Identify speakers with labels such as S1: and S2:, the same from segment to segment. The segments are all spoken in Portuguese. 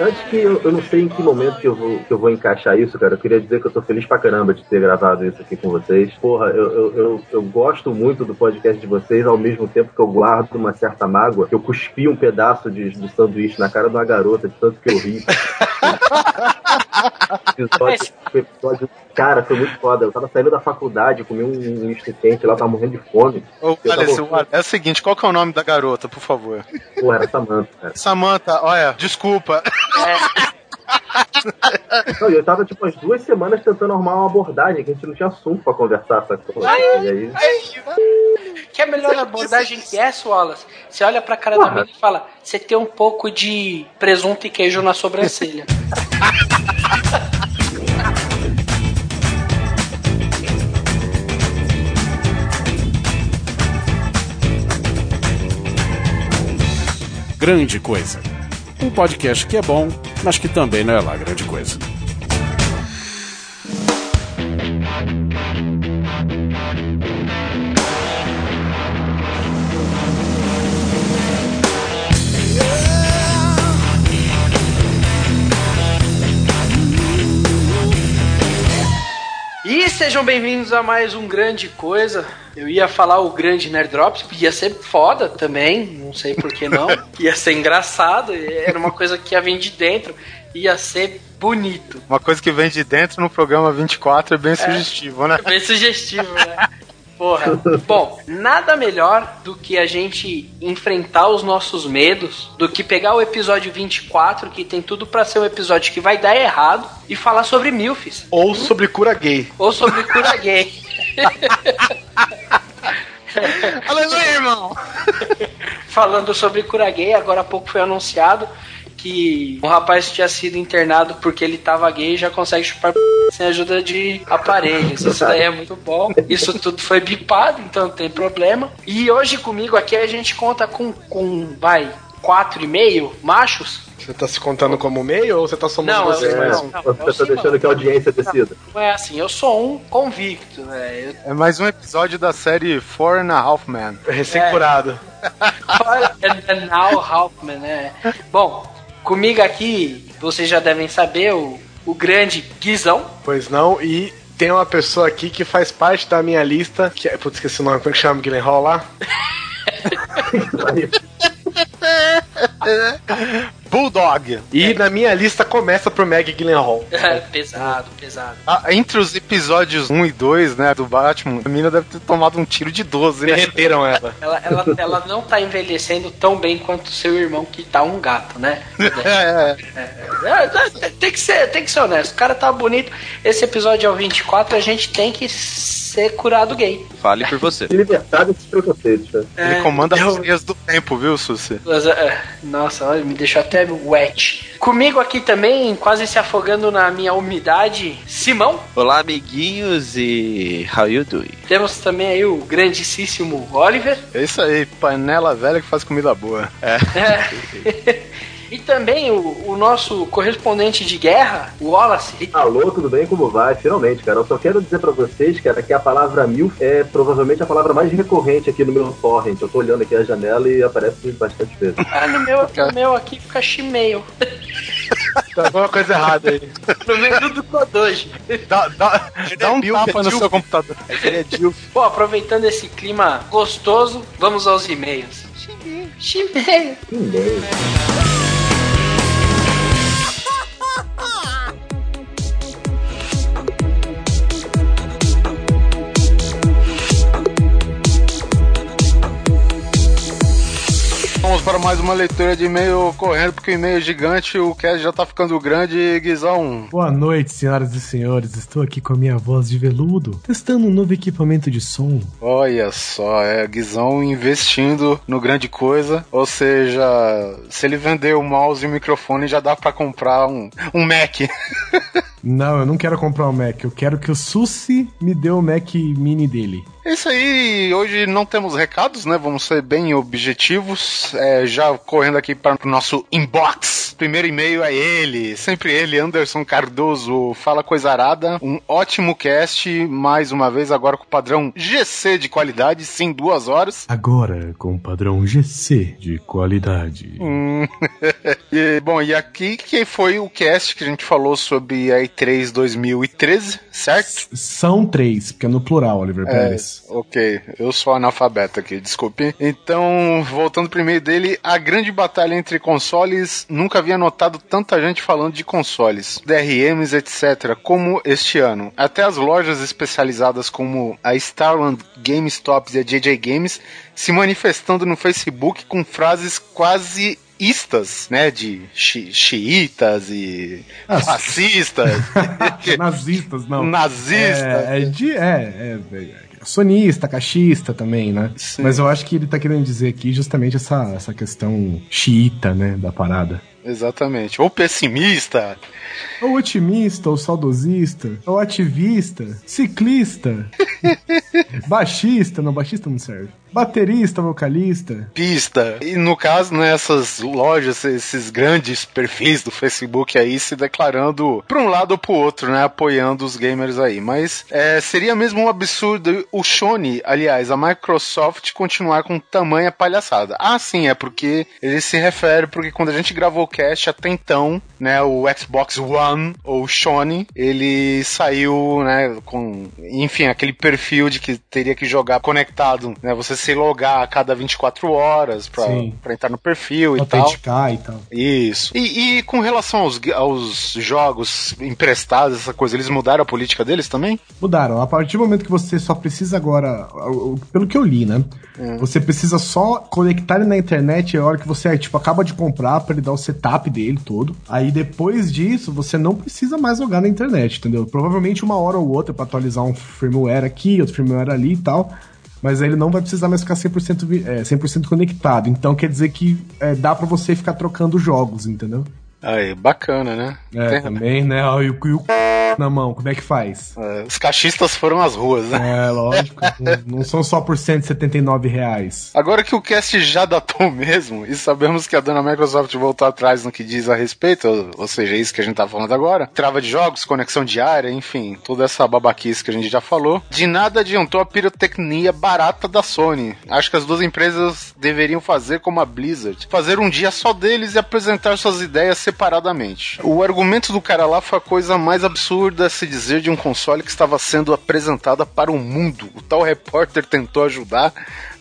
S1: antes que eu, eu, não sei em que momento que eu, vou, que eu vou encaixar isso, cara, eu queria dizer que eu tô feliz pra caramba de ter gravado isso aqui com vocês. Porra, eu, eu, eu, eu gosto muito do podcast de vocês, ao mesmo tempo que eu guardo uma certa mágoa, que eu cuspi um pedaço de, de sanduíche na cara de uma garota, de tanto que eu ri. episódio, episódio, cara, foi muito foda. Eu tava saindo da faculdade, comi um, um misto quente lá, tava morrendo de fome.
S2: Ô, tava... é o seguinte, qual que é o nome da garota, por favor?
S1: Pô, era Samanta, cara.
S2: Samanta, olha, desculpa. É.
S1: Não, eu tava, tipo, as duas semanas tentando arrumar uma abordagem, que a gente não tinha assunto pra conversar, sacou?
S3: Ai, e aí... Que é a melhor abordagem que é, Wallace? Você olha pra cara Porra. da menina e fala, você tem um pouco de presunto e queijo na sobrancelha.
S4: Grande coisa. Um podcast que é bom, mas que também não é lá grande coisa.
S3: E sejam bem-vindos a mais um Grande Coisa. Eu ia falar o grande Nerd Drops, ia ser foda também, não sei por que não. ia ser engraçado, era uma coisa que ia vir de dentro, ia ser bonito.
S2: Uma coisa que vem de dentro no programa 24 é bem é, sugestivo, né?
S3: É bem sugestivo, né? Porra. Bom, nada melhor do que a gente enfrentar os nossos medos, do que pegar o episódio 24, que tem tudo para ser um episódio que vai dar errado, e falar sobre milfs.
S2: Ou sobre cura gay.
S3: Ou sobre cura gay.
S2: Aleluia, irmão!
S3: Falando sobre cura gay, agora há pouco foi anunciado que um rapaz tinha sido internado porque ele tava gay e já consegue chupar sem ajuda de aparelhos. Isso daí é muito bom. Isso tudo foi bipado, então não tem problema. E hoje comigo aqui a gente conta com, com vai, quatro e meio machos
S2: você tá se contando como meio ou você tá somando não, você?
S1: Não, não, não, você tá deixando que a audiência decida.
S3: Não, é assim, eu sou um convicto, né? Eu...
S2: É mais um episódio da série Four and a Half Men. Recém-curado.
S3: É. Four and a Half Men, né? Bom, Comigo aqui, vocês já devem saber, o, o grande Guizão.
S2: Pois não, e tem uma pessoa aqui que faz parte da minha lista, que é, putz, esqueci o nome, como é que chama Guilherme Hall lá? Bulldog. E é. na minha lista começa pro Meg Gyllenhaal.
S3: É, pesado, pesado.
S2: Ah, entre os episódios 1 e 2, né, do Batman, a mina deve ter tomado um tiro de 12,
S3: né? Derreteram ela. ela, ela. Ela não tá envelhecendo tão bem quanto seu irmão, que tá um gato, né? É, é. é, é tem, que ser, tem que ser honesto. O cara tá bonito. Esse episódio é o 24, a gente tem que ser curado gay.
S5: Fale por você.
S1: Libertado desses preconceitos. Né?
S2: Ele comanda eu... as linhas do tempo, viu, Susi?
S3: Nossa, olha, me deixou até wet. Comigo aqui também, quase se afogando na minha umidade, Simão.
S5: Olá, amiguinhos, e how you doing?
S3: Temos também aí o grandíssimo Oliver.
S2: É isso aí, panela velha que faz comida boa. É. é.
S3: E também o, o, nosso correspondente de guerra, o Wallace.
S1: Alô, tudo bem? Como vai? Finalmente, cara. Eu só quero dizer para vocês, cara, que a palavra mil é provavelmente a palavra mais recorrente aqui no meu torrent. Eu tô olhando aqui a janela e aparece bastante vezes.
S3: Ah, no meu, no meu aqui fica Shimeio.
S2: Tá alguma coisa errada aí.
S3: No meio do Kodoji.
S2: Dá, dá, dá um tapa no seu computador.
S3: É Pô, aproveitando esse clima gostoso, vamos aos e-mails. Shimeio. Shimeio. E-mail.
S2: Para mais uma leitura de e-mail correndo, porque o e-mail é gigante, o cast já tá ficando grande, Guizão.
S6: Boa noite, senhoras e senhores. Estou aqui com a minha voz de veludo, testando um novo equipamento de som.
S2: Olha só, é Guizão investindo no grande coisa. Ou seja, se ele vender o mouse e o microfone, já dá para comprar um, um Mac.
S6: Não, eu não quero comprar um Mac. Eu quero que o Susi me dê o Mac Mini dele.
S2: É isso aí, hoje não temos recados, né? Vamos ser bem objetivos. É, já correndo aqui para o nosso inbox. Primeiro e-mail é ele, sempre ele, Anderson Cardoso. Fala coisa arada. Um ótimo cast, mais uma vez, agora com o padrão GC de qualidade, sim, duas horas.
S7: Agora com o padrão GC de qualidade.
S2: Hum. e, bom, e aqui que foi o cast que a gente falou sobre a E3 2013, certo?
S7: São três, porque é no plural, Oliver Pérez.
S2: Ok, eu sou analfabeto aqui, desculpe. Então, voltando pro e-mail dele, a grande batalha entre consoles, nunca havia notado tanta gente falando de consoles, DRMs, etc., como este ano. Até as lojas especializadas como a Starland GameStop e a JJ Games se manifestando no Facebook com frases quase istas, né, de chi xiitas e
S7: Ah,
S2: fascistas,
S7: Nazistas, não.
S2: nazistas.
S7: É, é de. É, é, é sonista, cachista também, né?
S2: Sim.
S7: Mas eu acho que ele tá querendo dizer aqui justamente essa, essa questão xiita, né, da parada.
S2: Exatamente. Ou pessimista.
S7: Ou otimista, ou saudosista, ou ativista, ciclista, baixista, não, baixista não serve. Baterista, vocalista.
S2: pista. E no caso, né, essas lojas, esses grandes perfis do Facebook aí se declarando pra um lado ou pro outro, né, apoiando os gamers aí. Mas é, seria mesmo um absurdo o Sony, aliás, a Microsoft continuar com tamanha palhaçada. Ah, sim, é porque ele se refere porque quando a gente gravou o cast até então, né, o Xbox One ou Sony, ele saiu, né, com, enfim, aquele perfil de que teria que jogar conectado, né, você se logar a cada 24 horas pra, pra entrar no perfil e tal.
S7: Autenticar e tal.
S2: Isso. E, e com relação aos, aos jogos emprestados, essa coisa, eles mudaram a política deles também?
S7: Mudaram. A partir do momento que você só precisa agora, pelo que eu li, né? Você precisa só conectar ele na internet a hora que você tipo acaba de comprar pra ele dar o setup dele todo. Aí depois disso, você não precisa mais jogar na internet, entendeu? Provavelmente uma hora ou outra pra atualizar um firmware aqui, outro firmware ali e tal. Mas aí ele não vai precisar mais ficar 100%, vi- é, 100% conectado. Então quer dizer que é, dá pra você ficar trocando jogos, entendeu?
S2: Aí, bacana, né?
S7: É,
S2: Tem-
S7: também, né? E o, e o na mão, como é que faz?
S2: é, os cachistas foram às ruas, né?
S7: É, lógico. não, não são só por 179 reais.
S2: Agora que o cast já datou mesmo, e sabemos que a dona Microsoft voltou atrás no que diz a respeito, ou, ou seja, isso que a gente tá falando agora, trava de jogos, conexão diária, enfim, toda essa babaquice que a gente já falou, de nada adiantou a pirotecnia barata da Sony. Acho que as duas empresas deveriam fazer como a Blizzard, fazer um dia só deles e apresentar suas ideias separadamente. O argumento do cara lá foi a coisa mais absurda a se dizer de um console que estava sendo apresentada para o mundo. O tal repórter tentou ajudar,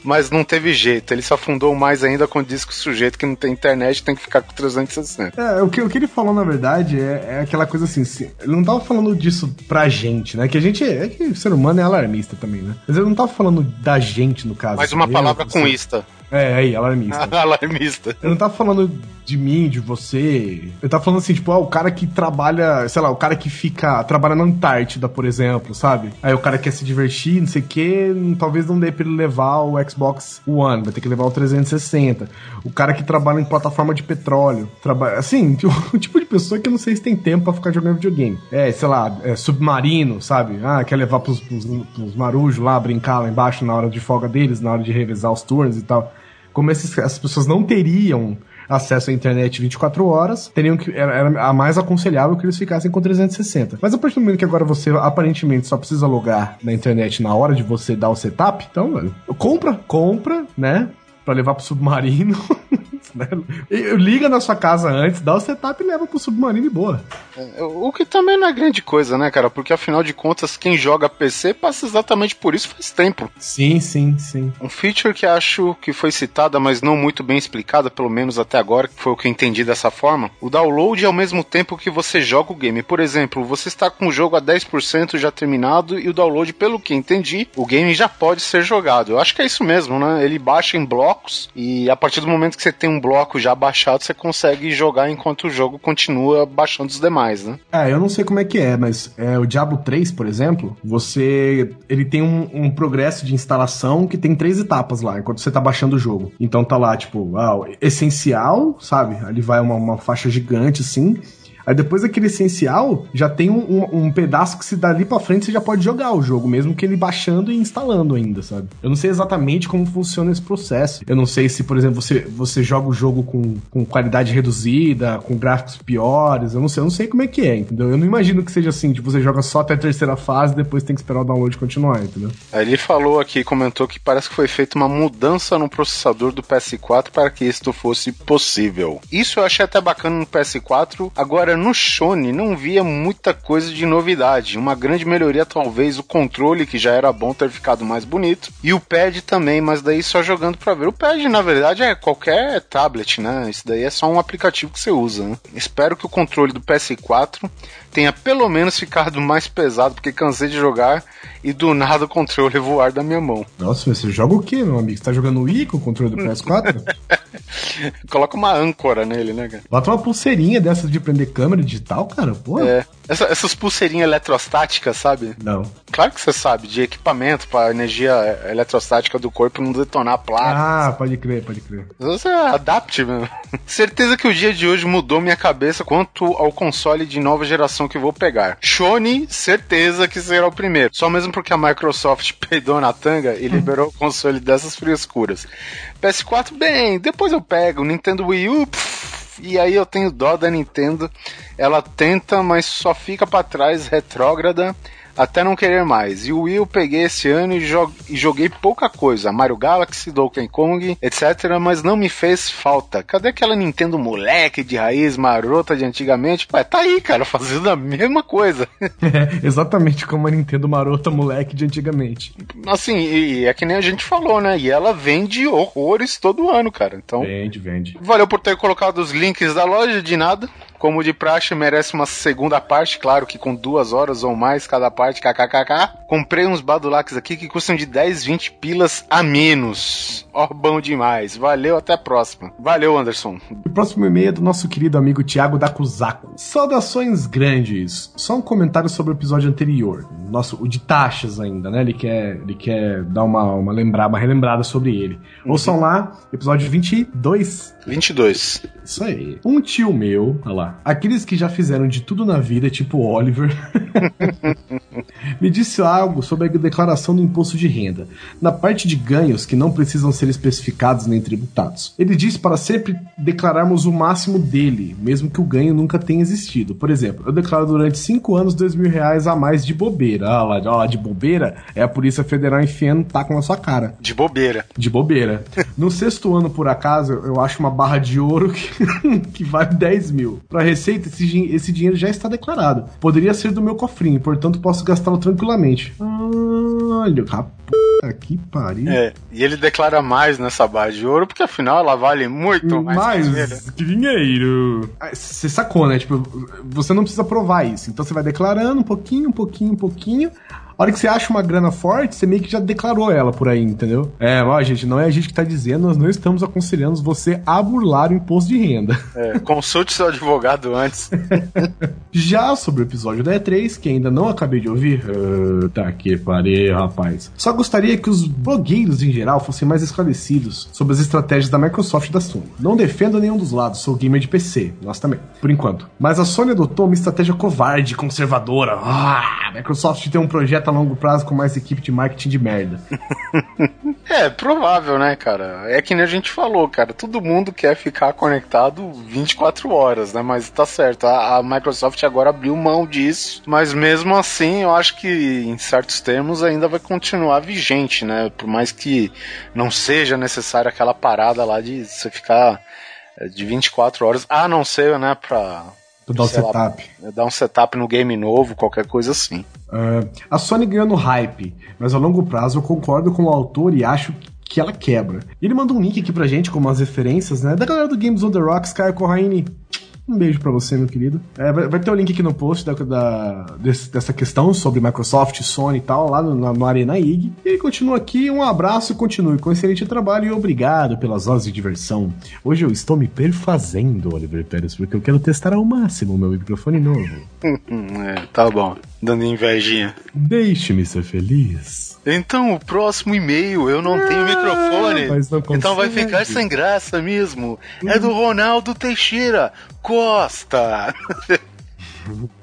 S2: mas não teve jeito. Ele se afundou mais ainda quando disse que o sujeito que não tem internet tem que ficar com 360.
S7: É, o que, o que ele falou, na verdade, é, é aquela coisa assim, se- ele não tava falando disso pra gente, né? Que a gente, é que o ser humano é alarmista também, né? Mas ele não tava falando da gente, no caso.
S2: Mais uma
S7: Eu,
S2: palavra com ista.
S7: É, aí, alarmista.
S2: Alarmista.
S7: Eu não tava falando de mim, de você. Eu tava falando assim, tipo, ah, o cara que trabalha, sei lá, o cara que fica. trabalha na Antártida, por exemplo, sabe? Aí o cara quer se divertir, não sei o quê, talvez não dê pra ele levar o Xbox One, vai ter que levar o 360. O cara que trabalha em plataforma de petróleo. Trabalha, assim, o tipo de pessoa que eu não sei se tem tempo pra ficar jogando videogame. É, sei lá, é submarino, sabe? Ah, quer levar pros, pros, pros marujos lá, brincar lá embaixo na hora de folga deles, na hora de revezar os turnos e tal como esses, essas pessoas não teriam acesso à internet 24 horas, teriam que era, era a mais aconselhável que eles ficassem com 360. Mas a partir do momento que agora você aparentemente só precisa logar na internet na hora de você dar o setup, então, velho, compra, compra, né? Pra levar pro submarino. né? Liga na sua casa antes, dá o setup e leva pro submarino e boa.
S2: O que também não é grande coisa, né, cara? Porque afinal de contas, quem joga PC passa exatamente por isso faz tempo.
S7: Sim, sim, sim.
S2: Um feature que acho que foi citada, mas não muito bem explicada, pelo menos até agora, que foi o que eu entendi dessa forma. O download é ao mesmo tempo que você joga o game. Por exemplo, você está com o jogo a 10% já terminado e o download, pelo que entendi, o game já pode ser jogado. Eu acho que é isso mesmo, né? Ele baixa em blocos e a partir do momento que você tem um bloco já baixado, você consegue jogar enquanto o jogo continua baixando os demais, né?
S7: É, eu não sei como é que é, mas é, o Diablo 3, por exemplo, você. Ele tem um, um progresso de instalação que tem três etapas lá, enquanto você tá baixando o jogo. Então tá lá, tipo, ah, essencial, sabe? Ali vai uma, uma faixa gigante assim. Aí depois daquele essencial, já tem um, um, um pedaço que se dali pra frente você já pode jogar o jogo, mesmo que ele baixando e instalando ainda, sabe? Eu não sei exatamente como funciona esse processo. Eu não sei se, por exemplo, você, você joga o jogo com, com qualidade reduzida, com gráficos piores. Eu não sei, eu não sei como é que é, entendeu? Eu não imagino que seja assim, tipo, você joga só até a terceira fase depois tem que esperar o download continuar, entendeu?
S2: Ele falou aqui, comentou que parece que foi feita uma mudança no processador do PS4 para que isto fosse possível. Isso eu achei até bacana no PS4. Agora, no Sony, não via muita coisa de novidade. Uma grande melhoria, talvez, o controle, que já era bom ter ficado mais bonito. E o pad também, mas daí só jogando pra ver. O pad, na verdade, é qualquer tablet, né? Isso daí é só um aplicativo que você usa, né? Espero que o controle do PS4 tenha pelo menos ficado mais pesado, porque cansei de jogar e do nada o controle voar da minha mão.
S7: Nossa, você joga o quê, meu amigo? Você tá jogando Wii com o controle do PS4?
S2: Coloca uma âncora nele, né, cara?
S7: Bota uma pulseirinha dessas de prender câmera digital, cara, pô.
S2: É. Essa- essas pulseirinhas eletrostáticas, sabe?
S7: Não.
S2: Claro que você sabe, de equipamento pra energia eletrostática do corpo não detonar placas.
S7: Ah, pode crer, pode crer.
S2: Você adapte mesmo. Certeza que o dia de hoje mudou minha cabeça quanto ao console de nova geração que vou pegar. Sony, certeza que será o primeiro. Só mesmo porque a Microsoft peidou na tanga e liberou o console dessas frescuras. PS4, bem, depois eu pego. Nintendo Wii U, pff, e aí eu tenho dó da Nintendo. Ela tenta, mas só fica pra trás, retrógrada. Até não querer mais. E o Wii eu peguei esse ano e, jo- e joguei pouca coisa. Mario Galaxy, Donkey Kong, etc. Mas não me fez falta. Cadê aquela Nintendo moleque de raiz marota de antigamente? Ué, tá aí, cara, fazendo a mesma coisa.
S7: É, exatamente como a Nintendo marota moleque de antigamente.
S2: Assim, e é que nem a gente falou, né? E ela vende horrores todo ano, cara. Então,
S7: Vende, vende.
S2: Valeu por ter colocado os links da loja, de nada. Como de praxe, merece uma segunda parte, claro que com duas horas ou mais cada parte, kkkk. Comprei uns badulacs aqui que custam de 10, 20 pilas a menos. Ó, bom demais. Valeu, até a próxima. Valeu, Anderson.
S7: O próximo e-mail é do nosso querido amigo Thiago Dakuzaku. Saudações grandes. Só um comentário sobre o episódio anterior. Nosso, o de taxas ainda, né? Ele quer, ele quer dar uma, uma, lembrar, uma relembrada sobre ele. Ouçam lá, episódio 22.
S2: 22.
S7: Isso aí. Um tio meu, olha lá, aqueles que já fizeram de tudo na vida, tipo Oliver, me disse algo sobre a declaração do imposto de renda, na parte de ganhos que não precisam ser especificados nem tributados. Ele disse para sempre declararmos o máximo dele, mesmo que o ganho nunca tenha existido. Por exemplo, eu declaro durante 5 anos dois mil reais a mais de bobeira. Ah lá, de bobeira é a Polícia Federal enfiando taco na sua cara.
S2: De bobeira.
S7: De bobeira. No sexto ano, por acaso, eu acho uma barra de ouro que, que vale 10 mil. Pra Receita, esse, esse dinheiro já está declarado. Poderia ser do meu cofrinho, portanto posso gastá-lo tranquilamente. Olha, rapaz, que pariu.
S2: É, e ele declara mais nessa barra de ouro, porque afinal ela vale muito mais, que ele.
S7: que dinheiro. Ah, Você sacou, né? Tipo, você não precisa provar isso. Então você vai declarando um pouquinho, um pouquinho, um pouquinho. A hora que você acha uma grana forte, você meio que já declarou ela por aí, entendeu? É, ó, gente, não é a gente que tá dizendo, nós não estamos aconselhando você a burlar o imposto de renda.
S2: É, consulte seu advogado antes.
S7: Já sobre o episódio da E3, que ainda não acabei de ouvir, ah, tá que pariu, rapaz. Só gostaria que os blogueiros em geral fossem mais esclarecidos sobre as estratégias da Microsoft e da Sony. Não defendo nenhum dos lados, sou gamer de PC, nós também, por enquanto. Mas a Sony adotou uma estratégia covarde, conservadora. Ah, a Microsoft tem um projeto a longo prazo com mais equipe de marketing de merda.
S2: É, provável, né, cara? É que nem a gente falou, cara. Todo mundo quer ficar conectado 24 horas, né? Mas tá certo. A, a Microsoft agora abriu mão disso. Mas mesmo assim, eu acho que em certos termos ainda vai continuar vigente, né? Por mais que não seja necessária aquela parada lá de você ficar é, de 24 horas, a não ser, né, pra.
S7: Dar
S2: lá,
S7: setup.
S2: dar um setup no game novo, qualquer coisa assim.
S7: Ah, a Sony ganhou no hype, mas a longo prazo eu concordo com o autor e acho que ela quebra. Ele manda um link aqui pra gente com umas referências, né? Da galera do Games on the Rocks, Caio Corraine. Um beijo pra você, meu querido. É, vai, ter o link aqui no post da, da- desse- dessa questão sobre Microsoft, Sony e tal, lá no, no Arena IG. E ele continua aqui, um abraço continue com excelente trabalho e obrigado pelas horas de diversão. Hoje eu estou me perfazendo, Oliver Pérez, porque eu quero testar ao máximo o meu microfone novo.
S2: É, tá bom. Dando invejinha.
S7: Deixe-me ser feliz.
S2: Então, o próximo e-mail, eu não tenho microfone.
S7: Ah, mas não
S2: então vai ficar sem graça mesmo. É do Ronaldo Teixeira Costa.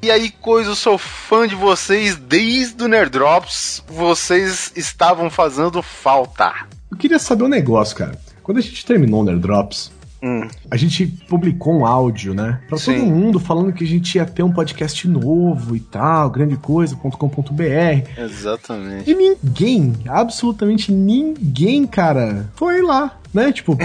S2: E aí, coisa, eu sou fã de vocês desde o Nerd Drops. Vocês estavam fazendo falta.
S7: Eu queria saber um negócio, cara. Quando a gente terminou o Nerd Drops,
S2: Hum,
S7: a gente publicou um áudio, né? Pra todo
S2: Sim.
S7: mundo falando que a gente ia ter um podcast novo e tal, grandecoisa.com.br.
S2: exatamente.
S7: E ninguém, absolutamente ninguém, cara, foi lá, né? Tipo,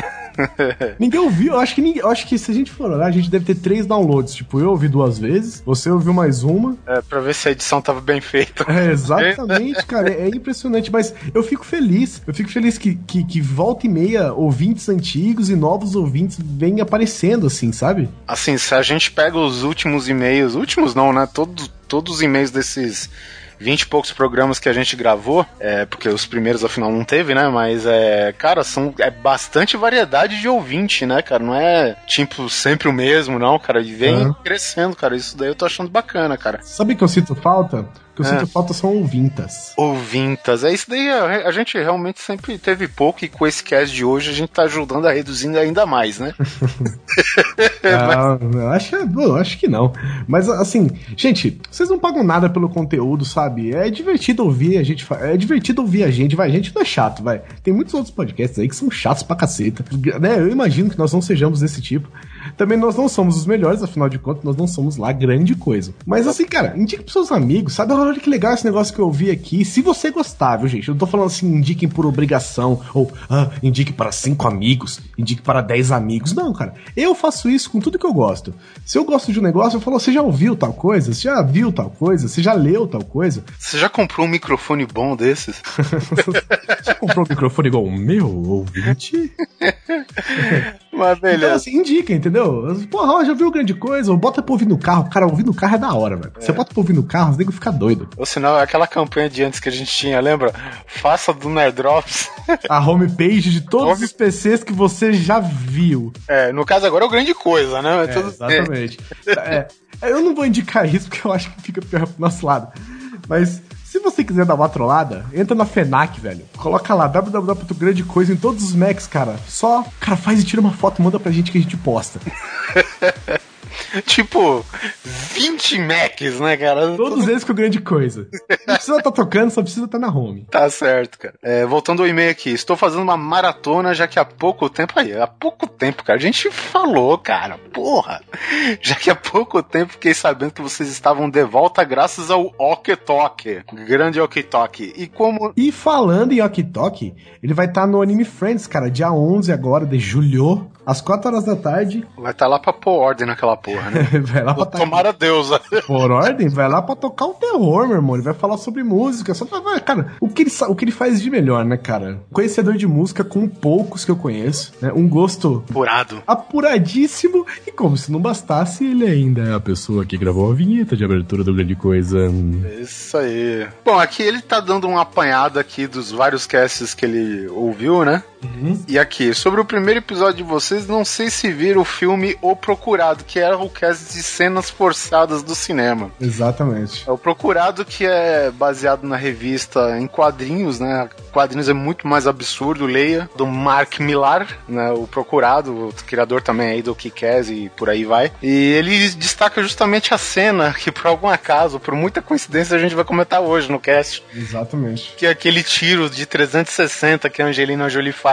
S7: ninguém ouviu. Eu acho que ninguém, acho que se a gente for olhar, a gente deve ter três downloads. Tipo, eu ouvi duas vezes, você ouviu mais uma.
S2: É, pra ver se a edição tava bem feita.
S7: É, exatamente, cara. É impressionante, mas eu fico feliz. Eu fico feliz que, que, que volta e meia ouvintes antigos e novos ouvintes vêm aparecendo, assim, sabe?
S2: Assim, se a gente pega os últimos e-mails, últimos não, né? Todos, todos os e-mails desses 20 e poucos programas que a gente gravou, é, porque os primeiros afinal não teve, né? Mas é, cara, são é bastante variedade de ouvinte, né, cara? Não é tipo sempre o mesmo, não, cara. E vem
S7: Uhum.
S2: crescendo, cara. Isso daí eu tô achando bacana, cara.
S7: Sabe o que eu sinto falta? Que eu
S2: É.
S7: sinto falta são ouvintas.
S2: Ouvintas, é isso daí. A, a gente realmente sempre teve pouco e com esse cast de hoje a gente tá ajudando a reduzir ainda mais, né?
S7: Ah, eu acho, eu acho que não. Mas assim, gente, vocês não pagam nada pelo conteúdo, sabe? É divertido ouvir a gente. É divertido ouvir a gente, vai. A gente não é chato, vai. Tem muitos outros podcasts aí que são chatos pra caceta. Né? Eu imagino que nós não sejamos desse tipo. Também nós não somos os melhores, afinal de contas, nós não somos lá grande coisa. Mas assim, cara, indique pros seus amigos, sabe? Olha que legal esse negócio que eu ouvi aqui. Se você gostar, viu, gente? Eu não tô falando assim, indiquem por obrigação, ou ah, indique para cinco amigos, indique para dez amigos. Não, cara. Eu faço isso com tudo que eu gosto. Se eu gosto de um negócio, eu falo, você já ouviu tal coisa? Você já viu tal coisa? Você já leu tal coisa?
S2: Você já comprou um microfone bom desses?
S7: Você comprou um microfone igual o meu, ouvinte?
S2: Mas
S7: Então,
S2: beleza.
S7: assim, indica, entendeu? Porra, ó, já viu grande coisa? Bota pra ouvir no carro. Cara, ouvir no carro é da hora, velho. Você bota pra ouvir no carro, os nego fica doido.
S2: Ou senão, aquela campanha de antes que a gente tinha, lembra? Faça do Nerd Drops.
S7: A homepage de todos
S2: Home-
S7: os PCs que você já viu.
S2: É, no caso agora é o grande coisa, né?
S7: É,
S2: Tudo-
S7: exatamente. É, eu não vou indicar isso porque eu acho que fica pior pro nosso lado. Mas você quiser dar uma trollada, entra na FENAC, velho. Coloca lá www.grandecoisa em todos os Macs, cara. Só, cara, faz e tira uma foto, manda pra gente que a gente posta.
S2: Tipo, 20 Macs, né, cara?
S7: Todos eles com grande coisa. Não precisa estar tocando, só precisa estar na home.
S2: Tá certo, cara. É, voltando ao e-mail aqui, estou fazendo uma maratona, já que há pouco tempo. Aí, há pouco tempo, cara. A gente falou, cara. Porra. Já que há pouco tempo fiquei sabendo que vocês estavam de volta graças ao Ok Tok. Grande Ok Tok. E como.
S7: E falando em Ok Tok, ele vai estar no Anime Friends, cara, dia 11 agora de julho, às 4 horas da tarde.
S2: Vai estar lá pra pôr ordem naquela porra, né?
S7: vai lá pra tá-
S2: Tomara Deus.
S7: por ordem, vai lá pra tocar o terror, meu irmão. Ele vai falar sobre música. Só pra, vai, cara, o que, ele, o que ele faz de melhor, né, cara? Conhecedor de música com poucos que eu conheço, né? Um gosto
S2: Apurado.
S7: apuradíssimo. E como se não bastasse, ele ainda é a pessoa que gravou a vinheta de abertura do Grande Coisa.
S2: Isso aí. Bom, aqui ele tá dando um apanhado aqui dos vários casts que ele ouviu, né? E aqui, sobre o primeiro episódio de vocês, não sei se viram o filme O Procurado, que era o cast de cenas forçadas do cinema.
S7: Exatamente.
S2: É o Procurado que é baseado na revista em quadrinhos, né? Quadrinhos é muito mais absurdo, leia, do Mark Millar, né? O Procurado, o criador também aí do Kick-Ass e por aí vai. E ele destaca justamente a cena que por algum acaso, por muita coincidência, a gente vai comentar hoje no cast,
S7: Exatamente.
S2: que é aquele tiro de 360 que a Angelina Jolie faz,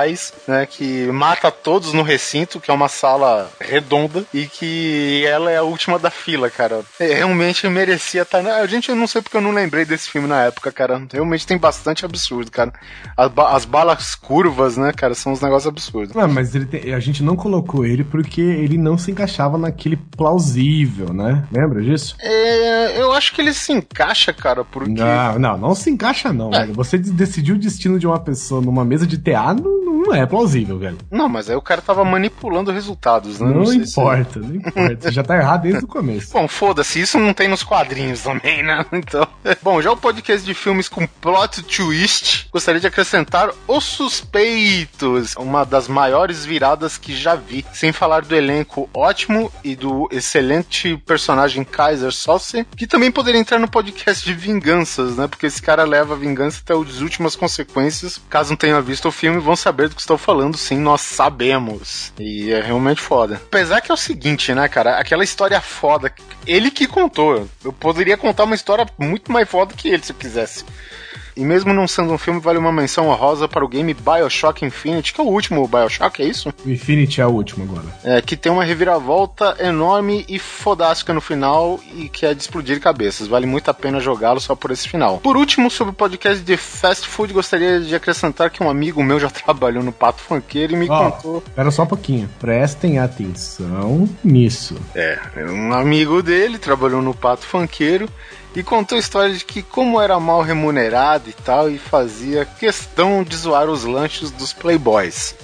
S2: né? Que mata todos no recinto, que é uma sala redonda, e que ela é a última da fila, cara. É, realmente merecia estar. na- A gente, eu não sei porque eu não lembrei desse filme na época, cara. Realmente tem bastante absurdo, cara. As, ba- as balas curvas, né, cara, são uns negócios absurdos.
S7: Ah, mas tem- a gente não colocou ele porque ele não se encaixava naquele plausível, né? Lembra disso?
S2: É, eu acho que ele se encaixa, cara, porque.
S7: Não, não, não se encaixa não,
S2: É.
S7: velho. Você de- decidir o destino de uma pessoa numa mesa de teatro não, não é plausível, velho.
S2: Não, mas aí o cara tava manipulando resultados, né?
S7: Não,
S2: se-
S7: importa, não importa. Você já tá errado desde o começo.
S2: Bom, foda-se, isso não tem nos quadrinhos também, né? Então. Bom, já o podcast de filmes com plot twist, gostaria de acrescentar Os Suspeitos, uma das maiores viradas que já vi. Sem falar do elenco ótimo e do excelente personagem Kaiser Sauce, que também poderia entrar no podcast de vinganças, né? Porque esse cara leva a vingança até as últimas consequências. Caso não tenha visto o filme, vão saber saber do que estou falando, sim, nós sabemos. E é realmente foda. Apesar que é o seguinte, né, cara? Aquela história foda, ele que contou. Eu poderia contar uma história muito mais foda que ele, se eu quisesse. E mesmo não sendo um filme, vale uma menção honrosa para o game Bioshock Infinite, que é o último Bioshock, é isso?
S7: O Infinity é o último agora.
S2: É, que tem uma reviravolta enorme e fodástica no final e que é de explodir cabeças. Vale muito a pena jogá-lo só por esse final. Por último, sobre o podcast de fast food, gostaria de acrescentar que um amigo meu já trabalhou no Pato Funkeiro e me
S7: Ó,
S2: contou.
S7: Espera só um pouquinho. Prestem atenção nisso.
S2: É, um amigo dele trabalhou no Pato Funkeiro e contou a história de que como era mal remunerado e tal, e fazia questão de zoar os lanches dos playboys.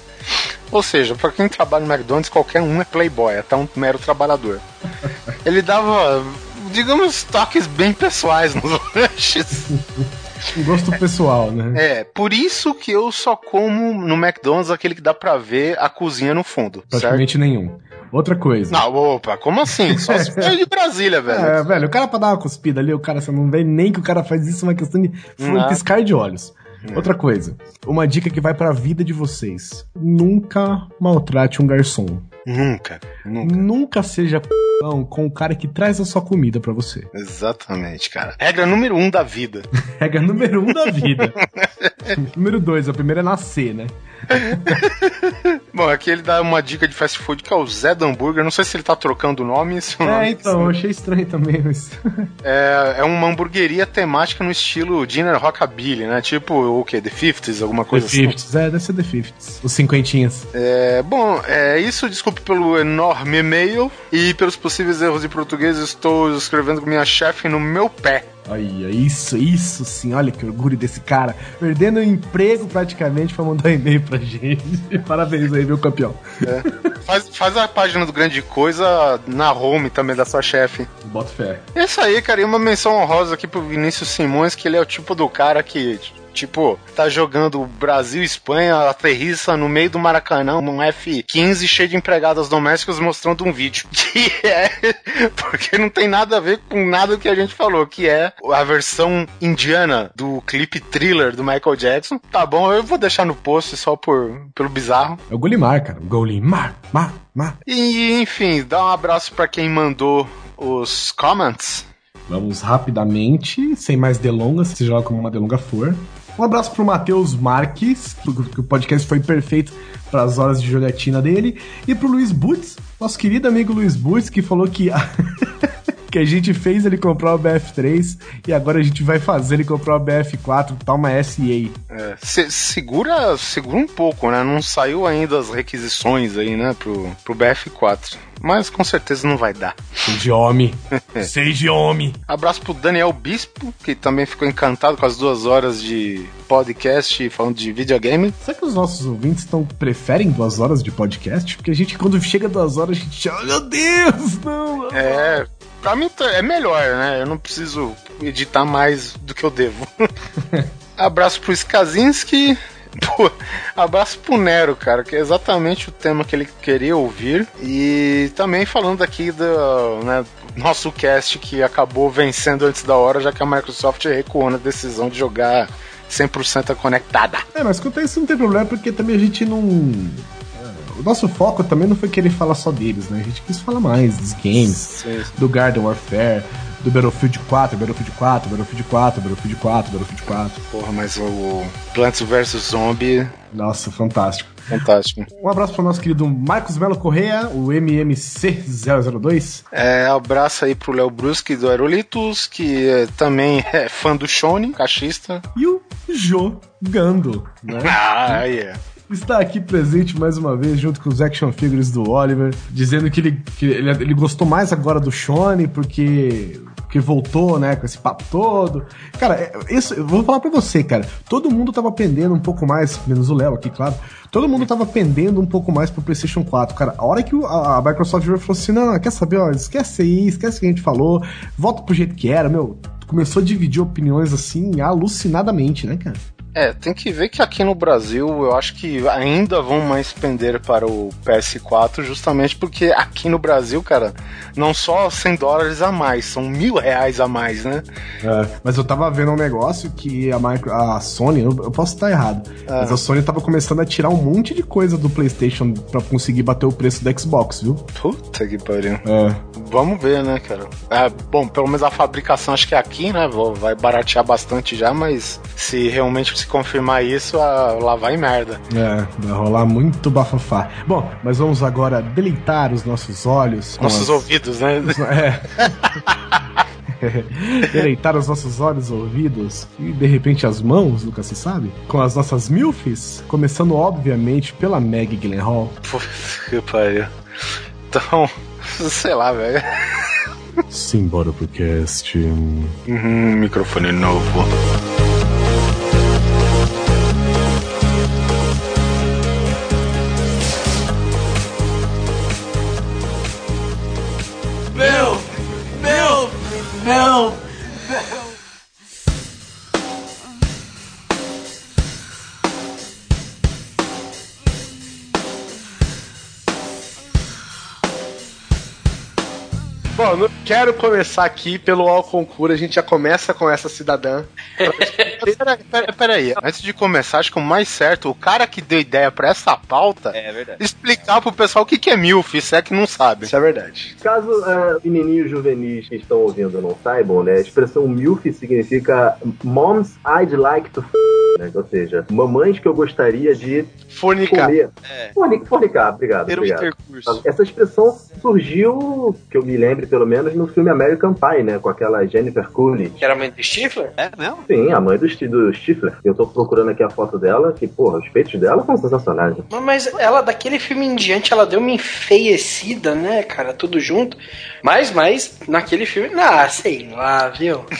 S2: Ou seja, pra quem trabalha no McDonald's, qualquer um é playboy, até um mero trabalhador. Ele dava, digamos, toques bem pessoais nos lanches.
S7: Um gosto pessoal, né?
S2: É, por isso que eu só como no McDonald's aquele que dá pra ver a cozinha no fundo, certo?
S7: Praticamente nenhum. Outra coisa.
S2: Não, opa, como assim? Só se for de Brasília, velho.
S7: É, velho, o cara pra dar uma cuspida ali, o cara, você não vê nem que o cara faz isso, é uma questão de um piscar de olhos. Outra coisa, uma dica que vai pra vida de vocês. Nunca maltrate um garçom.
S2: Nunca, nunca.
S7: Nunca seja p***ão com o cara que traz a sua comida pra você.
S2: Exatamente, cara. Regra número um da vida.
S7: Regra número um da vida. número dois, a primeira é nascer, né?
S2: Bom, aqui ele dá uma dica de fast food que é o Zé do Hambúrguer. Não sei se ele tá trocando o nome. Se o nome
S7: É, então, eu achei estranho também, mas...
S2: é, é uma hamburgueria temática no estilo Dinner Rockabilly, né? Tipo o que? The 50s, alguma
S7: The
S2: coisa assim.
S7: 50s, é, deve ser The 50s. Os cinquentinhas.
S2: É, bom, é isso. Desculpe pelo enorme e-mail e pelos possíveis erros de português. Estou escrevendo com minha chefe no meu pé.
S7: Olha, isso, isso sim, olha que orgulho desse cara. Perdendo o emprego praticamente pra mandar um e-mail pra gente. Parabéns aí, meu campeão.
S2: Faz, faz a página do Grande Coisa na home também da sua chefe.
S7: Bota fé.
S2: É isso aí, cara. E uma menção honrosa aqui pro Vinícius Simões, que ele é o tipo do cara que, tipo, tá jogando Brasil e Espanha, aterrissa no meio do Maracanã, num F-15 cheio de empregadas domésticas mostrando um vídeo. Que é. Porque não tem nada a ver com nada que a gente falou, que é a versão indiana do clipe thriller do Michael Jackson. Tá bom, eu vou deixar no post só por, pelo bizarro.
S7: É o Golimar, cara. Golimar, mar, mar.
S2: E, enfim, dá um abraço pra quem mandou os comments.
S7: Vamos rapidamente, sem mais delongas, seja lá como uma delonga for. Um abraço pro Matheus Marques, que o podcast foi perfeito para as horas de jogatina dele. E pro Luiz Butz, nosso querido amigo Luiz Butz, que falou que, que a gente fez ele comprar o BF3 e agora a gente vai fazer ele comprar o BF4, tá uma SEA.
S2: É, se- segura, segura um pouco, né? Não saiu ainda as requisições aí, né, pro, pro BF4. Mas com certeza não vai dar.
S7: Seja homem. Seja homem.
S2: Abraço pro Daniel Bispo, que também ficou encantado com as duas horas de podcast falando de videogame.
S7: Será que os nossos ouvintes estão preferem duas horas de podcast? Porque a gente, quando chega duas horas, a gente. Oh, meu Deus! Não!
S2: É. Pra mim tá- é melhor, né? Eu não preciso editar mais do que eu devo. Abraço pro Skazinski. Pô, abraço pro Nero, cara, que é exatamente o tema que ele queria ouvir. E também falando aqui do né, nosso cast que acabou vencendo antes da hora, já que a Microsoft recuou na decisão de jogar 100% conectada.
S7: É, mas quanto a isso não tem problema, porque também a gente não. é, O nosso foco também não foi querer falar só deles, né? A gente quis falar mais dos games, do Garden Warfare, do Battlefield 4, Battlefield 4, Battlefield 4, Battlefield 4, Battlefield 4.
S2: Porra, mas o Plants vs Zombie,
S7: Nossa, fantástico.
S2: fantástico.
S7: Um abraço pro nosso querido Marcos Melo Correa, o MMC002.
S2: É, abraço aí pro Léo Bruschi do Aerolitos, que é, também é fã do Shone, cachista.
S7: E o Jogando, né?
S2: Ah, yeah.
S7: está aqui presente mais uma vez, junto com os action figures do Oliver, dizendo que ele, que ele, ele gostou mais agora do Shone, porque, porque voltou, né, com esse papo todo. Cara, é- isso, eu vou falar pra você, cara, todo mundo tava pendendo um pouco mais, menos o Léo aqui, claro, todo mundo tava pendendo um pouco mais pro PlayStation 4, cara. A hora que a, Microsoft falou assim: não, quer saber, ó, esquece aí, esquece o que a gente falou, volta pro jeito que era, meu. Começou a dividir opiniões assim, alucinadamente, né, cara?
S2: É, tem que ver que aqui no Brasil eu acho que ainda vão mais pender para o PS4, justamente porque aqui no Brasil, cara, não só 100 dólares a mais, são mil reais a mais, né?
S6: É, mas eu tava vendo um negócio que a, micro, a Sony, eu eu posso estar errado, mas a Sony tava começando a tirar um monte de coisa do PlayStation pra conseguir bater o preço do Xbox, viu?
S2: Puta que pariu.
S6: É.
S2: Vamos ver, né, cara? É, bom, pelo menos a fabricação acho que é aqui, né? Vai baratear bastante já, mas se realmente se confirmar isso, a- lá vai merda.
S6: É, vai rolar muito bafafá. Bom, mas vamos agora deleitar os nossos olhos.
S2: Nossos
S6: as-
S2: ouvidos, né?
S6: É. Deleitar os nossos olhos, ouvidos e de repente as mãos, nunca se sabe. Com as nossas milfs, começando obviamente pela Meg Gyllenhaal.
S2: Puta que pariu. Então, sei lá, velho.
S6: Simbora pro cast.
S2: Uhum, microfone novo.
S7: Quero começar aqui pelo All Concura, a gente já começa com essa cidadã.
S2: Pera, pera, pera aí, antes de começar, acho que o mais certo, o cara que deu ideia pra essa pauta,
S5: É verdade.
S2: explicar pro pessoal o que, que é MILF, se é que não sabe.
S7: Isso é verdade.
S1: Caso é, menininhos juvenis que estão ouvindo não saibam, né, a expressão MILF significa Moms I'd like to f***, né, ou seja, mamães que eu gostaria de
S7: Fornicar.
S1: comer.
S5: É.
S1: Forni- Fornicar, obrigado,
S5: Ter um
S1: obrigado.
S5: intercurso.
S1: Essa expressão surgiu, que eu me lembre pelo menos, no filme American Pie, né? Com aquela Jennifer Coolidge.
S3: Que era mãe do Stifler?
S5: É mesmo?
S1: Sim, a mãe do, do Stifler. Eu tô procurando aqui a foto dela, que, porra, os peitos dela são sensacionais. né?
S3: Mas- ela, daquele filme em diante, ela deu uma enfeiecida, né, cara? Tudo junto. Mas, mas, naquele filme, ah, sei lá, viu?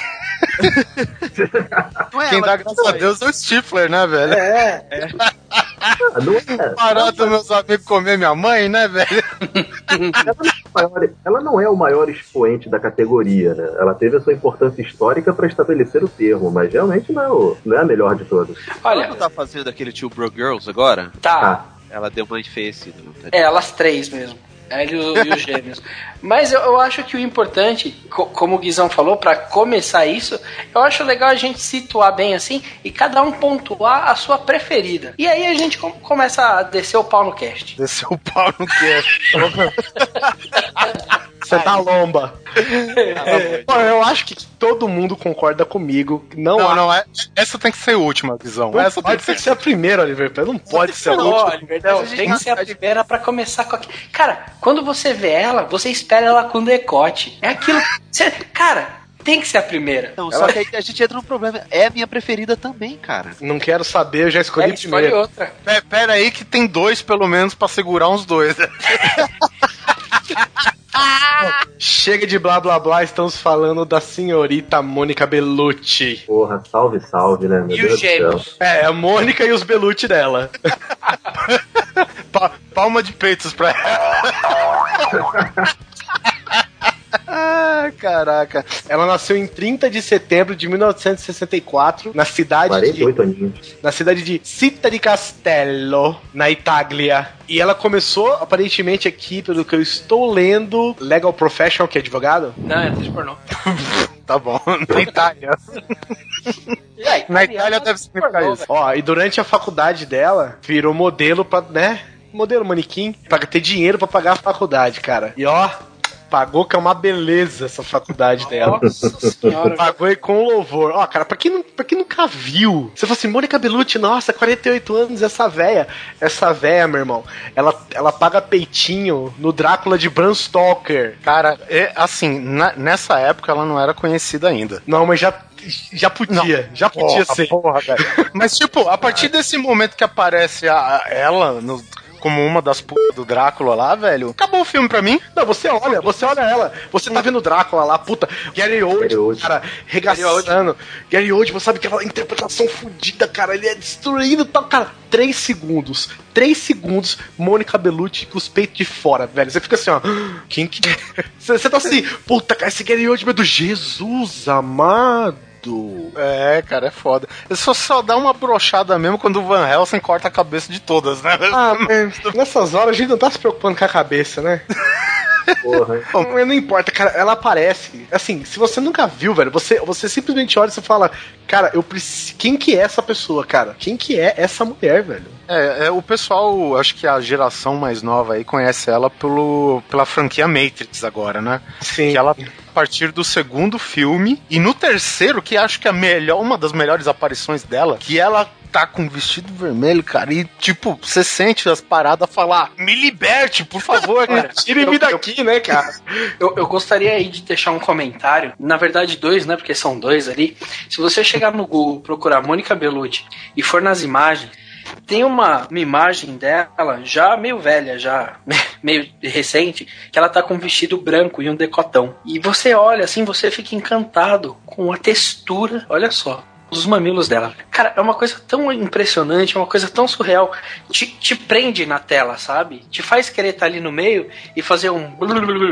S5: É
S2: Quem
S5: ela
S2: dá graças a. Deus é o Stifler, né, velho?
S3: É.
S1: Ah, Não é,
S2: Parado meus amigos comer minha mãe, né, velho?
S1: maior- ela não é o maior expoente da categoria, né? Ela teve a sua importância histórica para estabelecer o termo, mas realmente não é, o- não é a melhor de todas.
S3: Olha,
S5: Quando tá fazendo aquele Two Bro Girls agora,
S3: tá.
S1: Ah,
S5: ela deu uma enfeiecida. não tá?
S3: É, elas três mesmo. Ele e o- e os gêmeos. Mas eu, eu acho que o importante, co- como o Guizão falou, pra começar isso, eu acho legal a gente situar bem assim e cada um pontuar a sua preferida. E aí a gente com- começa a descer o pau no cast.
S2: Desceu o pau no cast.
S7: Você tá lomba. Bom, eu acho que todo mundo concorda comigo. Não,
S2: Não,
S7: há-
S2: não, é, essa tem que ser a última visão.
S7: Não
S2: Essa tem
S7: pode
S2: que
S7: ser, a primeira, Oliver. Não pode ser a
S3: Não,
S7: última.
S3: Oliver, não, tem que ser a primeira pra começar com aquilo. Cara, quando você vê ela, você espera ela com decote. É aquilo. Você, cara, tem que ser a primeira.
S5: Não, só que aí a gente entra num problema. É a minha preferida também, cara.
S7: Não quero saber, eu já escolhi
S3: É, escolhe
S7: primeiro.
S3: outra.
S2: Pera, pera aí que tem dois, pelo menos, pra segurar uns dois.
S7: Chega de blá blá blá, estamos falando da senhorita Mônica Bellucci.
S1: porra, salve, salve, né? Meu
S3: E
S1: Deus
S3: os
S1: do céu.
S3: gêmeos?
S7: É, a Mônica e os Bellucci dela.
S2: Pa- palma de peitos pra ela. ah, caraca.
S7: Ela nasceu em 30 de setembro de 1964, na cidade de
S1: 48 aninhos.
S7: na cidade de Città di Castello, na Itália. E ela começou, aparentemente, aqui, pelo que eu estou lendo, Legal Professional, que é advogado.
S3: Não, é atriz pornô.
S2: Tá bom. Na Itália.
S3: Aí,
S2: Na Itália deve significar
S3: pornô,
S2: isso.
S7: Ó, e durante a faculdade dela, virou modelo pra, né? Modelo manequim, pra ter dinheiro pra pagar a faculdade, cara. E ó, pagou que é uma beleza essa faculdade dela.
S3: Nossa senhora.
S7: Pagou e com louvor. Ó, cara, pra quem, não, pra quem nunca viu, você fala assim, Mônica Bellucci, nossa, 48 anos, essa véia. Essa véia, meu irmão, ela, ela paga peitinho no Drácula de Bram Stoker.
S2: Cara, é, assim, na- nessa época ela não era conhecida ainda.
S7: Não, mas já, já podia, já podia
S2: Porra,
S7: ser.
S2: porra. Mas, tipo, a partir desse momento que aparece a, a- ela no- como uma das putas do Drácula lá, velho, acabou o filme pra mim.
S7: Não, você olha, você olha ela. Você tá vendo o Drácula lá, puta. Gary Oldman. cara, regaçando. Gary Oldman, sabe aquela interpretação fodida, cara. Ele é destruindo e tal, cara. Três segundos. Três segundos, Mônica Bellucci com os peitos de fora, velho. Você fica assim, ó. Quem que. Você você tá assim, puta, cara, esse Gary Oldman é do Jesus amado. Tudo.
S2: É, cara, é foda. Ele só, só dá uma brochada mesmo quando o Van Helsing corta a cabeça de todas, né?
S7: Ah, nessas horas a gente não tá se preocupando com a cabeça, né?
S1: Porra.
S7: Não, não importa, cara, ela aparece. Assim, se você nunca viu, velho, você, você simplesmente olha e você fala, cara, eu preciso. Quem que é essa pessoa, cara? Quem que é essa mulher, velho?
S2: É, é, o pessoal, acho que a geração mais nova aí conhece ela pelo, pela franquia Matrix agora, né?
S7: Sim.
S2: Que ela, partir do segundo filme, e no terceiro, que acho que é a melhor, uma das melhores aparições dela, que ela tá com um vestido vermelho, cara, e tipo, você sente as paradas falar, me liberte, por favor, cara.
S7: Tire-me daqui, né, cara?
S3: Eu, eu gostaria aí de deixar um comentário, na verdade dois, né, porque são dois ali. Se você chegar no Google, procurar Mônica Bellucci e for nas imagens, tem uma, uma imagem dela, já meio velha, já meio recente, que ela tá com um vestido branco e um decotão. E você olha assim, você fica encantado com a textura, olha só, dos mamilos dela. Cara, é uma coisa tão impressionante, é uma coisa tão surreal. Te, te prende na tela, sabe? Te faz querer estar ali no meio e fazer um.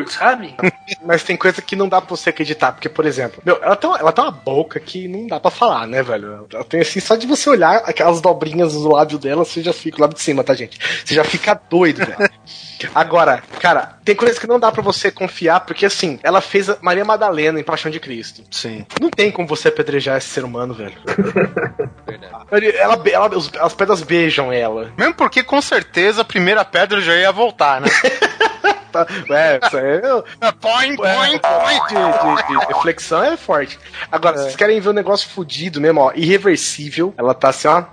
S3: Sabe?
S7: Mas tem coisa que não dá pra você acreditar, porque, por exemplo, meu, ela tem, uma, ela tem uma boca que não dá pra falar, né, velho? Ela tem assim, só de você olhar aquelas dobrinhas do lábio dela, você já fica, lá de cima, tá, gente? Você já fica doido, velho. Agora, cara, tem coisas que não dá pra você confiar, porque assim, ela fez a Maria Madalena em Paixão de Cristo.
S2: Sim.
S7: Não tem como você apedrejar esse ser humano, velho. Ela, ela, os- as pedras beijam ela.
S2: Mesmo porque com certeza a primeira pedra já ia voltar, né?
S7: Tá? É, isso aí é-
S2: Põe,
S7: É,
S2: põe,
S7: de, de- de reflexão é forte. Agora, vocês querem ver um negócio fudido mesmo, ó, irreversível. Ela tá assim, ó,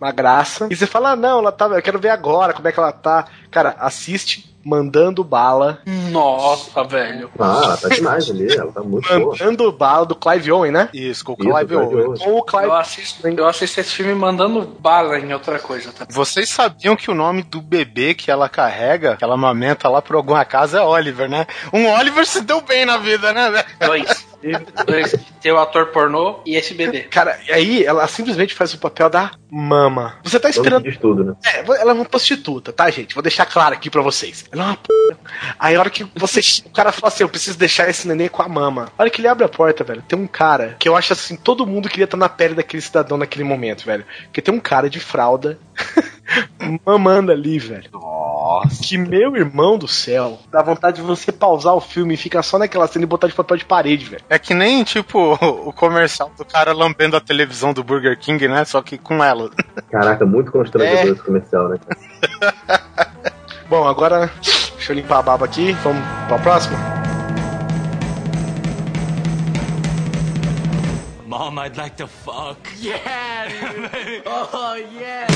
S7: uma graça. E você fala, ah, não, ela tá, eu quero ver agora como é que ela tá. Cara, assiste Mandando Bala.
S3: Nossa, velho.
S1: Ah, ela tá demais ali, ela tá muito boa.
S7: Mandando Bala do Clive Owen, né?
S2: Isso, com o
S1: Isso,
S2: Clive
S1: Clive
S2: Owen.
S1: Owen.
S7: Com o Clive
S3: Eu assisto, eu assisto esse filme mandando bala em outra coisa, tá?
S2: Vocês sabiam que o nome do bebê que ela carrega, que ela amamenta lá por alguma casa, é Oliver, né? Um Oliver se deu bem na vida, né, velho?
S3: Dois. Tem o ator pornô e esse bebê.
S7: Cara, e aí ela simplesmente faz o papel da mama. Você tá esperando.
S1: tudo, né?
S7: É, ela é uma prostituta, tá, gente? Vou deixar claro aqui pra vocês. Ela é uma p. Aí a hora que você. O cara fala assim: eu preciso deixar esse neném com a mama. A hora que ele abre a porta, velho, tem um cara que eu acho assim: todo mundo queria estar na pele daquele cidadão naquele momento, velho. Porque tem um cara de fralda. mamando ali, velho.
S5: Nossa.
S7: Que meu irmão do céu. Dá vontade de você pausar o filme e ficar só naquela cena e botar de papel de parede, velho.
S2: É que nem, tipo, o comercial do cara lambendo a televisão do Burger King, né? Só que com ela.
S1: Caraca, muito constrangedor
S7: É.
S1: esse comercial, né?
S7: Bom, agora. Deixa eu limpar a baba aqui. Vamos pra próxima?
S8: Mom, I'd like to fuck. Yeah, dude. oh, yeah.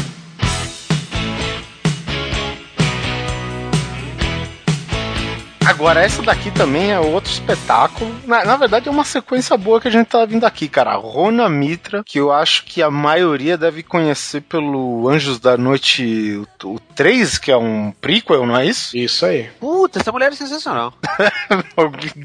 S2: Agora, essa daqui também é outro espetáculo. Na, na verdade, é uma sequência boa que a gente tá vindo aqui, cara. Rona Mitra, que eu acho que a maioria deve conhecer pelo Anjos da Noite o, o 3, que é um prequel, não é isso?
S7: Isso aí.
S5: Puta, essa mulher é sensacional.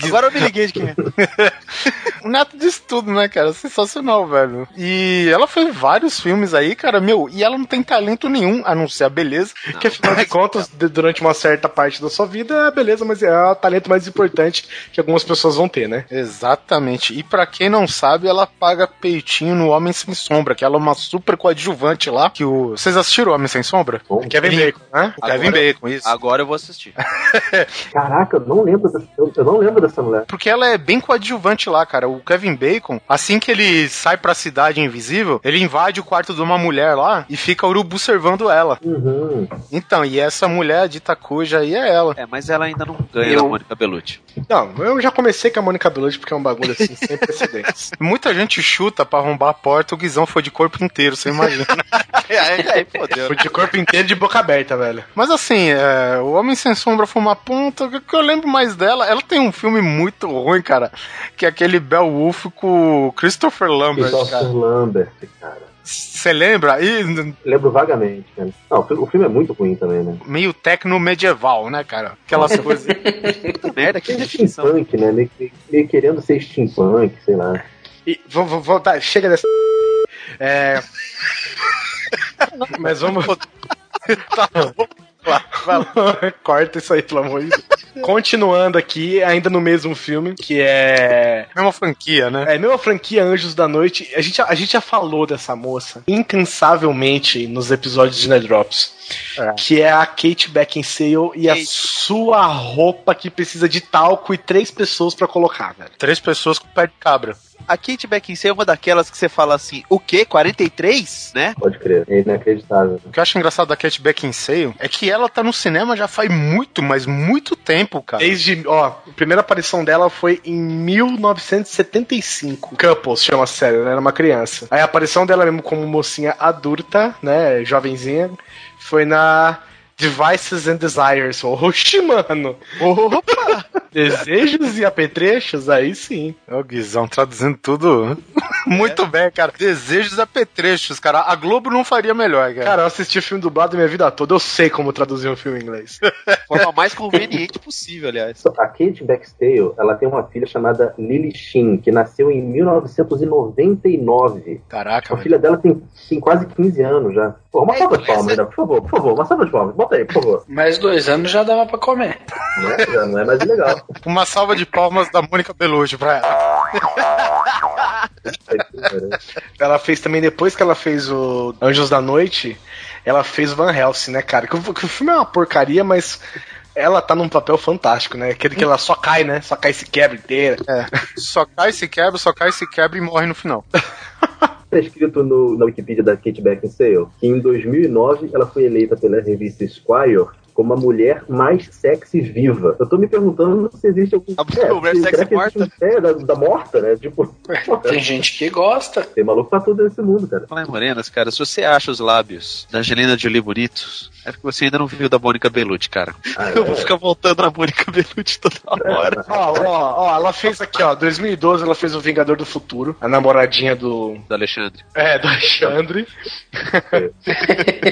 S5: Agora eu me liguei de quem é.
S2: O Neto diz tudo, né, cara? Sensacional, velho. E ela fez vários filmes aí, cara, meu, e ela não tem talento nenhum, a não ser a beleza.
S7: Que afinal de contas, de- durante uma certa parte da sua vida, beleza, mas é o talento mais importante que algumas pessoas vão ter, né?
S2: Exatamente. E pra quem não sabe, ela paga peitinho no Homem Sem Sombra, que ela é uma super coadjuvante lá. Que o... Vocês assistiram o Homem Sem Sombra?
S1: Bom,
S7: Kevin
S2: Ele-
S7: Bacon, né?
S2: O Kevin
S5: Agora-
S2: Bacon, isso.
S5: Agora eu vou assistir.
S1: Caraca, eu não lembro dessa, eu, eu não lembro dessa mulher.
S2: Porque ela é bem coadjuvante lá, cara. O Kevin Bacon, assim que ele sai pra cidade invisível, ele invade o quarto de uma mulher lá e fica urubu servando ela.
S1: Uhum.
S2: Então, e essa mulher, a dita cuja aí, é ela.
S5: É, mas ela ainda não ganha
S3: Eu-
S5: da Mônica Bellucci.
S7: Não, eu já comecei com a Mônica Bellucci porque é um bagulho assim, sem precedentes.
S2: Muita gente chuta pra arrombar a porta, o Guizão foi de corpo inteiro, você imagina.
S5: aí, aí fodeu.
S7: Foi de corpo inteiro de boca aberta, velho.
S2: Mas assim, é, o Homem Sem Sombra foi uma ponta. O que eu lembro mais dela, ela tem um filme muito ruim, cara, que é aquele Beowulf com o Christopher Lambert,
S1: Christopher
S2: cara.
S1: Lambert, cara.
S2: Você lembra? E
S1: Lembro vagamente, cara. Não, o fi- o filme é muito ruim também, né?
S2: meio tecno medieval, né, cara? Aquelas coisas.
S5: Puta merda, que
S1: É
S5: definição.
S1: steampunk, né? Meio, meio- meio querendo ser steampunk, sei lá.
S7: E vamos voltar, chega dessa. É. Mas vamos.
S2: tá bom. Lá.
S7: Corta isso aí, pelo amor de Deus. Continuando aqui, ainda no mesmo filme, que é.
S2: Mesma franquia, né?
S7: É, mesma franquia Anjos da Noite. A gente, a gente já falou dessa moça incansavelmente nos episódios de Nerd Drops. Que é a Kate Beckinsale e a sua roupa que precisa de talco e três pessoas pra colocar, velho.
S2: Três pessoas com pé de cabra.
S5: A Kate Beckinsale é uma daquelas que você fala assim, o quê? 43? Né?
S1: Pode crer. É inacreditável.
S2: O que eu acho engraçado da Kate Beckinsale é que ela tá no cinema já faz muito, mas muito tempo, cara.
S7: Desde, ó, a primeira aparição dela foi em 1975. Couples chama a série, ela era uma criança. Aí a aparição dela mesmo como mocinha adulta, né, jovenzinha, foi na Devices and Desires. Oxi, mano.
S5: Opa!
S7: Desejos e apetrechos, aí sim.
S2: É o Guizão traduzindo tudo muito bem, cara. Desejos apetrechos, cara. A Globo não faria melhor, cara.
S7: Cara, eu assisti filme dublado minha vida toda, eu sei como traduzir um filme em inglês.
S5: Forma mais conveniente possível, aliás.
S1: A Kate Beckinsale, ela tem uma filha chamada Lily Shin, que nasceu em 1999.
S2: Caraca,
S1: A filha dela tem, tem quase 15 anos já. Pô, uma salva de palmas, ainda, por favor, por favor, uma salva de palmas. Bota aí, por favor.
S3: Mais dois anos já dava pra comer.
S1: Não é, já não é mais legal.
S2: Uma salva de palmas da Mônica Bellucci pra ela.
S7: Ela fez também, depois que ela fez o Anjos da Noite, ela fez Van Helsing, né, cara? Que, o- que o filme é uma porcaria, mas ela tá num papel fantástico, né? Aquele que ela só cai, né? Só cai e se quebra inteira.
S2: É. Só cai, se quebra, só cai, se quebra e morre no final.
S1: Está escrito no, na Wikipedia da Kate Beckinsale que em 2009 ela foi eleita pela revista Esquire como a mulher mais sexy viva. Eu tô me perguntando se existe algum...
S5: A mulher
S1: se-
S5: sexy
S1: um- É, da, da morta, né? Tipo,
S3: Tem gente que gosta.
S1: tem maluco pra tudo nesse mundo, cara.
S5: Falar em morenas, cara, se você acha os lábios da Angelina Jolie bonitos, é porque você ainda não viu da Mônica Bellucci, cara.
S1: Ah,
S5: Eu vou
S1: é.
S5: ficar voltando na Mônica Bellucci toda hora.
S7: Ó, ó, ó, ela fez aqui, ó, 2012 ela fez o Vingador do Futuro, a namoradinha do.
S5: Do Alexandre.
S7: É, do Alexandre.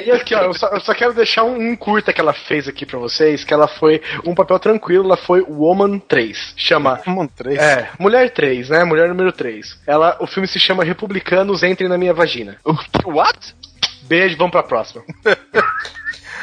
S7: e aqui, ó, eu só, eu só quero deixar um, um curta que ela fez aqui pra vocês, que ela foi um papel tranquilo, ela foi Woman 3. Chama
S2: Mano, três.
S7: É, Mulher 3, né? Mulher número 3. Ela, o filme se chama Republicanos Entrem na Minha Vagina.
S5: What?
S7: Beijo, vamos pra próxima.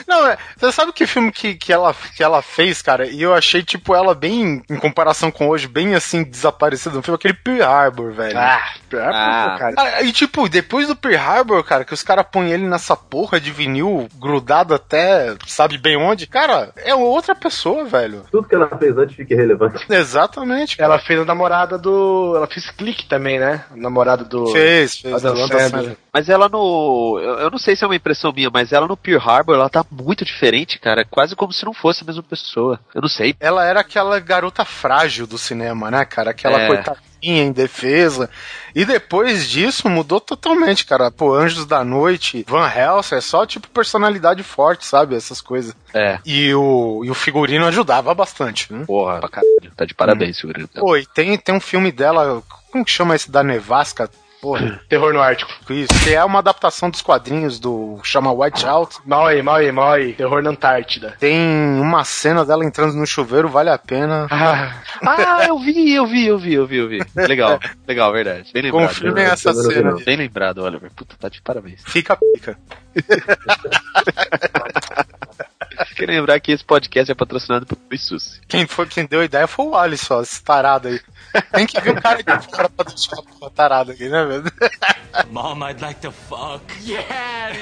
S2: Não, é, você sabe que filme que, que, ela, que ela fez, cara? E eu achei, tipo, ela bem, em comparação com hoje, bem assim, desaparecida no filme, aquele Pearl Harbor, velho.
S7: Ah, pior
S5: Ah.
S7: cara.
S2: Cara, e tipo, depois do Pearl Harbor, cara, que os caras põem ele nessa porra de vinil grudado até sabe bem onde, cara, é outra pessoa, velho.
S1: Tudo que ela fez antes fica irrelevante.
S2: Exatamente. cara.
S7: Ela fez a namorada do. Ela fez clique também, né? A namorada do.
S2: Fez, fez.
S7: Adam.
S5: Mas ela no. Eu eu não sei se é uma impressão minha, mas ela no Pearl Harbor, ela tá muito diferente, cara. Quase como se não fosse a mesma pessoa. Eu não sei.
S2: Ela era aquela garota frágil do cinema, né, cara? Aquela
S5: É.
S2: coitadinha em defesa. E depois disso mudou totalmente, cara. Pô, Anjos da Noite, Van Helsing, é só tipo personalidade forte, sabe? Essas coisas.
S5: É.
S2: E o, e o figurino ajudava bastante, né?
S5: Porra, pra caralho. Tá de parabéns, figurino.
S2: Pô, e tem, tem um filme dela, como que chama esse da Nevasca? Porra,
S7: Terror no Ártico.
S2: isso. Que é uma adaptação dos quadrinhos do chama White Out.
S7: Mal aí, mal aí, mal aí. Terror na Antártida.
S2: Tem uma cena dela entrando no chuveiro, vale a pena.
S7: Ah,
S5: Ah, eu vi, eu vi, eu vi, eu vi, eu vi. Legal, legal, verdade. Bem lembrado.
S2: Confirmem essa cena.
S5: Bem lembrado, Oliver. Puta, tá de parabéns.
S2: Fica pica.
S5: Queria lembrar que esse podcast é patrocinado por Issus.
S2: Quem foi quem deu a ideia foi o Alisson, esse tarado aí. Tem que ver o cara de fora pra deixar a porra tarada aqui, né, velho?
S8: Mom, I'd like to fuck. Yeah.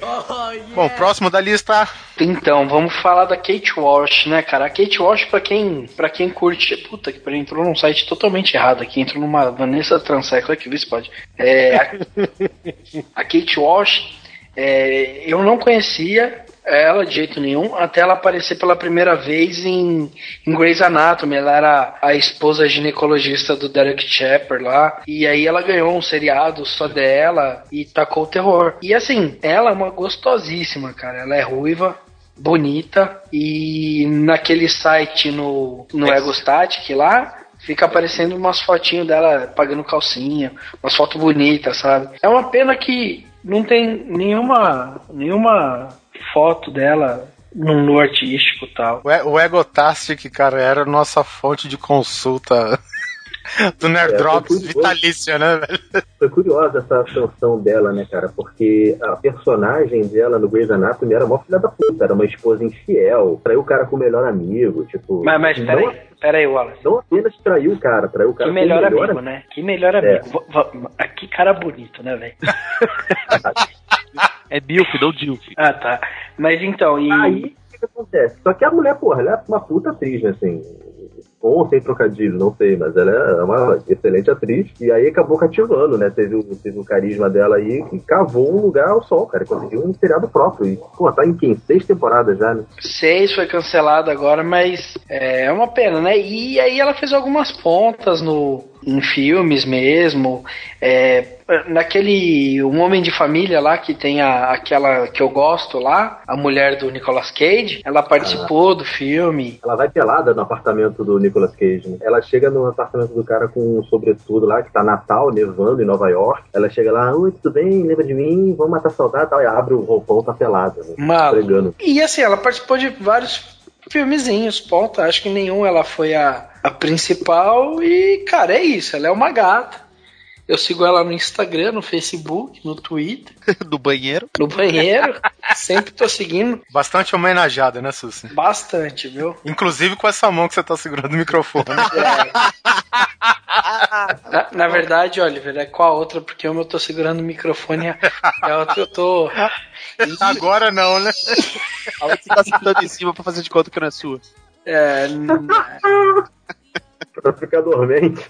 S8: Oh, yeah.
S2: Bom, próximo da lista.
S3: Então, vamos falar da Kate Walsh, né, cara? A Kate Walsh, pra quem, pra quem curte. Puta que pariu, entrou num site totalmente errado aqui. Entrou numa Vanessa Transecla que se pode. É, a, a Kate Walsh, é, eu não conhecia ela de jeito nenhum, até ela aparecer pela primeira vez em, em Grey's Anatomy. Ela era a esposa ginecologista do Derek Chappell lá. E aí ela ganhou um seriado só dela e tacou o terror. E assim, ela é uma gostosíssima, cara. Ela é ruiva, bonita. E naquele site no, no Egostatic lá. Fica aparecendo umas fotinhos dela pagando calcinha, umas fotos bonitas, sabe? É uma pena que não tem nenhuma nenhuma foto dela num nu artístico e tal.
S2: O, Egotastic, cara, era a nossa fonte de consulta Do Nerdrops
S1: É, foi curioso.
S2: vitalícia, né, velho?
S1: Foi curiosa essa ascensão dela, né, cara? Porque a personagem dela no Grey's Anatomy era uma filha da puta, era uma esposa infiel, traiu o cara com o melhor amigo, tipo.
S3: Mas, mas
S1: não,
S3: peraí, peraí, Wallace.
S1: não apenas traiu o cara, traiu o cara
S3: Que
S1: com o
S3: melhor
S1: melhor
S3: amigo, né? Que melhor amigo. Va- va- Que cara bonito, né, velho?
S5: É Milf, não Dilf.
S3: Ah, tá. Mas então, e.
S1: Aí, o que, acontece? Só que a mulher, porra, ela é uma puta atriz, né, assim. Com ou sem trocadilho, não sei, mas ela é uma excelente atriz. E aí acabou cativando, né? Teve, o- teve o carisma dela aí que cavou um lugar ao sol, cara. Conseguiu um seriado próprio. E, pô, tá em quem? Seis temporadas já, né?
S3: Seis foi cancelado agora, mas é uma pena, né? E aí ela fez algumas pontas no, em filmes mesmo. É, naquele Um Homem de Família lá, que tem a, aquela que eu gosto lá, a mulher do Nicolas Cage, ela participou do filme.
S1: Ela vai pelada no apartamento do Nicolas Cage, né? Ela chega no apartamento do cara com um sobretudo lá, que tá Natal, nevando em Nova York. Ela chega lá, oi, tudo bem? Lembra de mim? Vamos matar saudade e tal. E abre o roupão, tá pelada, né? Pregando.
S3: E assim, ela participou de vários filmezinhos, ponto. Acho que nenhum ela foi a, a principal. E, cara, é isso. Ela é uma gata. Eu sigo ela no Instagram, no Facebook, no Twitter,
S5: Do banheiro.
S3: no banheiro. Sempre tô seguindo
S2: Bastante homenageada, né, Susi?
S3: bastante, viu?
S2: Inclusive com essa mão que você tá segurando o microfone.
S3: Na, na verdade, Oliver, é qual a outra? Porque uma eu tô segurando o microfone e a, outra eu tô.
S2: Agora não, né?
S5: A outra você tá sentando em cima pra fazer de conta que não é sua.
S3: É,
S1: Pra ficar dormente.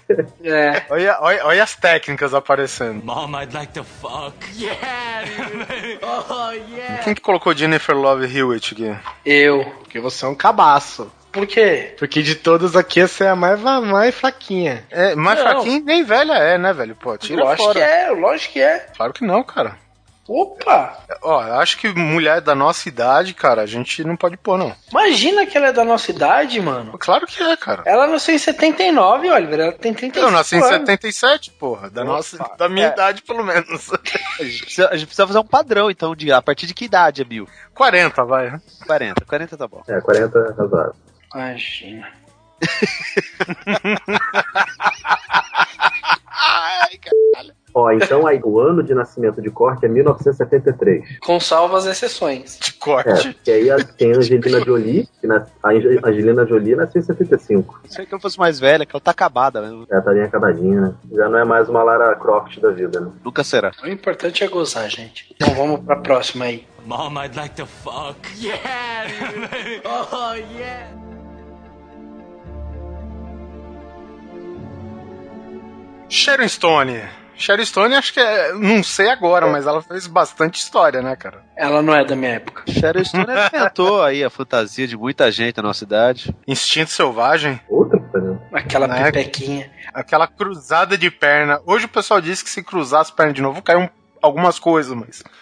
S3: é,
S2: Olha, olha, olha as técnicas aparecendo.
S8: Mom, I'd like to fuck. Yeah. Oh, yeah.
S2: Quem que colocou Jennifer Love Hewitt aqui?
S3: eu.
S7: Porque você é um cabaço.
S3: Por quê?
S7: Porque de todas aqui, você é a mais, mais fraquinha.
S2: É, mais
S3: Não.
S2: fraquinho nem velha é, né, velho? Pô, tira
S3: lógico
S2: fora.
S3: que é, lógico que é.
S2: Claro que não, cara.
S3: Opa!
S2: Ó, eu acho que mulher da nossa idade, cara, a gente não pode pôr, não.
S3: Imagina que ela é da nossa idade, mano.
S2: Claro que é, cara.
S3: Ela nasceu em 79, Oliver. Ela tem 35
S2: Eu nasci em
S3: anos.
S2: 77, porra. Da, nossa, da minha
S5: É.
S2: idade, pelo menos.
S5: A gente, precisa, a gente precisa fazer um padrão, então, de a partir de que idade é Bill?
S2: 40, vai.
S5: 40. 40 tá bom.
S1: É, 40 é razoável.
S3: Imagina.
S2: Ai, cara.
S1: Ó, então aí, o ano de nascimento de corte é 1973.
S3: Com salvas exceções.
S2: De
S1: É,
S2: corte.
S1: que aí a- tem a Angelina Jolie, que nas- a Ange- Angelina Jolie nasceu em 75.
S5: Se ela fosse mais velha, que ela tá acabada mesmo.
S1: Já tá bem acabadinha, né? Já não é mais uma Lara Croft da vida, né?
S5: Nunca será.
S3: O importante é gozar, gente. Então vamos pra próxima aí.
S8: Mom, I'd like to fuck. Yeah. Oh, yeah.
S2: Sharon Stone. Sharon Stone, acho que é. Não sei agora, mas ela fez bastante história, né, cara?
S3: Ela não é da minha época.
S5: Sharon Stone alimentou aí a fantasia de muita gente na nossa idade.
S2: Instinto Selvagem.
S1: Outra?
S3: Aquela
S2: Né?
S3: pipequinha.
S2: Aquela cruzada de perna. Hoje o pessoal diz que se cruzar as pernas de novo, caiam algumas coisas, mas.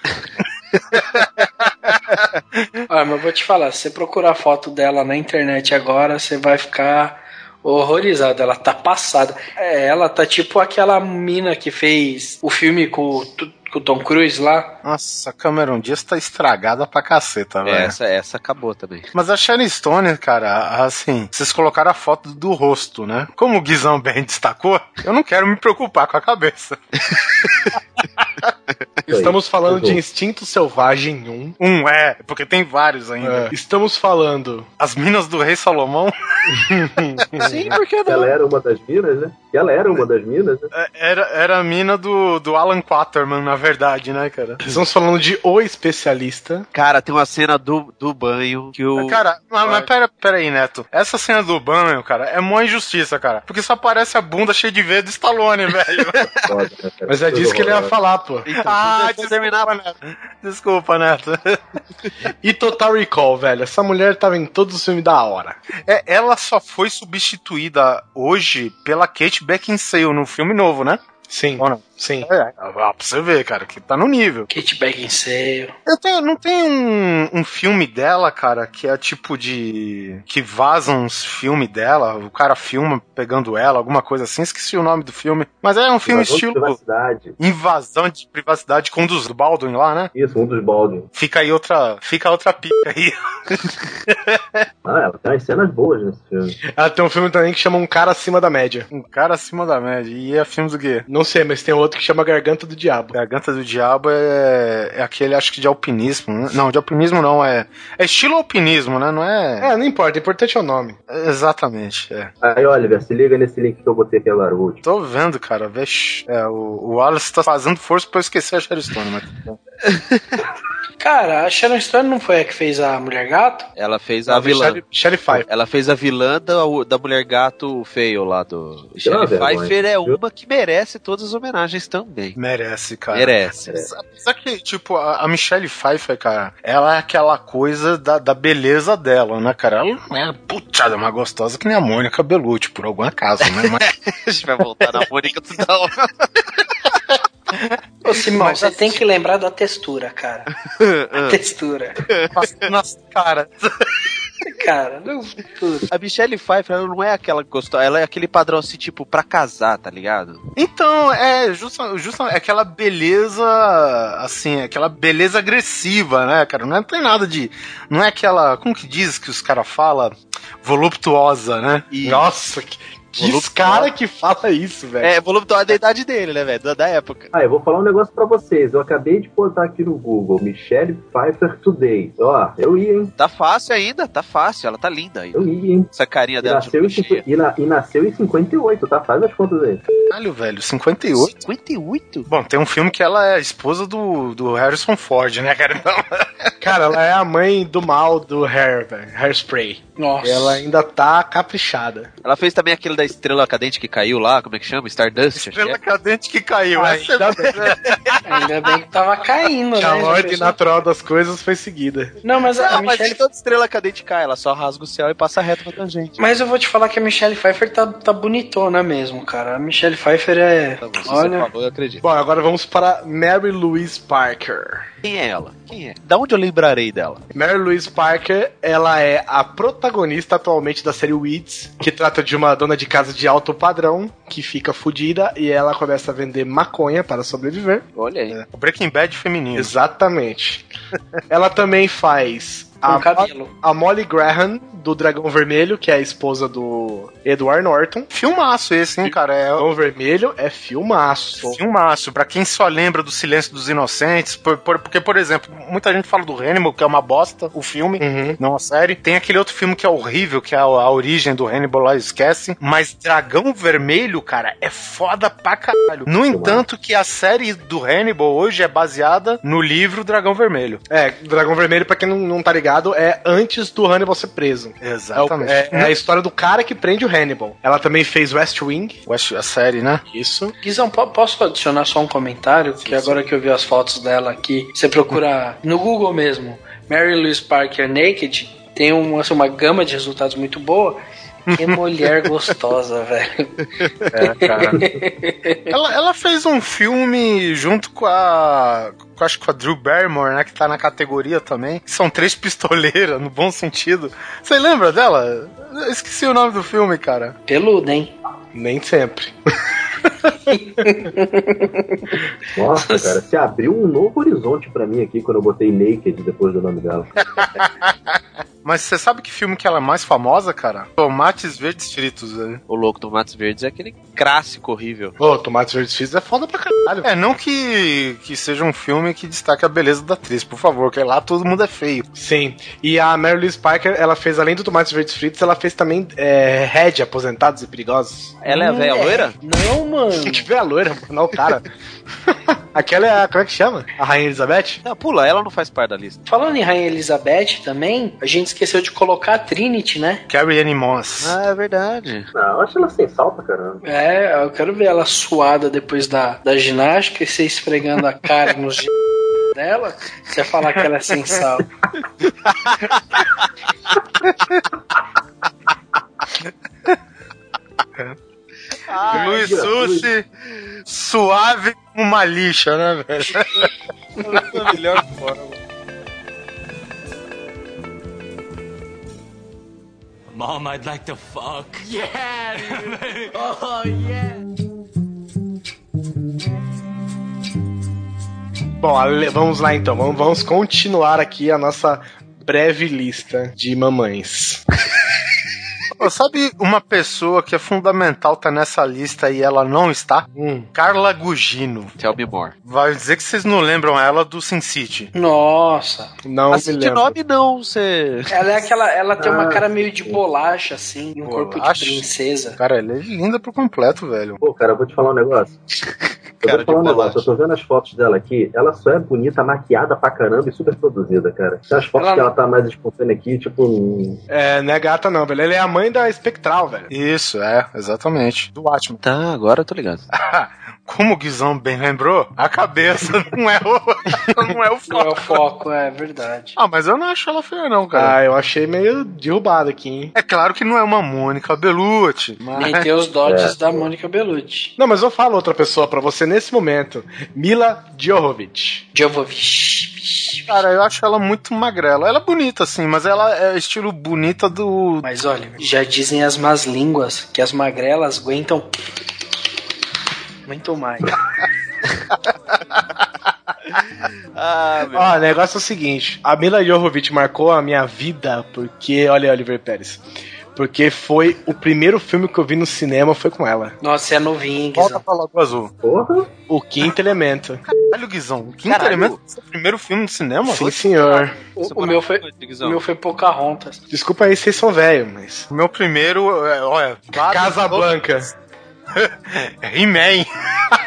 S3: Ah, mas eu vou te falar, se você procurar a foto dela na internet agora, você vai ficar horrorizado. Ela tá passada. É, ela tá tipo aquela mina que fez o filme com, com o Tom Cruise lá.
S2: Nossa, a Cameron Diaz tá estragada pra caceta, velho.
S5: Essa, essa acabou também.
S2: Mas a Sharon Stone, cara, assim, vocês colocaram a foto do rosto, né? Como o Guizão bem destacou, eu não quero me preocupar com a cabeça.
S7: Estamos falando de
S1: Uhum.
S7: Instinto Selvagem 1.
S2: Um é, porque tem vários ainda.
S7: É. Estamos falando.
S2: As Minas do Rei Salomão
S5: Sim, por que
S1: Ela era uma das minas, né? Ela era uma das minas, né?
S2: é, era, era a mina do, do Alan Quaterman, na verdade, né, cara?
S7: Estamos falando de O Especialista.
S5: Cara, tem uma cena do, do banho que o.
S2: Cara, mas, mas pera, pera aí, Neto. Essa cena do banho, cara, é mó injustiça, cara. Porque só aparece a bunda cheia de veia do Stallone, velho.
S1: Né?
S7: Mas é disso que ele ia falar, pô.
S5: Então,
S2: ah, desculpa, Neto. Desculpa, Neto.
S7: E Total Recall, velho. Essa mulher tava em todos os filmes da hora.
S2: É, ela só foi substituída hoje pela Kate Beckinsale no filme novo, né?
S7: Sim.
S2: Ou não?
S7: Sim.
S2: É, ah, pra você ver, cara, que tá no nível.
S3: Kate Beckinsale.
S2: Eu tenho, não tem um, um filme dela, cara, que é tipo de. que vaza uns filmes dela, o cara filma pegando ela, alguma coisa assim, esqueci o nome do filme. Mas é um filme
S1: Invasão de
S2: estilo.
S1: privacidade.
S2: Invasão de privacidade com um dos do Baldwin lá, né?
S1: Isso, um dos Baldwin.
S2: Fica aí outra. Fica outra pica aí.
S1: Ah, ela tem umas cenas boas nesse filme.
S7: Ela tem um filme também que chama Um Cara Acima da Média.
S2: Um cara acima da média. E é filme do quê?
S7: Não sei, mas tem outro que chama Garganta do Diabo.
S2: Garganta do Diabo é, é aquele, acho que de alpinismo. né? Não, de alpinismo não, é. É estilo alpinismo, né? Não é.
S7: É, não importa, o importante é o nome.
S2: é exatamente, é.
S1: Aí, Oliver, se liga nesse link que eu botei aqui agora, o.
S2: Tô vendo, cara. Vex, é, o, o Wallace tá fazendo força pra eu esquecer a Sharon Stone, mas.
S3: Cara, a Sharon Stone não foi a que fez a Mulher Gato?
S5: Ela fez a vilã.
S7: Shelly, Shelly Five.
S5: Ela fez a vilã da, da mulher gato feio lá do.
S1: Vergonha.
S5: Pfeiffer é uma que merece todas as homenagens também.
S2: Merece, cara.
S5: Merece.
S2: Apesar que, tipo, a, a Michelle Pfeiffer, cara, ela é aquela coisa da, da beleza dela, né, cara? Ela não é putada, uma gostosa que nem a Mônica Bellucci, por algum acaso, né? Mas,
S5: A gente vai voltar na Mônica toda hora.
S3: Ô, Simão, você tem que lembrar da textura, cara. A textura.
S2: nas caras.
S3: Cara, não. tudo.
S5: A Michelle Pfeiffer ela não é aquela gostosa, ela é aquele padrão assim, tipo, pra casar, tá ligado?
S2: Então, é justa, justa, é aquela beleza, assim, aquela beleza agressiva, né, cara? Não é- tem nada de. Não é aquela. Como que diz que os caras falam? Voluptuosa, né?
S5: E
S7: Nossa, que,
S5: Voluptuosa.
S7: cara que fala isso, velho.
S5: é voluptuosa da idade dele, né, velho? Da, da época.
S1: Ah, eu vou falar um negócio pra vocês. Eu acabei de botar aqui no Google, Michelle Pfeiffer Today. Ó, eu ia, hein?
S5: Tá fácil ainda, tá fácil, ela tá linda aí.
S1: Eu ia, hein?
S5: Essa carinha
S1: E
S5: dela de
S1: nasceu,
S5: cheia.
S1: cinqu- e, na- e nasceu em 58, tá? Faz as contas aí.
S2: Caralho, velho, 58.
S5: 58?
S2: Bom, tem um filme que ela é a esposa do, do Harrison Ford, né, cara? Então,
S7: Cara, ela é a mãe do mal do Hair, velho. Hairspray.
S3: Nossa.
S7: Ela ainda tá caprichada.
S5: Ela fez também aquele da estrela cadente que caiu lá, como é que chama? Stardust?
S2: Estrela
S5: é.
S2: cadente que caiu. Essa é-
S7: Ainda bem
S3: Ainda bem que tava caindo,
S7: que a
S3: né? Já
S7: ordem natural das coisas foi seguida.
S3: Não, mas a, a
S5: mas
S3: Michelle.
S5: toda estrela cadente cai, ela só rasga o céu e passa reto na tangente.
S3: Mas eu vou te falar que a Michelle Pfeiffer tá, tá bonitona mesmo, cara. A Michelle Pfeiffer é.
S5: Tá bom, se
S3: Olha.
S5: você falou, eu acredito.
S7: Bom, agora vamos para Mary Louise Parker.
S5: Quem é ela? Quem é? Da onde eu lembrarei dela?
S7: Mary Louise Parker, ela é a protagonista atualmente da série Weeds, que trata de uma dona de casa de alto padrão que fica fodida e ela começa a vender maconha para sobreviver.
S5: Olha aí.
S2: O Breaking Bad feminino.
S7: Exatamente. ela também faz a, a Molly Graham do Dragão Vermelho, que é a esposa do Edward Norton.
S2: Filmaço esse, hein, cara? É
S7: Dragão Vermelho é filmaço.
S2: filmaço. Pra quem só lembra do Silêncio dos Inocentes, por- por- porque, por exemplo, muita gente fala do Hannibal, que é uma bosta, o filme,
S7: Uhum.
S2: não a série. Tem aquele outro filme que é horrível, que é a, a origem do Hannibal lá, esquece. Mas Dragão Vermelho, cara, é foda pra caralho. No entanto, que a série do Hannibal hoje é baseada no livro Dragão Vermelho.
S7: É, Dragão Vermelho, pra quem não, não tá ligado, é antes do Hannibal ser preso. É,
S2: Exatamente.
S7: é- é a história do cara que prende o Hannibal. Ela também fez West Wing.
S2: Acho a série, né?
S7: Isso.
S3: Guizão, po- posso adicionar só um comentário? que agora que eu vi as fotos dela aqui, você procura no Google mesmo, Mary Louise Parker Naked, tem uma, assim, uma gama de resultados muito boa. Que mulher gostosa, velho.
S2: É, cara. ela, ela fez um filme junto com a. Com, acho que com a Drew Barrymore, né? Que tá na categoria também. São três pistoleiras, no bom sentido. Você lembra dela? Eu esqueci o nome do filme, cara.
S3: Peluda, hein?
S7: Nem sempre.
S1: Nossa, cara, você abriu um novo horizonte pra mim aqui quando eu botei Naked depois do nome dela.
S2: Mas você sabe que filme que ela é mais famosa, cara? Tomates Verdes Fritos, velho.
S5: O louco Tomates Verdes é aquele clássico horrível.
S7: Ô, Tomates Verdes Fritos é foda pra caralho.
S2: É, não que, que seja um filme que destaque a beleza da atriz, por favor, que lá todo mundo é feio.
S7: Sim. E a Mary Louise Parker, ela fez, além do Tomates Verdes Fritos, ela fez também é, Red, Aposentados e Perigosos.
S5: Ela é a velha loira?
S3: Não, mano.
S7: Que velha loira, mano, não o cara. Aquela é a, como é que chama? A Rainha Elizabeth?
S5: Não, pula, ela não faz parte da lista.
S3: Falando em Rainha Elizabeth também, a gente esqueceu de colocar a Trinity, né?
S2: Carrie Anne Moss.
S5: Ah, é verdade.
S1: Não, eu acho ela sem sal pra caramba.
S3: É, eu quero ver ela suada depois da, da ginástica e você esfregando a cara nos dela, você falar que ela é sem sal.
S2: Luiz
S1: Luiz.
S2: Sussi, suave como uma lixa, né, velho?
S5: Da melhor forma.
S8: Mom, I'd like to fuck. Yeah, dude. oh, yeah.
S7: Bom, vamos lá então. Vamos, vamos continuar aqui a nossa breve lista de mamães.
S2: Ô, Sabe uma pessoa que é fundamental tá nessa lista e ela não está?
S7: Hum.
S2: Carla Gugino.
S5: Tell me more.
S2: Vai dizer que vocês não lembram ela do Sin City.
S3: Nossa.
S7: Não
S5: Assim,
S7: me
S5: de
S7: lembro.
S5: nome não, você.
S3: Ela é aquela. Ela tem uma cara meio de bolacha, assim, e um corpo de princesa.
S2: Cara, ela é linda por completo, velho.
S1: Pô, cara, eu vou te falar um negócio. Eu
S5: Cara
S1: vou te falar um
S5: de
S1: negócio. Eu tô vendo as fotos dela aqui. Ela só é bonita, maquiada pra caramba e super produzida, cara. Tem as fotos
S3: Ela-
S1: que ela tá mais espontânea aqui, tipo. um-
S7: É, não é gata não, velho. Ela é a mãe da Espectral, velho.
S2: Isso, é, exatamente. Do Watchmen.
S5: Tá, agora eu tô ligado.
S2: Como o Guizão bem lembrou, a cabeça não é o, não é o
S3: Não é o
S2: foco.
S3: foco, é verdade.
S2: Ah, mas eu não acho ela feia, não, cara.
S7: Ah, eu achei meio derrubado aqui, hein?
S2: É claro que não é uma Mônica Bellucci,
S3: Nem
S2: mas...
S3: tem os dotes
S1: É.
S3: da Mônica Bellucci.
S7: Não, mas eu falo outra pessoa pra você nesse momento. Mila Jovovich.
S3: Jovovich.
S2: Cara, eu acho ela muito magrela. Ela é bonita, assim, mas ela é estilo bonita do...
S3: Mas olha, já dizem as más línguas que as magrelas aguentam muito mais.
S5: Ah, meu.
S7: Ó, o negócio é o seguinte: a Mila Jovovich marcou a minha vida porque, olha, Oliver Pérez. Porque foi o primeiro filme que eu vi no cinema, foi com ela.
S3: Nossa, é novinho, hein,
S2: Volta
S3: Guizão.
S2: pra Lagoa Azul.
S1: Porra!
S7: O Quinto Elemento.
S2: Olha o Guizão. Que
S5: Caralho.
S2: elemento é o primeiro filme de cinema?
S7: Sim, senhor.
S3: O, o meu foi, o meu foi Pocahontas.
S7: Desculpa aí, vocês são velhos, mas.
S2: O meu primeiro, é, olha...
S7: Casa Blanca.
S2: He-Man.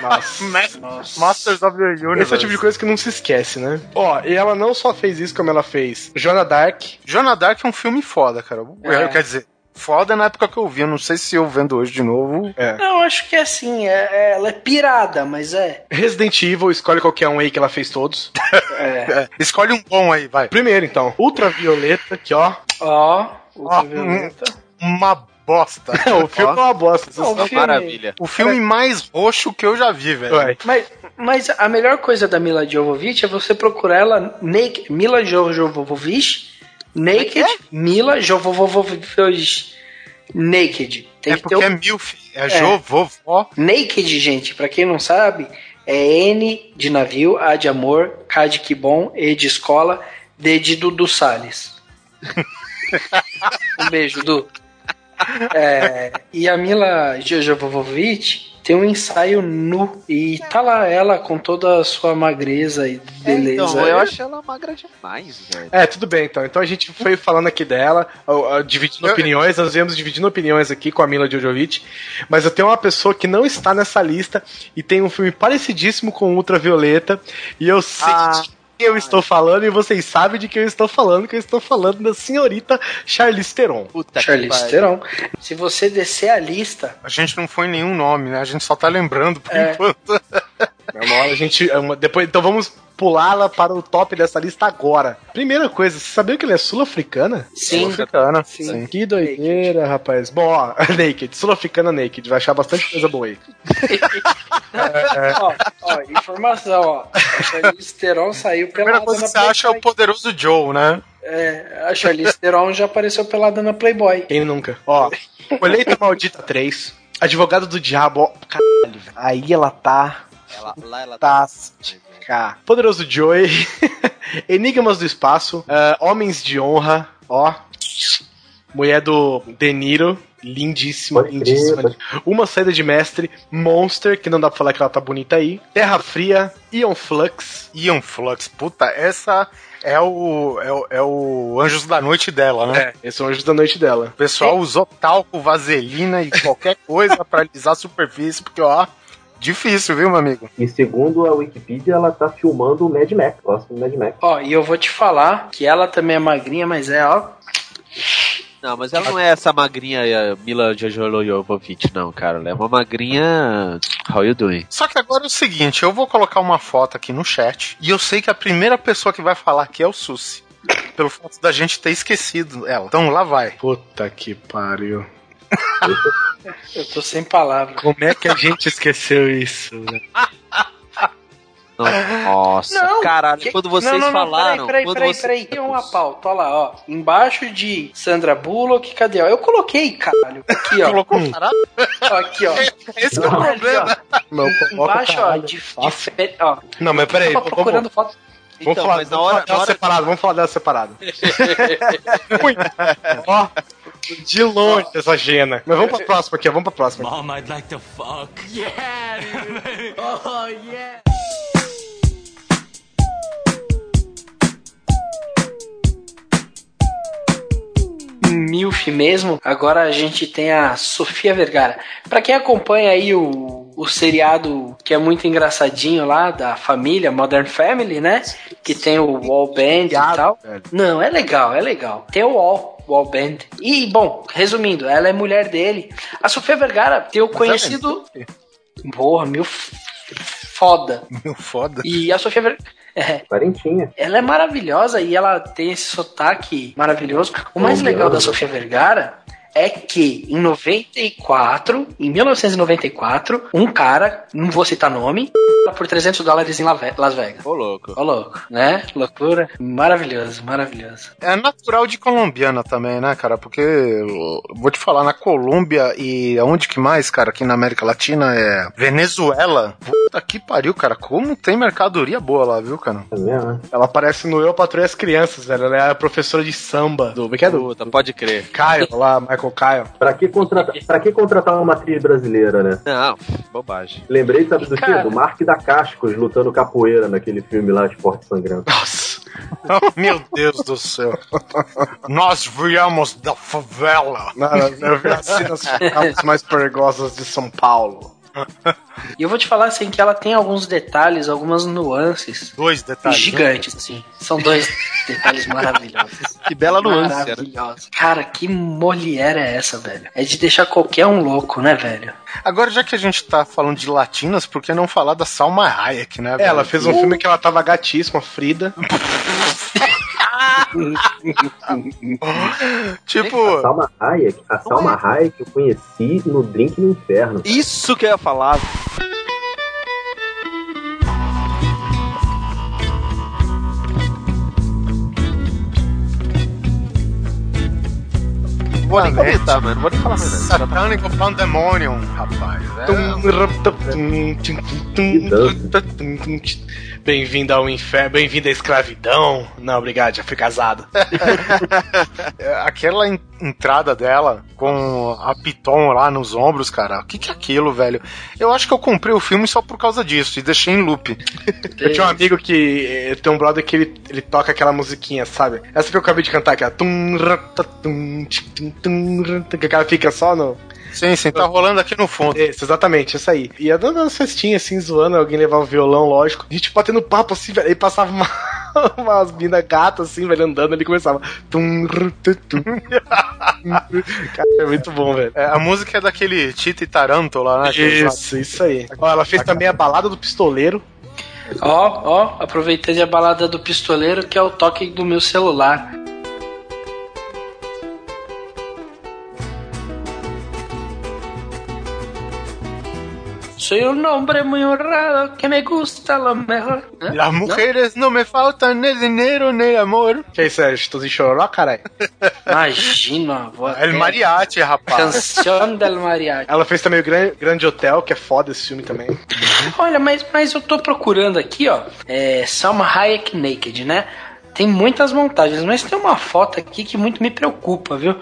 S7: Nossa.
S2: Mas- Masters of the Universe.
S7: Esse é o tipo de coisa que não se esquece, né? Ó, e ela não só fez isso, como ela fez Joana Dark.
S2: Joana Dark é um filme foda, cara.
S3: É.
S2: Quer dizer, foda na época que eu vi. Eu não sei se eu vendo hoje de novo.
S7: É.
S3: Não, acho que é assim, é, é- ela é pirada, mas é.
S7: Resident Evil, escolhe qualquer um aí que ela fez todos.
S3: é.
S2: É, escolhe um bom aí, vai.
S7: Primeiro, então, Ultravioleta, que ó.
S3: Ó,
S2: Ó,
S3: ultravioleta.
S2: Uma bosta.
S7: o filme é uma bosta.
S3: Ó, o
S7: não-
S3: filme-
S5: Maravilha.
S2: O filme mais roxo que eu já vi, velho.
S3: Mas, mas a melhor coisa da Mila Jovovich é você procurar ela naked. Mila Jo- Jovovich naked. Mila Jovovich naked. Tem
S2: É porque
S3: o
S2: é milf, é, jo, vovó.
S3: Naked, gente, pra quem não sabe, é N de navio, A de amor, K de que bom, E de escola, D de Dudu Salles. um beijo, Du. É, e a Mila Jovovich tem um ensaio nu. E tá lá ela com toda a sua magreza e beleza.
S5: Então, eu acho ela magra demais, velho.
S7: É, tudo bem, então. Então a gente foi falando aqui dela, dividindo opiniões, nós viemos dividindo opiniões aqui com a Mila Jojovic, mas eu tenho uma pessoa que não está nessa lista e tem um filme parecidíssimo com Ultravioleta, e eu sei
S5: Ah.
S7: Eu estou falando, e vocês sabem de que eu estou falando, que eu estou falando da senhorita Charlize Theron.
S5: Puta
S3: Charlize
S5: pariu.
S3: Theron. Se você descer a lista,
S2: A gente não foi nenhum nome, né? A gente só tá lembrando por
S3: É.
S2: enquanto.
S7: Uma hora a gente. é uma- Depois, então vamos pulá-la para o top dessa lista agora. Primeira coisa, você sabia que ela é sul-africana?
S3: sim.
S2: Africana.
S3: Sim.
S2: Sim.
S7: Que doideira, rapaz. Bom, ó, Naked, sul-africana Naked, vai achar bastante coisa boa aí.
S3: ó, ó, informação, ó. Theron saiu
S2: A primeira coisa que você acha é o poderoso Joe, né?
S3: É, a Charlize Theron já apareceu pelada na Playboy.
S7: Quem nunca? Ó, Colheita Maldita 3, Advogado do Diabo, ó, caralho, velho. Aí ela tá.
S5: Ela, lá ela tá.
S7: Fantástica. Poderoso Joey, Enigmas do Espaço, ah, Homens de Honra, ó. Mulher do De Niro, lindíssima,
S1: crer,
S7: lindíssima. Uma saída de mestre, Monster, que não dá pra falar que ela tá bonita aí. Terra Fria, Ion Flux.
S2: Ian Flux, puta, essa é o, é o, é o Anjos da Noite dela, né?
S7: É, esse é o anjo da noite dela.
S2: O pessoal usou talco, vaselina e qualquer coisa pra alisar a superfície, porque, ó, difícil, viu, meu amigo?
S1: E segundo a Wikipedia, ela tá filmando o Mad Max, próximo Mad Max.
S3: Ó, e eu vou te falar que ela também é magrinha, mas é, ó.
S5: Não, mas ela não é essa magrinha eh, Mila Jovovich, não, cara. Ela é uma magrinha. How you doing?
S2: Só que agora é o seguinte, eu vou colocar uma foto aqui no chat e eu sei que a primeira pessoa que vai falar aqui é o Susi. Pelo fato da gente ter esquecido ela. Então lá vai.
S7: Puta que pariu.
S3: Eu tô sem palavras.
S7: Como é que a gente esqueceu isso? né?
S5: Nossa,
S3: Não,
S5: caralho,
S3: que-
S5: quando vocês
S3: não, não, não,
S5: falaram.
S3: Peraí,
S5: quando
S3: peraí,
S5: você-
S3: peraí, peraí. Tem uma pauta, olha lá, ó. Embaixo de Sandra Bullock, cadê? Ó? Eu coloquei, caralho. Aqui, ó.
S2: Colocou caralho?
S3: Ó, Aqui, ó.
S2: Esse é o problema.
S3: ó.
S7: Não,
S3: Embaixo, ó,
S7: caralho.
S3: de, de ó.
S7: Não, mas peraí,
S3: Tava
S7: vamos,
S3: procurando foto.
S7: vamos
S5: Então,
S7: falar,
S5: mas na
S7: vamos
S5: hora,
S7: falar
S5: hora
S7: separado, vamos falar dela separado. Ui. Ó, de longe essa gena. Mas vamos pra próxima aqui, ó, vamos pra próxima.
S8: Mom, I'd like to fuck. Yeah, dude. Oh, yeah.
S3: Milf mesmo. Agora a gente tem a Sofia Vergara. Pra quem acompanha aí o, o seriado que é muito engraçadinho lá da família Modern Family, né? Que tem o Wall Band e tal. Não, é legal, é legal. Tem o Wall. Wall Band. E, bom, resumindo, ela é mulher dele. A Sofia Vergara tem o conhecido. Porra, mil foda.
S2: Meu foda.
S3: E a Sofia Vergara. É,
S1: Quarentinha.
S3: ela é maravilhosa e ela tem esse sotaque maravilhoso. O mais legal da Sofia Vergara é que em 94, em 1994, um cara, não vou citar nome, por 300 dólares em Las Vegas.
S5: Ô, louco.
S3: Ô louco, né? Loucura. Maravilhoso, maravilhoso.
S2: É natural de colombiana também, né, cara? Porque vou te falar, na Colômbia e aonde que mais, cara, aqui na América Latina é Venezuela. Puta que pariu, cara. Como tem mercadoria boa lá, viu, cara?
S1: É mesmo, né?
S7: Ela aparece no Eu Patrulho as Crianças, velho. Ela é a professora de samba do. Como é que é do?
S5: Puta, pode crer.
S7: Caio, lá, Michael Caio.
S1: Pra que, contratar, pra que contratar uma atriz brasileira, né?
S5: Não, bobagem.
S1: Lembrei, sabe do quê?
S3: Cara.
S1: Do Mark da Cascos lutando capoeira naquele filme lá, Esporte Sangrento.
S7: Nossa.
S2: Oh, meu Deus do céu. Nós viemos da favela.
S7: Não, eu vi as cenas as mais perigosas de São Paulo.
S3: E eu vou te falar assim que ela tem alguns detalhes, algumas nuances
S2: Dois detalhes. né?
S3: gigantes, assim. São dois detalhes maravilhosos.
S5: Que bela nuance, né?
S3: Maravilhosos. Cara, que mulher é essa, velho? É de deixar qualquer um louco, né, velho?
S2: Agora, já que a gente tá falando de latinas, por que não falar da Salma Hayek, né?
S7: É,
S2: velho?
S7: ela fez um filme que ela tava gatíssima, Frida.
S2: Tipo,
S1: A Salma Hayek, a Salma Hayek eu conheci no Drink no Inferno.
S5: Isso que eu ia falar. Vou nem comentar, mano. Vou nem falar mais nada.
S2: Satânico Pandemonium, rapaz. É.
S7: Bem-vindo ao inferno, bem-vindo à escravidão. Não, obrigado, já fui casado.
S2: É, Aquela en- entrada dela com a Piton lá nos ombros, cara. O que, que é aquilo, velho? Eu acho que eu comprei o filme só por causa disso e deixei em loop.
S7: Eu tinha um amigo que eh, tem um brother que ele, ele toca aquela musiquinha, sabe? Essa que eu acabei de cantar, que é que ela fica só no.
S2: Sim, sim, tá rolando aqui no fundo.
S7: Isso, exatamente, isso aí. E ia dando umas festinhas assim, zoando, alguém levava o violão, lógico. A gente batendo papo assim, velho. Aí passava uma, umas minas gatas assim, velho, andando, ele começava. Tum, tum. Cara, é muito bom, velho.
S2: É, a música é daquele Tita e Taranto lá, né?
S7: Isso, isso aí. Ó, ela fez também a balada do pistoleiro.
S3: Ó, ó, aproveitando a balada do pistoleiro, que é o toque do meu celular. Soy un hombre muy honrado que me gusta lo mejor. Hã?
S2: Las mujeres no me faltan ni dinero ni amor.
S7: Que é isso? Tô em chororó, caralho?
S3: Imagina, vou
S2: El mariachi, rapaz.
S3: Canção del mariachi.
S7: Ela fez também o Gran- Grande Hotel, que é foda esse filme também.
S3: Olha, mas, mas eu tô procurando aqui, ó. É, Salma Hayek Naked, né? Tem muitas montagens, mas tem uma foto aqui que muito me preocupa, viu?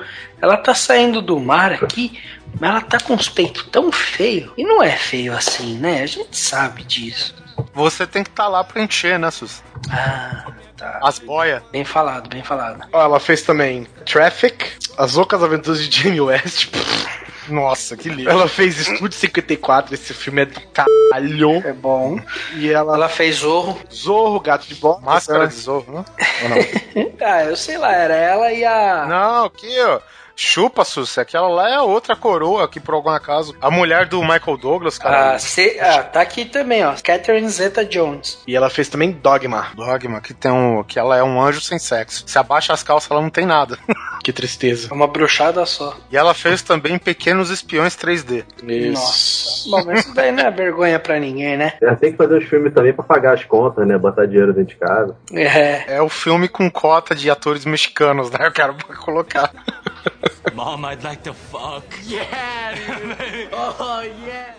S3: Ela tá saindo do mar aqui, mas ela tá com os peitos tão feios. E não é feio assim, né? A gente sabe disso.
S2: Você tem que estar lá pra encher, né, Sus?
S3: Ah, tá.
S2: As boias.
S3: Bem falado, bem falado.
S7: Ó, ela fez também Traffic, As Loucas Aventuras de Jamie West.
S2: Nossa, que lindo.
S7: Ela fez Estúdio 54, esse filme é do caralho.
S3: É bom.
S7: E ela,
S3: Ela fez Zorro.
S7: Zorro, Gato de Bola.
S2: Máscara de zorro, né? Ou não?
S3: Ah, eu sei lá, era ela e a.
S2: Não, aqui, ó. Chupa, Sussa, aquela lá é a outra coroa que, por algum acaso, a mulher do Michael Douglas, cara.
S3: Ah, se- ah, tá aqui também, ó. Catherine Zeta-Jones.
S7: E ela fez também Dogma.
S2: Dogma, que tem um. que ela é um anjo sem sexo. Se abaixa as calças, ela não tem nada.
S7: Que tristeza.
S3: É uma bruxada só.
S2: E ela fez também Pequenos Espiões 3D.
S3: Nossa. Bom, mas isso daí não é vergonha pra ninguém, né?
S1: Ela tem que fazer os filmes também pra pagar as contas, né? Botar dinheiro dentro de casa.
S3: É.
S2: É o filme com cota de atores mexicanos, né? Eu quero colocar.
S8: Mom, I'd like to fuck. Yeah, dude. Oh, yeah.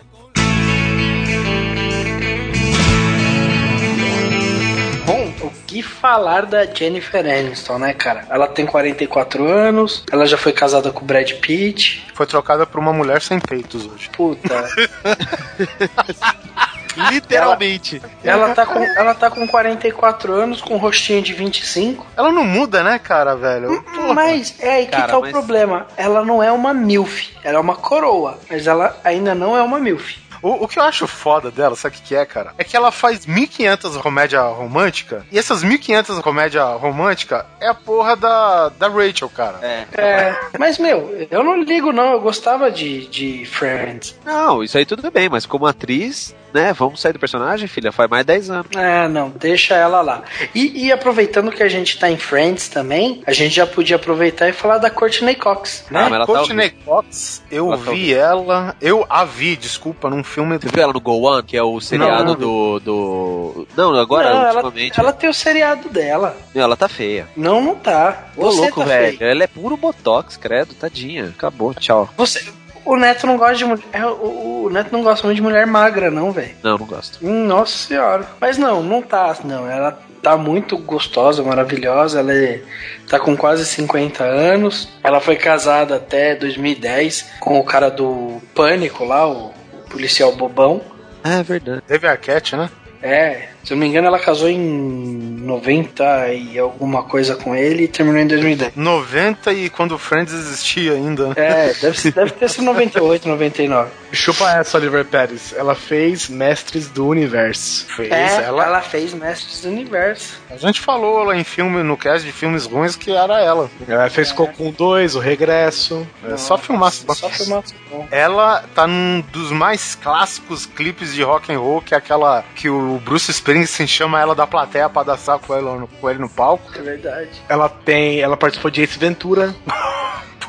S3: Bom, o que falar da Jennifer Aniston, né, cara? Ela tem 44 anos, ela já foi casada com o Brad Pitt.
S2: Foi trocada por uma mulher sem peitos hoje.
S3: Puta.
S5: Literalmente.
S3: ela, tá com, ela tá com 44 anos, com um rostinho de 25.
S2: Ela não muda, né, cara, velho?
S3: Mas é aí que
S5: Cara,
S3: tá o
S5: mas-
S3: problema. Ela não é uma MILF. Ela é uma coroa. Mas ela ainda não é uma MILF.
S2: O, o que eu acho foda dela, sabe o que que é, cara? É que ela faz 1500 comédia romântica, e essas 1500 comédia romântica é a porra da, da Rachel, cara.
S5: É.
S3: É, mas, meu, eu não ligo, não. Eu gostava de, de Friends.
S5: Não, isso aí tudo bem, mas como atriz, né? Vamos sair do personagem, filha, faz mais 10 anos.
S3: É, não, deixa ela lá. E, e aproveitando que a gente tá em Friends também, a gente já podia aproveitar e falar da Courtney Cox, né?
S5: Ah, mas ela tá
S2: Courtney Cox, eu
S5: Ela tá
S2: vi ela, eu a vi, desculpa, num filme.
S5: Você viu ela no Go One, que é o seriado
S2: Não, não.
S5: do, do. Não, agora,
S3: não, ela,
S5: ultimamente.
S3: ela tem o seriado dela.
S5: Ela tá feia.
S3: Não, não tá.
S5: Ô,
S3: Você
S5: louco,
S3: tá
S5: velho.
S3: feio.
S5: Ela é puro botox, credo, tadinha. Acabou, tchau.
S3: Você, o Neto não gosta de mulher. é, O, o Neto não gosta muito de mulher magra, não, velho.
S5: Não, não gosto.
S3: Hum, Nossa senhora. Mas não, não tá, não. Ela tá muito gostosa, maravilhosa. Ela é- tá com quase 50 anos. Ela foi casada até 2010 com o cara do Pânico lá, o, o policial bobão.
S5: Ah, é verdade.
S2: Teve Arquette, né?
S3: É, se eu não me engano, ela casou em 90 e alguma coisa com ele e terminou em 2010.
S2: 90 e quando o Friends existia ainda. né?
S3: É, deve, ser- deve ter sido 98, 99.
S7: Chupa essa, Oliver Pérez. Ela fez Mestres do Universo.
S2: Fez,
S3: É,
S2: ela,
S3: ela... fez Mestres do Universo.
S2: A gente falou lá em filme, no cast de filmes ruins, que era ela.
S7: Ela fez Cocum 2, O Regresso.
S2: É só filmar.
S3: Só filmar bom.
S2: Ela tá num dos mais clássicos clipes de rock and roll, que é aquela que o Bruce Springsteen chama ela da plateia pra dançar com ele no, com ele no palco.
S3: É verdade.
S7: Ela tem. Ela participou de Ace Ventura.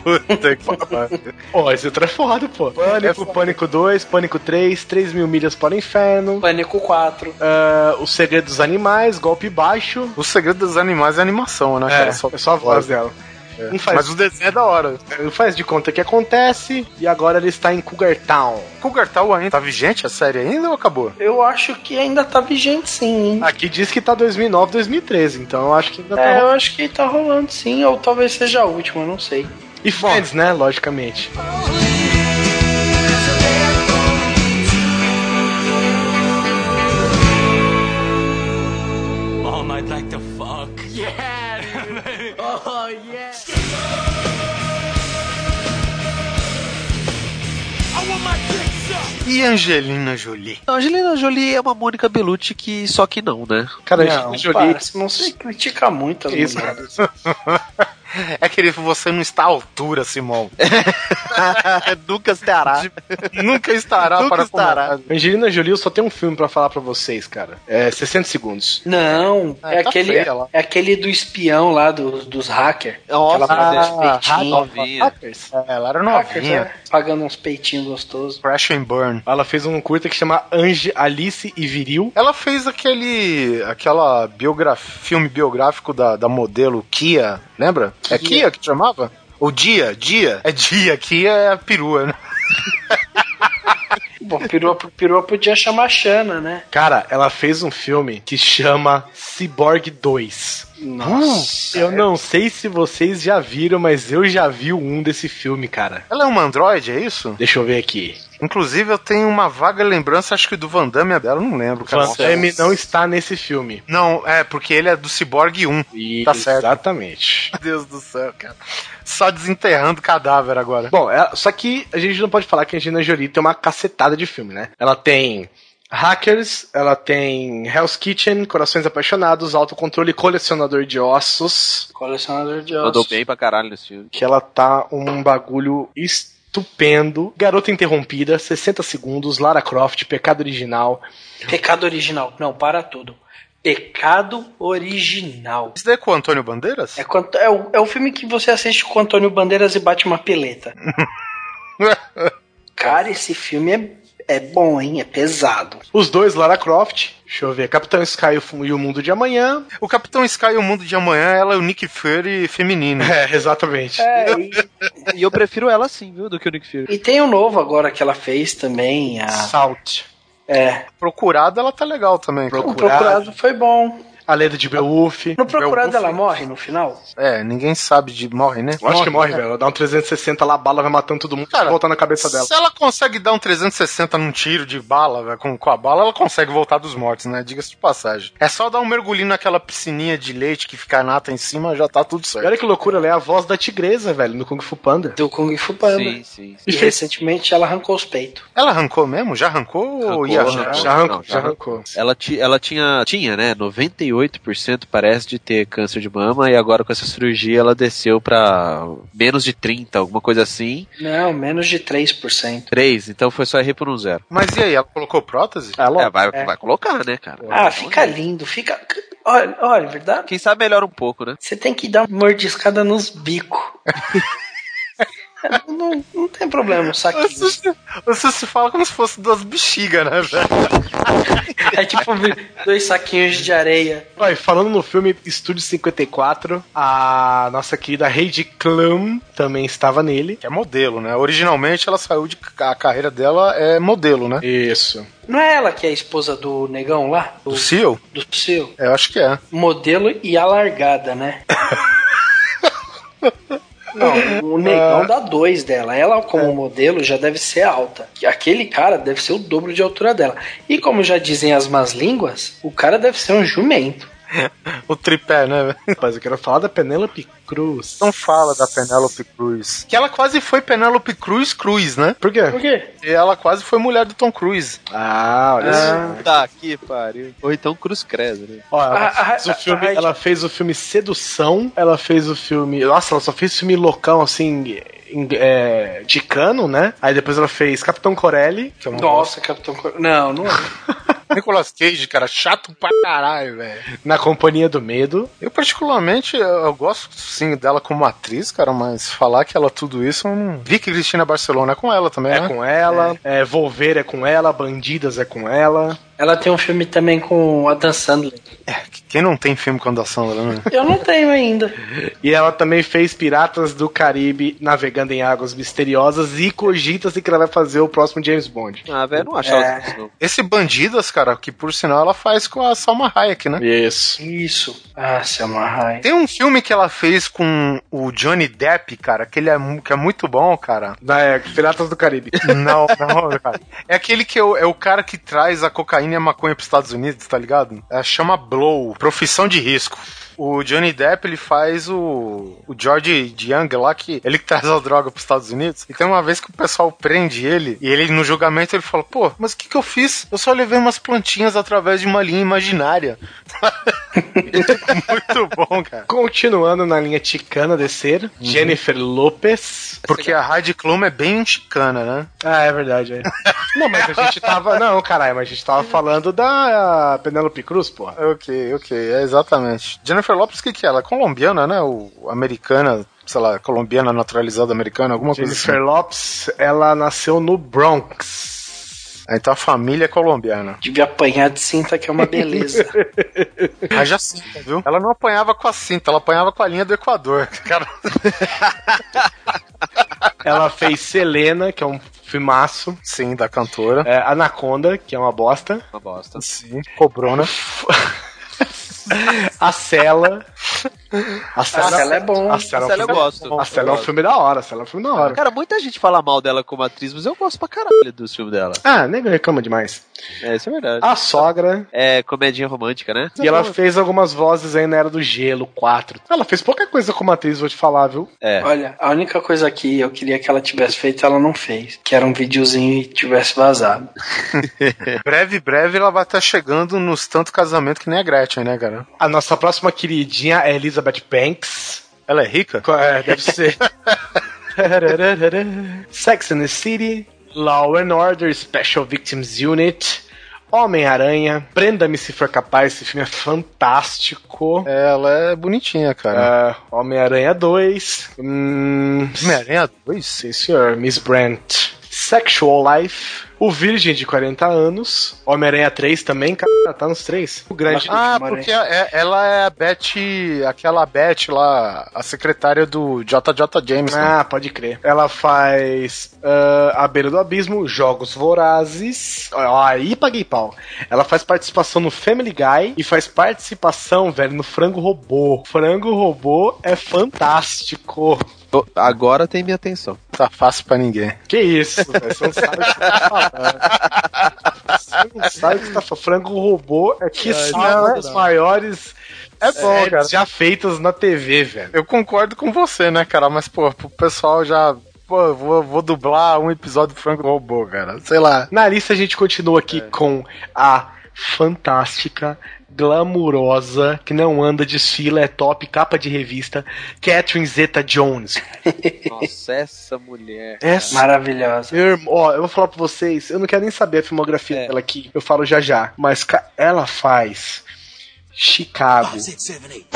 S2: Puta que pariu.
S7: Pô, esse outro é foda, pô. Pânico, Pânico 2, Pânico 3, 3 mil milhas para o inferno.
S3: Pânico 4.
S7: ah, o Segredo dos Animais, Golpe Baixo.
S2: O segredo dos animais é animação, né?
S7: É,
S2: cara?
S7: é só a voz dela. Não faz,
S2: Mas o desenho é da hora.
S7: não faz de conta que acontece. E agora ele está em Cougar Town.
S2: Cougar Town ainda tá vigente a série ainda ou acabou?
S3: Eu acho que ainda tá vigente sim, hein?
S7: Aqui diz que tá 2009, 2013. Então eu acho que ainda
S3: É,
S7: tá.
S3: eu acho que tá rolando sim, ou talvez seja a última, não sei.
S7: E Friends, né? Logicamente.
S8: Mom,
S2: E Angelina Jolie?
S5: A Angelina Jolie é uma Mônica Bellucci que só que não, né?
S7: Cara, a
S3: Não,
S7: Angelina Jolie.
S3: para, não se critica muito as mulheres.
S2: É que você não está à altura, Simão.
S5: Nunca estará.
S2: Nunca estará
S5: Nunca
S2: para
S5: estará.
S2: comentar.
S7: Angelina Jolie, eu só tenho um filme pra falar pra vocês, cara. É 60 segundos.
S3: Não,
S2: Ah,
S3: é,
S2: tá
S3: aquele, é aquele do espião lá, dos, dos hackers.
S5: Nossa, ah,
S3: de
S5: novinha.
S7: Hackers.
S2: É, ela era
S3: Hackers,
S2: novinha.
S3: é, pagando uns peitinhos gostosos.
S2: Crash and Burn.
S7: Ela fez um curta que chama Ange, Alice e Viril.
S2: Ela fez aquele. aquela biograf, filme biográfico da, da modelo Kia, lembra? É
S3: Kia.
S2: Kia que chamava? O Dia, Dia. É Dia, Kia é a perua, né?
S3: Bom, perua, perua podia chamar Xana, né?
S7: Cara, ela fez um filme que chama Cyborg 2.
S3: Nossa.
S7: Eu não sei se vocês já viram, mas eu já vi um desse filme, cara.
S2: Ela é uma androide, é isso?
S7: Deixa eu ver aqui.
S2: Inclusive, eu tenho uma vaga lembrança, acho que do Van Damme é dela, não lembro, cara.
S7: Van Damme não está nesse filme.
S2: Não, é, porque ele é do Cyborg 1. Tá certo.
S7: Exatamente.
S2: Meu Deus do céu, cara. Só desenterrando cadáver agora.
S7: Bom, ela- só que a gente não pode falar que a Angelina Jolie tem uma cacetada de filme, né? Ela tem Hackers, ela tem Hell's Kitchen, Corações Apaixonados, Autocontrole Colecionador de Ossos,
S3: Colecionador de ossos.
S5: Mandou bem pra caralho nesse filme.
S7: que ela tá um bagulho estupendo. Garota Interrompida, 60 segundos, Lara Croft, Pecado Original.
S3: Pecado original. Não, para tudo. Pecado original.
S2: Isso daí é com o Antônio Bandeiras?
S3: É, quanto- é, o, é o filme que você assiste com Antônio Bandeiras e bate uma peleta. Cara, esse filme é, é bom, hein? É pesado.
S7: Os dois, Lara Croft. Deixa eu ver. Capitão Sky e o Mundo de Amanhã.
S2: O Capitão Sky e o Mundo de Amanhã, ela é o Nick Fury feminino.
S7: É, exatamente.
S3: É, e,
S5: E eu prefiro ela sim, viu, do que o Nick Fury.
S3: e tem o novo agora que ela fez também. A,
S7: Salt.
S3: é,
S2: Procurada, ela tá legal também. cara.
S3: o Procurado foi bom.
S7: A Leda de Beowulf.
S3: No Procurado
S2: Beowulf.
S3: ela morre no final?
S2: É, ninguém sabe de morre, né?
S7: Eu acho que morre, velho. Ela dá um 360 lá, a bala vai matando todo mundo,
S2: Cara,
S7: volta na cabeça dela.
S2: Se ela consegue dar um 360 num tiro de bala, velho, com, com a bala, ela consegue voltar dos mortos, né? Diga-se de passagem. É só dar um mergulhinho naquela piscininha de leite que fica nata em cima, já tá tudo
S7: E
S2: certo.
S7: olha que loucura, ela é a voz da tigresa, velho, no Kung Fu Panda.
S3: Do Kung Fu Panda.
S5: Sim, sim.
S3: E recentemente ela arrancou os peitos.
S2: Ela arrancou mesmo? Já arrancou, ou
S5: Arrancou,
S2: ia
S5: arrancou.
S2: arrancar?
S7: Já arrancou,
S5: Não,
S7: já
S5: já
S7: arrancou.
S5: Ela, ti- ela tinha, tinha, né, 98% parece de ter câncer de mama e agora com essa cirurgia ela desceu pra menos de 30, alguma coisa assim.
S3: Não, menos de 3%.
S5: 3, então foi só errar por um zero.
S2: Mas e aí, ela colocou prótese?
S7: É, logo.
S5: É, vai,
S3: é.
S5: vai colocar, né, cara?
S3: Ah, fica lindo, fica. Olha, olha, verdade?
S5: Quem sabe melhora um pouco, né?
S3: Você tem que dar uma mordiscada nos bicos. não, não tem problema, um saquinho.
S2: Você, você se fala como se fosse duas bexigas, né, velho?
S3: É tipo dois saquinhos de areia.
S7: E falando no filme Estúdio 54, a nossa querida Heidi Klum também estava nele.
S2: Que é modelo, né? Originalmente ela saiu de. A carreira dela é modelo, né?
S7: Isso.
S3: Não é ela que é a esposa do negão lá? Do,
S2: Do Seal?
S3: do seu?
S2: É, eu acho que é.
S3: Modelo e alargada, né? Não, o negão dá dois dela. Ela, como modelo, já deve ser alta. Aquele cara deve ser o dobro de altura dela. E como já dizem as más línguas, o cara deve ser um jumento.
S2: O tripé, né?
S7: Rapaz, eu quero falar da Penélope Cruz.
S2: Não fala da Penélope Cruz. Que ela quase foi Penélope Cruz Cruz, né?
S7: Por quê?
S3: Por quê?
S2: E ela quase foi mulher do Tom Cruise.
S7: Ah, olha só.
S5: Tá aqui, pariu. Ou então Cruz Credo, né?
S7: Ó, ela,
S3: A- a-
S7: fez o
S3: a-
S7: filme,
S3: a-
S7: ela fez o filme Sedução, ela fez o filme. Nossa, ela só fez filme loucão assim. É, de cano, né? Aí depois ela fez Capitão Corelli.
S2: Que é uma
S3: Nossa, Capitão Cor... Não, não é.
S2: Nicolas Cage, cara, chato pra caralho, velho.
S7: Na Companhia do Medo.
S2: Eu, particularmente, eu, eu gosto sim dela como atriz, cara, mas falar que ela tudo isso, eu não. Vi que Cristina Barcelona é com ela também,
S7: É
S2: né?
S7: com ela, é. Volver é com ela, Bandidas é com ela.
S3: Ela tem um filme também com a Dan Sandler.
S2: É, quem não tem filme com a Sandra, né?
S3: Eu não tenho ainda.
S7: E ela também fez Piratas do Caribe navegando em águas misteriosas e cogita-se que ela vai fazer o próximo James Bond.
S5: Ah, velho, não achava
S3: É.
S5: isso.
S2: Esse Bandidas, cara, que por sinal ela faz com a Salma Hayek, né?
S7: Isso.
S3: Isso. Ah, Selma Hayek.
S2: Tem um filme que ela fez com o Johnny Depp, cara, que ele é, que é muito bom, cara.
S7: Da é, Piratas do Caribe.
S2: Não, não, cara. É aquele que é o, é o cara que traz a cocaína e a maconha pros Estados Unidos, tá ligado? É, chama Blow, Profissão de Risco. O Johnny Depp, ele faz o, o George Young lá, que ele que traz a droga pros Estados Unidos. E tem uma vez que o pessoal prende ele, e ele, no julgamento, ele fala, pô, mas o que que eu fiz? Eu só levei umas plantinhas através de uma linha imaginária. Muito bom, cara.
S7: Continuando na linha ticana descer, Jennifer Lopez.
S2: Porque a Heidi Klum é bem chicana, né?
S7: Ah, é verdade, é. Não, mas a gente tava. Não, caralho, mas a gente tava falando da Penélope Cruz, porra.
S2: Ok, ok, é exatamente. Jennifer Lopez, o que, que é? Ela é colombiana, né? Ou americana, sei lá, colombiana naturalizada americana, alguma
S7: Jennifer
S2: coisa
S7: Lopez, ela nasceu no Bronx.
S2: assim. Então a família é colombiana.
S3: Devia apanhar de cinta, que é uma beleza.
S2: Haja cinta, viu? Ela não apanhava com a cinta, ela apanhava com a linha do Equador. Cara,
S7: Ela fez Selena, que é um filmaço.
S2: sim, da cantora.
S7: É, Anaconda, que é uma bosta.
S5: Uma bosta.
S2: Sim, cobrou, né?
S7: A Cela. A Cela,
S3: é bom.
S7: A Cela, é um
S5: eu gosto.
S7: A Cela é um filme da hora. A Cela é um filme da hora.
S5: Cara, muita gente fala mal dela como atriz, mas eu gosto pra caralho dos filmes dela.
S7: Ah, nego reclama demais.
S5: É, isso é verdade.
S7: A sogra.
S5: É comedinha romântica, né?
S7: E ela fez algumas vozes aí na Era do Gelo 4. Ela fez pouca coisa como atriz, vou te falar, viu?
S5: É.
S3: Olha, a única coisa que eu queria que ela tivesse feito, ela não fez. Que era um videozinho e tivesse vazado.
S2: Breve, breve ela vai estar chegando nos tanto casamento que nem a Gretchen, né, cara?
S7: A nossa próxima queridinha é Elizabeth Banks.
S2: Ela é rica?
S7: É, deve ser. Sex and the City, Law and Order Special Victims Unit, Homem-Aranha, Prenda-me se for capaz, esse filme é fantástico.
S2: Ela é bonitinha, cara.
S7: É, Homem-Aranha 2, hum,
S2: Homem-Aranha 2?
S7: sim senhor, Miss Brent, Sexual Life, O Virgem de 40 anos, Homem-Aranha 3 também, cara, tá nos três. O grande.
S2: Ah, porque é- ela é a Betty, aquela Betty lá, a secretária do JJ Jameson.
S7: Ah, pode crer. Ela faz ah, A Beira do Abismo, Jogos Vorazes. Ó, aí paguei pau. Ela faz participação no Family Guy e faz participação, velho, no Frango Robô. Frango Robô é fantástico.
S5: Agora tem minha atenção.
S2: Tá fácil pra ninguém.
S7: Que isso, velho? Você não sabe o que você tá falando. Você não sabe o que você tá falando. Frango Robô é que são
S2: não,
S7: as maiores
S2: É bom,
S7: séries
S2: cara.
S7: já feitas na TV, velho.
S2: Eu concordo com você, né, cara? Mas, pô, pro pessoal já. Pô, eu vou, vou dublar um episódio do Franco Robô, cara. Sei lá.
S7: Na lista a gente continua aqui com a fantástica, glamurosa, que não anda, desfila, é top, capa de revista, Catherine Zeta-Jones.
S5: Nossa, essa mulher.
S7: Essa
S3: Maravilhosa.
S7: Meu irmão, ó, eu vou falar pra vocês, eu não quero nem saber a filmografia
S5: É.
S7: dela aqui, eu falo já já, mas ela faz Chicago,
S8: Six, seven,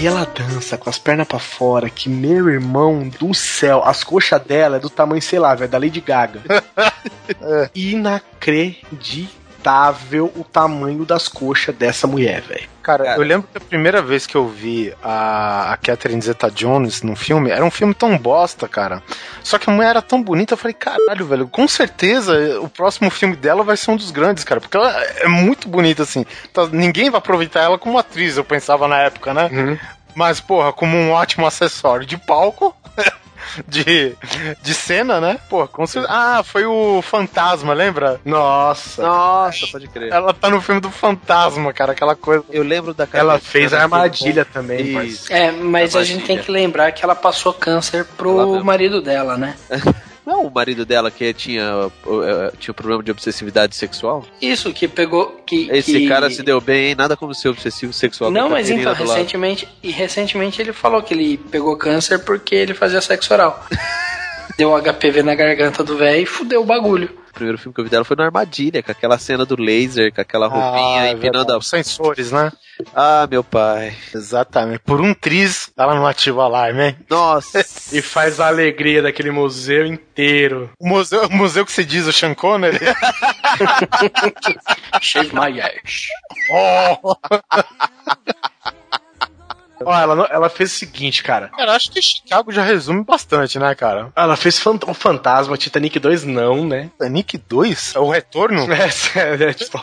S7: e ela dança com as pernas pra fora, que meu irmão do céu, as coxas dela é do tamanho, sei lá, velho, da Lady Gaga. Inacreditável o tamanho das coxas dessa mulher, velho.
S2: Cara,
S5: Cara.
S2: eu lembro que a primeira vez que eu vi a, a Catherine Zeta-Jones num filme, era um filme tão bosta, cara. Só que a mulher era tão bonita, eu falei, caralho, velho, com certeza o próximo filme dela vai ser um dos grandes, cara, porque ela é muito bonita, assim. Então, ninguém vai aproveitar ela como atriz, eu pensava na época, né? Mas, porra, como um ótimo acessório de palco. De, de cena, né? Pô, com certeza. Ah, foi o Fantasma, lembra?
S7: Nossa.
S5: Nossa, pode crer.
S2: Ela tá no filme do Fantasma, cara, aquela coisa.
S5: Eu lembro da cara
S7: Ela fez a armadilha também, parceiro.
S3: É, mas a gente
S5: Armadilha.
S3: tem que lembrar que ela passou câncer pro marido dela, né?
S5: Não, o marido dela que tinha, uh, tinha problema de obsessividade sexual.
S3: Isso, que pegou. Que,
S5: Esse
S3: que-
S5: cara se deu bem, nada como ser obsessivo sexual.
S3: Não, mas então,
S5: do lado.
S3: recentemente, e recentemente ele falou que ele pegou câncer porque ele fazia sexo oral. Deu HPV na garganta do velho e fudeu o bagulho.
S5: O primeiro filme que eu vi dela foi no Armadilha, com aquela cena do laser, com aquela roupinha
S2: Ah,
S5: empinando a.
S2: Os sensores, né?
S5: Ah, meu pai.
S2: Exatamente. Por um triz, ela não ativa o alarme, hein?
S5: Nossa.
S7: E faz a alegria daquele museu inteiro.
S2: O museu, o museu que se diz o Sean Connery.
S3: Shave my ass.
S2: oh!
S7: Ó, ela, ela fez o seguinte, cara.
S2: Cara, acho que Chicago já resume bastante, né, cara?
S7: Ela fez fan- o Fantasma, Titanic 2 não, né?
S2: Nick 2? É o retorno?
S7: Essa é, é, tipo,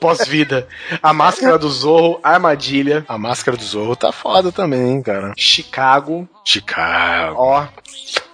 S7: pós-vida. A Máscara do Zorro, Armadilha,
S2: A máscara do Zorro tá foda também, hein, cara.
S7: Chicago,
S2: Chicago.
S7: ó.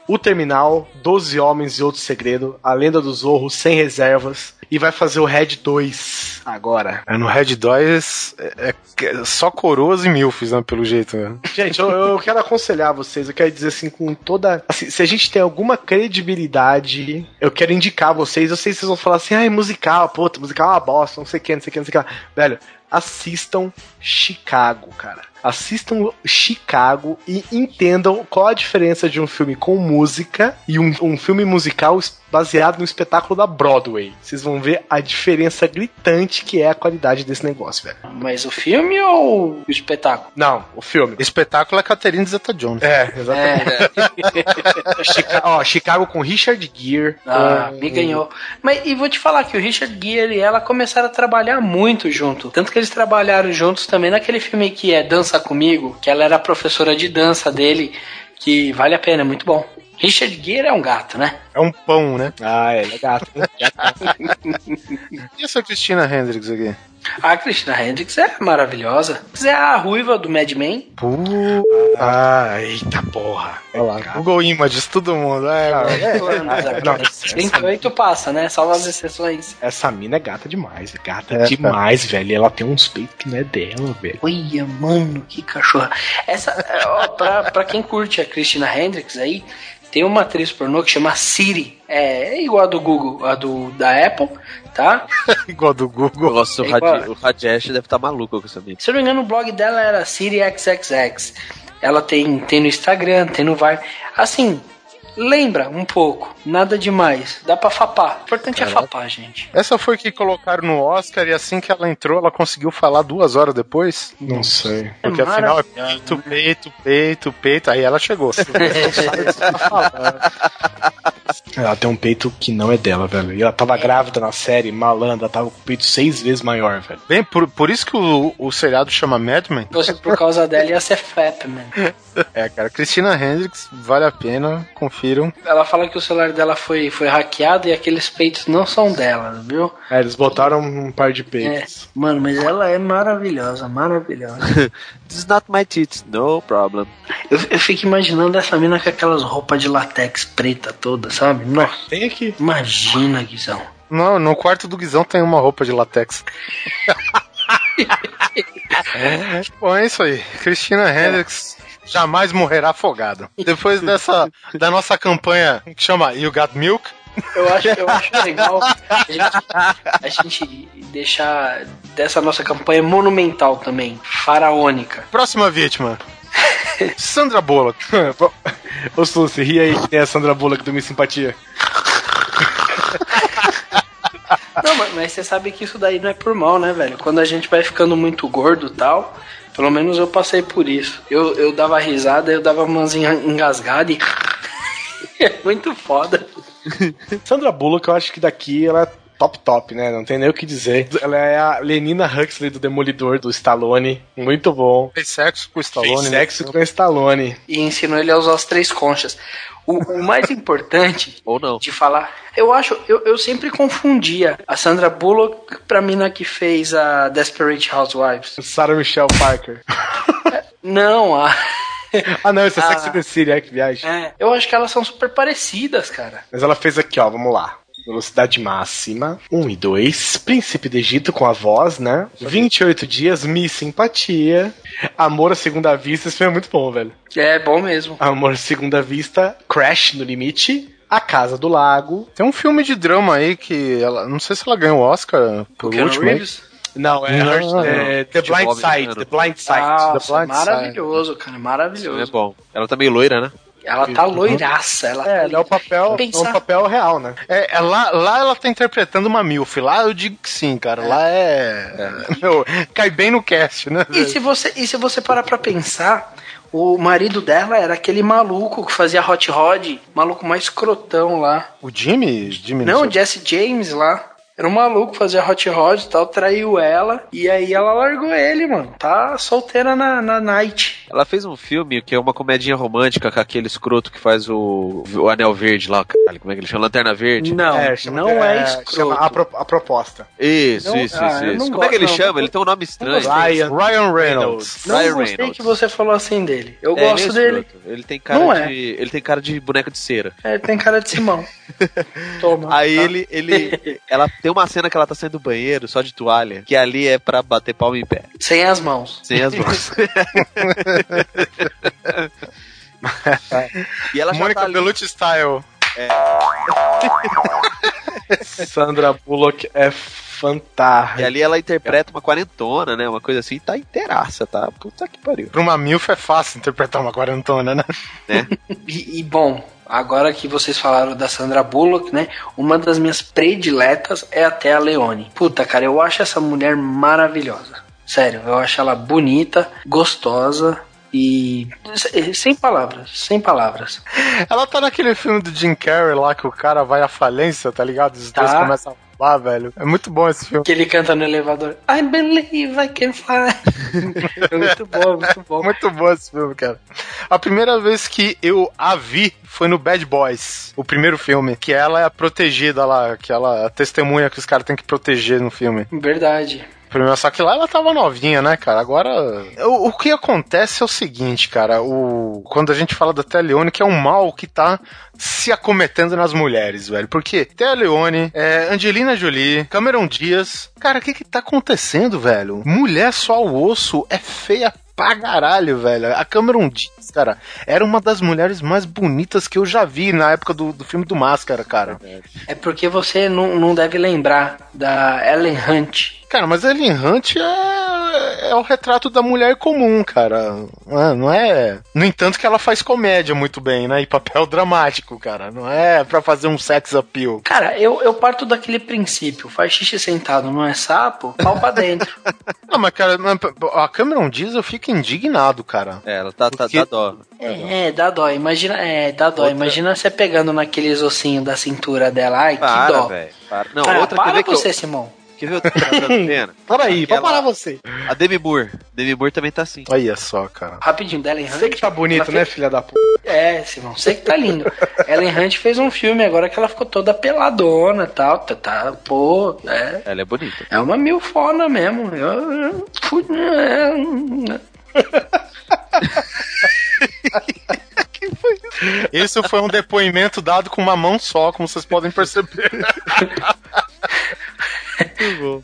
S7: O Terminal, 12 Homens e Outro Segredo, A Lenda do Zorro, Sem Reservas. E vai fazer o Red 2 agora.
S2: É, no Red 2 é, é- é só coroas e milfs, né, pelo jeito. Né?
S7: Gente, eu, eu quero aconselhar vocês, eu quero dizer assim, com toda. assim, se a gente tem alguma credibilidade, eu quero indicar vocês. Eu sei que vocês vão falar assim, ai, musical, puta, musical é uma bosta, não sei o que, não sei o que, não sei o que. lá." Velho, assistam Chicago, cara. Assistam Chicago e entendam qual a diferença de um filme com música e um, um filme musical baseado no espetáculo da Broadway. Vocês vão ver a diferença gritante que é a qualidade desse negócio, velho.
S3: Mas o filme ou o espetáculo?
S7: Não, o filme.
S2: Espetáculo é Catherine Zeta-Jones.
S7: É, exatamente.
S3: É.
S7: Chica- ó, Chicago com Richard Gere.
S3: Ah,
S7: com-
S3: me ganhou. Mas e vou te falar que o Richard Gere e ela começaram a trabalhar muito junto. Tanto que eles trabalharam juntos também naquele filme que é Dança Comigo, que ela era a professora de dança dele, que vale a pena, é muito bom. Richard Gere é um gato, né?
S2: É um pão, né?
S7: Ah, é, ele é gato.
S2: E essa Christina Hendricks aqui?
S3: A Christina Hendricks é maravilhosa. É a ruiva do Mad Men.
S7: ah, eita porra.
S2: Olha lá, Google Images, todo mundo. É,
S7: Não,
S3: 38 passa, né? Salva as exceções.
S7: essa mina é gata demais, é gata
S2: É,
S7: demais, velho. E Ela tem uns peitos que não é dela, velho.
S3: Olha, mano, que cachorra. Essa, é, ó, pra, pra quem curte a Christina Hendricks aí, tem uma atriz pornô que chama Siri. É, é igual a do Google, a do da Apple, tá?
S2: igual do Google.
S5: Nossa, o,
S3: É
S5: o Rajesh deve estar maluco com essa mina.
S3: Se eu não me engano, o blog dela era SiriXXX. Ela tem, tem no Instagram, tem no Vine. Assim, lembra um pouco, nada demais. Dá pra fapar. O importante é fapar, gente.
S2: Essa foi que colocaram no Oscar e assim que ela entrou, ela conseguiu falar duas horas depois.
S7: Não sei.
S2: Porque afinal é peito, peito, peito, peito. Aí ela chegou.
S7: Ela tem um peito que não é dela, velho. E ela tava grávida na série, malandra, tava com o peito seis vezes maior, velho.
S2: Bem, por, por isso que o, o seriado chama Mad Men.
S3: Você, por causa dela, ia ser Fap, man.
S2: É, cara, Christina Hendricks, vale a pena, confiram.
S3: Ela fala que o celular dela foi, foi hackeado e aqueles peitos não são dela, viu?
S7: É, eles botaram um par de
S3: É.
S7: peitos.
S3: Mano, mas ela é maravilhosa, maravilhosa.
S5: This is not my tits, no problem.
S3: Eu, eu fico imaginando essa mina com aquelas roupas de latex preta toda, sabe? Nossa,
S7: Tem aqui.
S3: imagina, Guizão.
S2: No, no quarto do Guizão tem uma roupa de latex. Bom, é isso aí. Christina Hendricks jamais morrerá afogada. Depois dessa da nossa campanha que chama You Got Milk,
S3: Eu acho, eu acho legal a gente, a gente deixar dessa nossa campanha monumental também, faraônica.
S2: próxima vítima. Sandra Bullock.
S7: Ô, Suzy, ri aí que tem a Sandra Bullock do Miss Simpatia.
S3: Não, mas, mas você sabe que isso daí não é por mal, né, velho? Quando a gente vai ficando muito gordo e tal, pelo menos eu passei por isso. Eu, eu dava risada, eu dava umas enga- engasgadas e. é muito foda.
S7: Sandra Bullock, eu acho que daqui ela é top top, né? Não tem nem o que dizer. Ela é a Lenina Huxley do Demolidor, do Stallone. Muito bom.
S2: Fez sexo com o Stallone.
S7: Fez
S2: né?
S7: sexo com o Stallone.
S3: E ensinou ele a usar as três conchas. O, o mais importante
S5: Ou não.
S3: de falar. Eu acho, eu, eu sempre confundia a Sandra Bullock pra mina que fez a Desperate Housewives.
S7: Sarah Michelle Parker.
S3: Não, a.
S7: Ah, não, esse é
S3: Ah.
S7: Sex and the City, é que viagem.
S3: É, eu acho que elas são super parecidas, cara.
S7: Mas ela fez aqui, ó, vamos lá. Velocidade máxima, 1 e 2. Príncipe do Egito com a voz, né? 28 dias, Miss Simpatia. Amor à segunda vista, esse filme é muito bom, velho.
S3: É bom mesmo.
S7: Amor à segunda vista, Crash no limite. A Casa do Lago.
S2: Tem um filme de drama aí que ela. Não sei se ela ganhou o Oscar por
S3: Keanu
S2: último. aí.
S7: Não, é,
S2: Não,
S7: é The Blind Side.
S5: americano.
S7: The Blind Side.
S3: Nossa,
S2: Blind
S3: maravilhoso, cara,
S5: Isso é
S3: maravilhoso.
S5: bom. Ela tá meio loira, né?
S3: Ela tá loiraça, ela
S7: É,
S3: tá
S7: é o papel, é
S3: Pensar.
S7: um papel real, né?
S2: É, é lá, lá ela tá interpretando uma MILF. Lá eu digo que sim, cara. Lá é. Meu, cai bem no cast, né?
S3: E se você, e se você parar pra pensar, o marido dela era aquele maluco que fazia hot rod, maluco mais crotão lá.
S2: O Jimmy? Jimmy
S3: Não,
S2: sei.
S3: o Jesse James lá. Era um maluco, fazia hot rod e tal, traiu ela. E aí ela largou ele, mano. Tá solteira na, na night.
S5: Ela fez um filme que é uma comedinha romântica com aquele escroto que faz o, o Anel Verde lá, caralho, como é que ele chama? Lanterna Verde?
S3: Não,
S7: chama-
S3: não é, escroto.
S7: chama a, pro- a proposta.
S5: Isso,
S3: Não-
S5: isso,
S3: ah,
S5: isso. Como é que ele
S3: gosto, não.
S5: chama? Ele tem um nome estranho.
S7: Ryan.
S2: Ryan Reynolds.
S3: Não
S5: Ryan
S3: gostei
S5: Reynolds.
S3: que você falou assim dele. Eu
S5: É, ele é
S3: gosto dele.
S5: escroto. Ele tem cara
S3: Não é.
S5: de. Ele tem cara de boneca de cera.
S3: É, tem cara de Simão. Toma.
S5: Aí
S3: tá?
S5: ele, ele. Ela tem uma cena que ela tá saindo do banheiro só de toalha, que ali é pra bater palma em pé.
S3: Sem as mãos.
S5: Sem as mãos. e ela
S2: Mônica
S5: tá.
S2: Bellucci Style.
S7: Sandra Bullock é fantástica.
S5: E ali ela interpreta uma quarentona, né? Uma coisa assim, tá inteiraça, tá? Puta que pariu.
S2: Pra uma MILF é fácil interpretar uma quarentona, né?
S3: E, e, bom, agora que vocês falaram da Sandra Bullock, né? Uma das minhas prediletas é até a Leone. Puta, cara, eu acho essa mulher maravilhosa. Sério, eu acho ela bonita, gostosa e. Sem palavras, sem palavras.
S2: Ela tá naquele filme do Jim Carrey lá que o cara vai à falência, tá ligado? Os dois
S3: Tá.
S2: começam a lá, velho. É muito bom esse filme.
S3: Que ele canta no elevador. I believe I can fly. é muito bom, muito bom.
S2: Muito bom esse filme, cara. A primeira vez que eu a vi foi no Bad Boys, o primeiro filme, que ela é a protegida lá, que ela é a testemunha que os caras têm que proteger no filme.
S3: Verdade.
S2: Primeiro, só que lá ela tava novinha, né, cara? Agora. O, o que acontece é o seguinte, cara. O, quando a gente fala da Tia Leone, que é um mal que tá se acometendo nas mulheres, velho. Porque Tia Leone, é, Angelina Jolie, Cameron Diaz. Cara, o que que tá acontecendo, velho? Mulher só ao osso é feia pra caralho, velho. A Cameron Diaz, cara, era uma das mulheres mais bonitas que eu já vi na época do, do filme do Máscara, cara.
S3: É porque você não, não deve lembrar da Ellen Hunt.
S2: Cara, mas Ellen Hunt é, é o retrato da mulher comum, cara. Não é, é. No entanto, que ela faz comédia muito bem, né? E papel dramático, cara. Não é pra fazer um sex appeal.
S3: Cara, eu, eu parto daquele princípio. Faz xixi sentado, não é sapo? Pau pra dentro.
S2: Não, mas, cara, a Cameron Diaz eu fico indignado, cara.
S5: É, ela tá, tá,
S2: Porque-
S5: dá dó.
S3: É, dá dó. Imagina, é, dá dó. Imagina você pegando naqueles ossinhos da cintura dela. Ai, que
S5: Para,
S3: dó.
S5: velho. Para. Não,
S3: Ah,
S5: outra
S3: para
S5: que
S3: você,
S5: eu,
S3: Simão.
S5: quer ver outra que pena?
S7: Para aí,
S5: Aquela-
S7: vou parar você.
S5: A Demi Moore. Demi Moore também tá assim.
S2: Olha só, cara.
S3: Rapidinho, da Ellen Hunt.
S7: Você que tá bonito, né,
S3: fez-
S7: filha da puta?
S3: É, Simão, você que tá lindo. Ellen Hunt fez um filme agora que ela ficou toda peladona e tal. Tá, tá, pô, é,
S5: Ela é bonita.
S3: é uma milfona mesmo. Eu, eu, é,
S2: Isso foi um depoimento dado com uma mão só, como vocês podem perceber.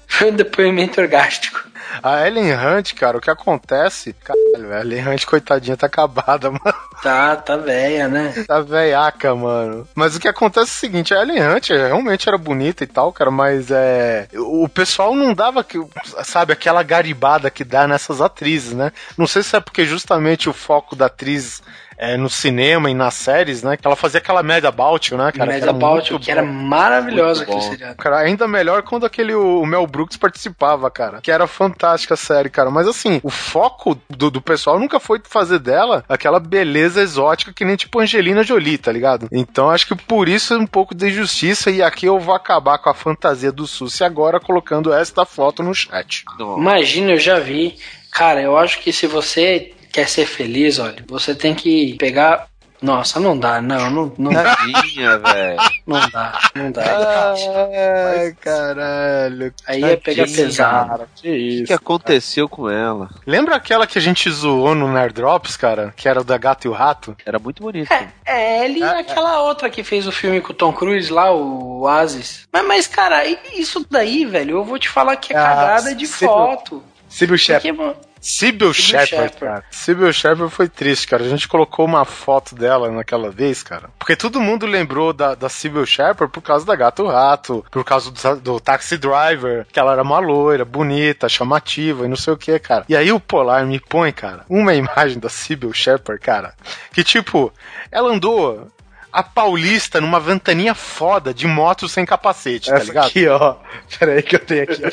S3: foi um depoimento orgástico.
S2: A Ellen Hunt, cara, o que acontece. Caralho, a Ellen Hunt, coitadinha, tá acabada, mano.
S3: Tá, tá velha, né?
S2: Tá veiaca, mano. Mas o que acontece é o seguinte: a Ellen Hunt realmente era bonita e tal, cara, mas é. O pessoal não dava, que- sabe, aquela garibada que dá nessas atrizes, né? Não sei se é porque justamente o foco da atriz. É, no cinema e nas séries, né? Que ela fazia aquela Mad About, né, cara?
S3: About,
S2: muito
S3: que era maravilhosa aquele seriado.
S2: Cara, ainda melhor quando aquele o Mel Brooks participava, cara. Que era fantástica a série, cara. Mas assim, o foco do, do pessoal nunca foi fazer dela aquela beleza exótica que nem tipo Angelina Jolie, tá ligado? Então acho que por isso é um pouco de injustiça. E aqui eu vou acabar com a fantasia do Susi agora colocando esta foto no chat.
S3: Imagina, eu já vi. Cara, eu acho que se você quer ser feliz, olha, você tem que pegar. Nossa, não dá, não, não, não dá,
S5: Tadinha, velho.
S3: não dá, não dá. é.
S2: Ai, caralho.
S3: Aí é pegar pesado.
S7: Que
S5: O
S7: isso.
S5: que aconteceu com ela?
S2: Lembra aquela que a gente zoou no Nerd Drops, cara? Que era o da Gato e o Rato?
S5: Era muito bonita.
S3: É, ele e aquela outra que fez o filme com o Tom Cruise lá, o Oasis. Mas, mas, cara, isso daí, velho, eu vou te falar que é
S7: Ah,
S3: cagada de foto.
S7: Sibyl Shep.
S3: Porque, mano,
S2: Sybil Shepard,
S3: Shepherd.
S2: cara. Sybil Shepard foi triste, cara. A gente colocou uma foto dela naquela vez, cara. Porque todo mundo lembrou da, da Sybil Shepard por causa da Gato Rato, por causa do, do Taxi Driver, que ela era uma loira, bonita, chamativa e não sei o que, cara. E aí o Polar me põe, cara, uma imagem da Sybil Shepard, cara, que tipo, ela andou a Paulista numa ventaninha foda de moto sem capacete, tá
S7: Essa
S2: ligado?
S7: aqui, ó. Pera aí que eu tenho aqui.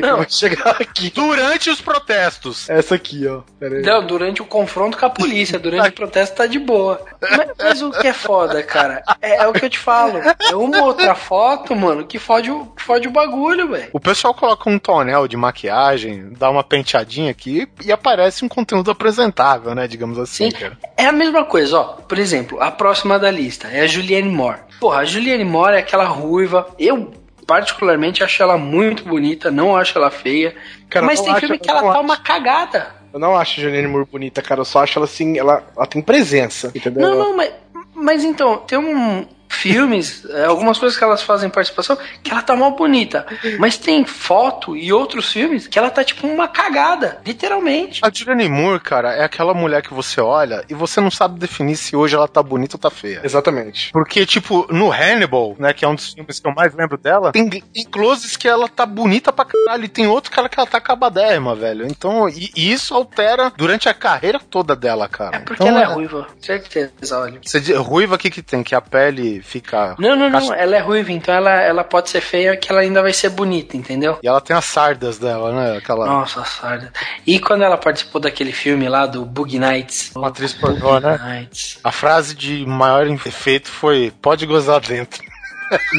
S7: Vai chegar aqui.
S2: Durante os protestos.
S7: Essa aqui, ó. Pera aí.
S3: Não, durante o confronto com a polícia, durante o protesto tá de boa. Mas, mas o que é foda, cara? É, é o que eu te falo. É uma outra foto, mano, que fode o, fode o bagulho, velho.
S2: O pessoal coloca um tonel de maquiagem, dá uma penteadinha aqui e aparece um conteúdo apresentável, né? Digamos assim,
S3: Sim.
S2: cara.
S3: É a mesma coisa, ó. Por exemplo, a próxima da lista é a Julianne Moore. Porra, a Julianne Moore é aquela ruiva. Eu, particularmente, acho ela muito bonita, não acho ela feia.
S7: Cara,
S3: mas tem
S7: acho-
S3: filme que ela tá
S7: acho.
S3: uma cagada.
S7: Eu não acho a Juliane Moore bonita, cara. Eu só acho ela assim, ela, ela tem presença, entendeu?
S3: Não, não, mas, mas então, tem um. Filmes, é, algumas coisas que elas fazem participação, que ela tá mal bonita. Mas tem foto e outros filmes que ela tá tipo uma cagada, literalmente.
S2: A Julianne Moore, cara, é aquela mulher que você olha e você não sabe definir se hoje ela tá bonita ou tá feia.
S7: Exatamente.
S2: Porque, tipo, no Hannibal, né, que é um dos filmes que eu mais lembro dela, tem, tem closes que ela tá bonita pra caralho e tem outro cara que ela tá acabadérrima, velho. Então, e, e isso altera durante a carreira toda dela, cara.
S3: É porque
S2: então,
S3: ela é ruiva, certeza, olha.
S2: Você diz, ruiva, o que que tem? Que a pele fica...
S3: Não, não,
S2: Caixa-
S3: não, ela é ruiva, então ela, ela pode ser feia que ela ainda vai ser bonita, entendeu?
S2: E ela tem as sardas dela, né? Aquela...
S3: Nossa, sarda. E quando ela participou daquele filme lá do Bug Nights?
S2: Uma atriz pornô, né?
S3: Nights.
S2: A frase de maior efeito foi: pode gozar dentro.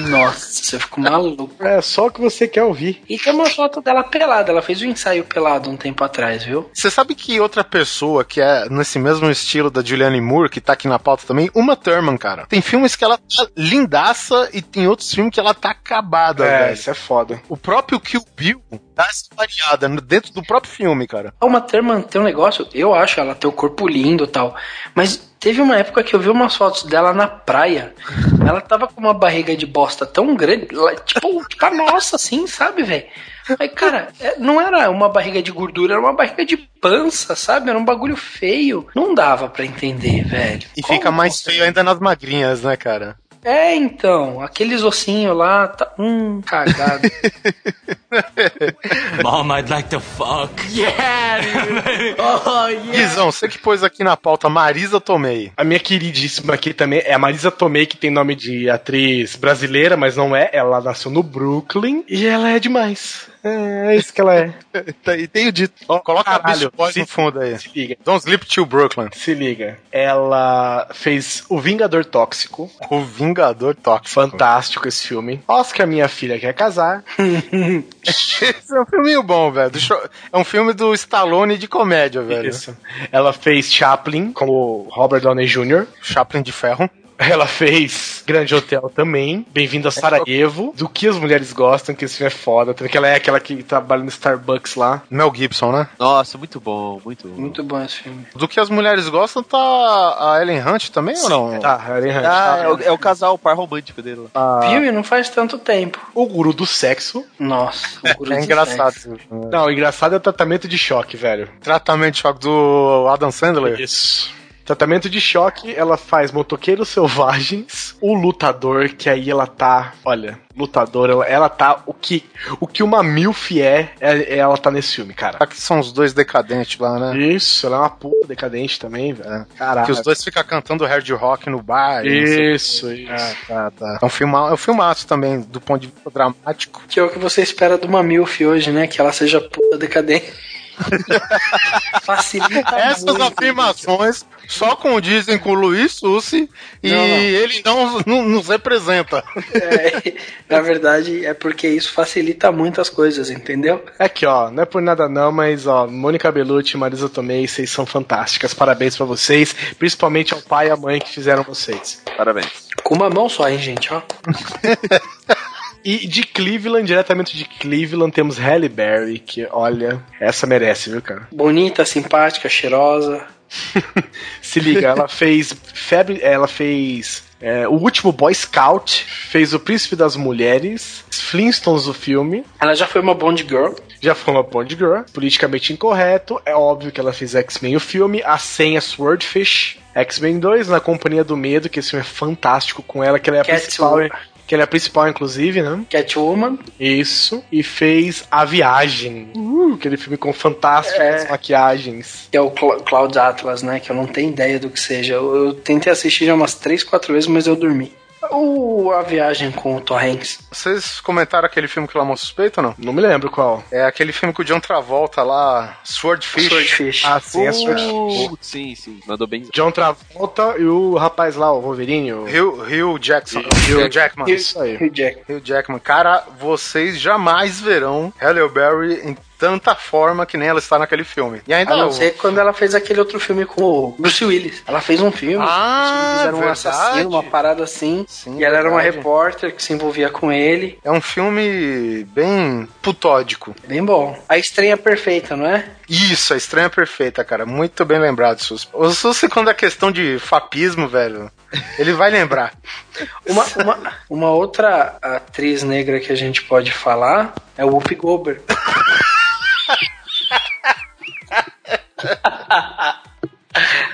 S3: Nossa, você ficou maluco.
S7: É só o que você quer ouvir.
S3: E tem uma foto dela pelada. Ela fez um ensaio pelado um tempo atrás, viu?
S2: Você sabe que outra pessoa que é nesse mesmo estilo da Julianne Moore, que tá aqui na pauta também, uma Thurman, cara. Tem filmes que ela tá lindaça e tem outros filmes que ela tá acabada,
S7: É,
S2: velho.
S7: isso é foda.
S2: O próprio Kill Bill dá essa variada no- dentro do próprio filme, cara.
S3: A Uma Thurman tem um negócio, eu acho ela tem o corpo lindo e tal, mas teve uma época que eu vi umas fotos dela na praia. Ela tava com uma barriga de bosta tão grande, tipo, tipo a nossa, assim, sabe, velho? Aí, cara, é, não era uma barriga de gordura, era uma barriga de pança, sabe? Era um bagulho feio. Não dava pra entender, velho.
S2: E
S3: Como
S2: fica mais feio ainda nas magrinhas, né, cara?
S3: É, então, aqueles ossinhos lá, tá, hum, cagado.
S8: Mom, I'd like to fuck. Yeah, dude. Oh, yeah.
S2: Guizão, você que pôs aqui na pauta Marisa Tomei.
S7: A minha queridíssima aqui também é a Marisa Tomei, que tem nome de atriz brasileira, mas não é. Ela nasceu no Brooklyn e ela é demais. É, é isso que ela é.
S2: E tenho dito. Ó, coloca a
S7: Caralho,
S2: Boys
S7: se-
S2: no fundo aí.
S7: Se liga.
S2: Don't Sleep Till Brooklyn.
S7: Se liga. Ela fez O Vingador Tóxico.
S2: O Vingador Tóxico.
S7: Fantástico esse filme. Oscar, minha filha quer casar.
S2: Esse é um filminho bom, velho. É um filme do Stallone de comédia, velho.
S7: Isso. Ela fez Chaplin com o Robert Downey Jr.
S2: Chaplin de ferro.
S7: Ela fez Grande Hotel também. Bem-vindo a Sarajevo. Do que as mulheres gostam, que esse filme é foda. Também que ela é aquela que trabalha no Starbucks lá.
S2: Mel Gibson, né?
S5: Nossa, muito bom, muito bom.
S3: Muito bom esse filme.
S2: Do que as mulheres gostam, tá a Ellen Hunt também ou não?
S7: Tá, Ellen Hunt.
S5: Ah,
S7: tá.
S5: é o, é o casal, o par romântico dele lá.
S3: Filme não faz tanto tempo.
S7: O guru do sexo.
S3: Nossa, o Guru
S2: É
S3: do
S2: engraçado.
S3: Sexo.
S7: Não, o engraçado é o tratamento de choque, velho.
S2: Tratamento de choque do Adam Sandler.
S7: Isso. Tratamento de choque, ela faz Motoqueiros Selvagens, o Lutador, que aí ela tá, olha, Lutador, ela, ela tá o que o que uma MILF é, é- ela tá nesse filme, cara.
S2: Aqui são os dois decadentes lá, né?
S7: Isso, ela é uma puta decadente também, velho. Caraca.
S2: Que os dois ficam cantando hard rock no bar.
S7: Isso, isso.
S2: Ah, tá, tá. É um, filma, é um filmaço também, do ponto de vista dramático.
S3: Que é o que você espera de uma MILF hoje, né? Que ela seja puta decadente. Facilita
S2: Essas
S3: muito.
S2: afirmações só condizem com o Luiz Sussi e
S3: Não, não.
S2: ele não, não nos representa.
S3: É, na verdade, é porque isso facilita muitas coisas, entendeu?
S7: Aqui, ó, não é por nada não, mas ó, Mônica Bellucci e Marisa Tomei, vocês são fantásticas. Parabéns pra vocês, principalmente ao pai e à mãe que fizeram vocês.
S5: Parabéns.
S3: Com uma mão só, hein, gente, ó.
S7: E de Cleveland, diretamente de Cleveland, temos Halle Berry, que olha, essa merece, viu, cara?
S3: Bonita, simpática, cheirosa.
S7: Se liga, ela fez febre, ela fez é, o último Boy Scout, fez o Príncipe das Mulheres, Flintstones o filme,
S3: Ela já foi uma Bond Girl.
S7: já foi uma Bond Girl, politicamente incorreto, é óbvio que ela fez X-Men o filme, a senha Swordfish, X-Men 2 na Companhia do Medo, que esse filme é fantástico com ela, que ela é a
S3: Cat-
S7: principal, que ela é a principal inclusive, né?
S3: Catwoman.
S7: Isso, e fez A Viagem, uh, aquele filme com fantásticas
S3: É.
S7: maquiagens.
S3: Que é o Cla- Cloud Atlas, né? Que eu não tenho ideia do que seja. Eu, eu tentei assistir já umas 3, 4 vezes, mas eu dormi. O A Viagem com o Tom Hanks.
S2: Vocês comentaram aquele filme que ela suspeita ou não?
S7: Não me lembro qual.
S2: É aquele filme com o John Travolta lá, Swordfish.
S3: Swordfish.
S7: Ah, sim, é Swordfish.
S5: Uh, sim, sim. Mandou bem.
S7: John Travolta e o rapaz lá, o Wolverine. O...
S2: Hugh, Hugh Jackson.
S7: Hugh-
S2: Hugh Jackman.
S7: Isso aí.
S3: Hugh Jack.
S2: Hugh Jackman. Cara, vocês jamais verão Halle Berry em tanta forma que nem ela está naquele filme. E ainda
S3: A não ser quando ela fez aquele outro filme com o Bruce Willis. Ela fez um filme.
S2: Ah,
S3: Bruce Willis era um
S2: verdade.
S3: assassino, uma parada assim.
S2: Sim,
S3: e ela era uma
S2: verdade.
S3: repórter que se envolvia com ele.
S2: É um filme bem putódico.
S3: Bem bom. A estreia perfeita, não é?
S2: Isso, a estranha perfeita, cara. Muito bem lembrado, Sus. O Sus, quando é questão de fapismo, velho, ele vai lembrar.
S3: Uma, uma, uma outra atriz negra que a gente pode falar é o Whoopi Goldberg.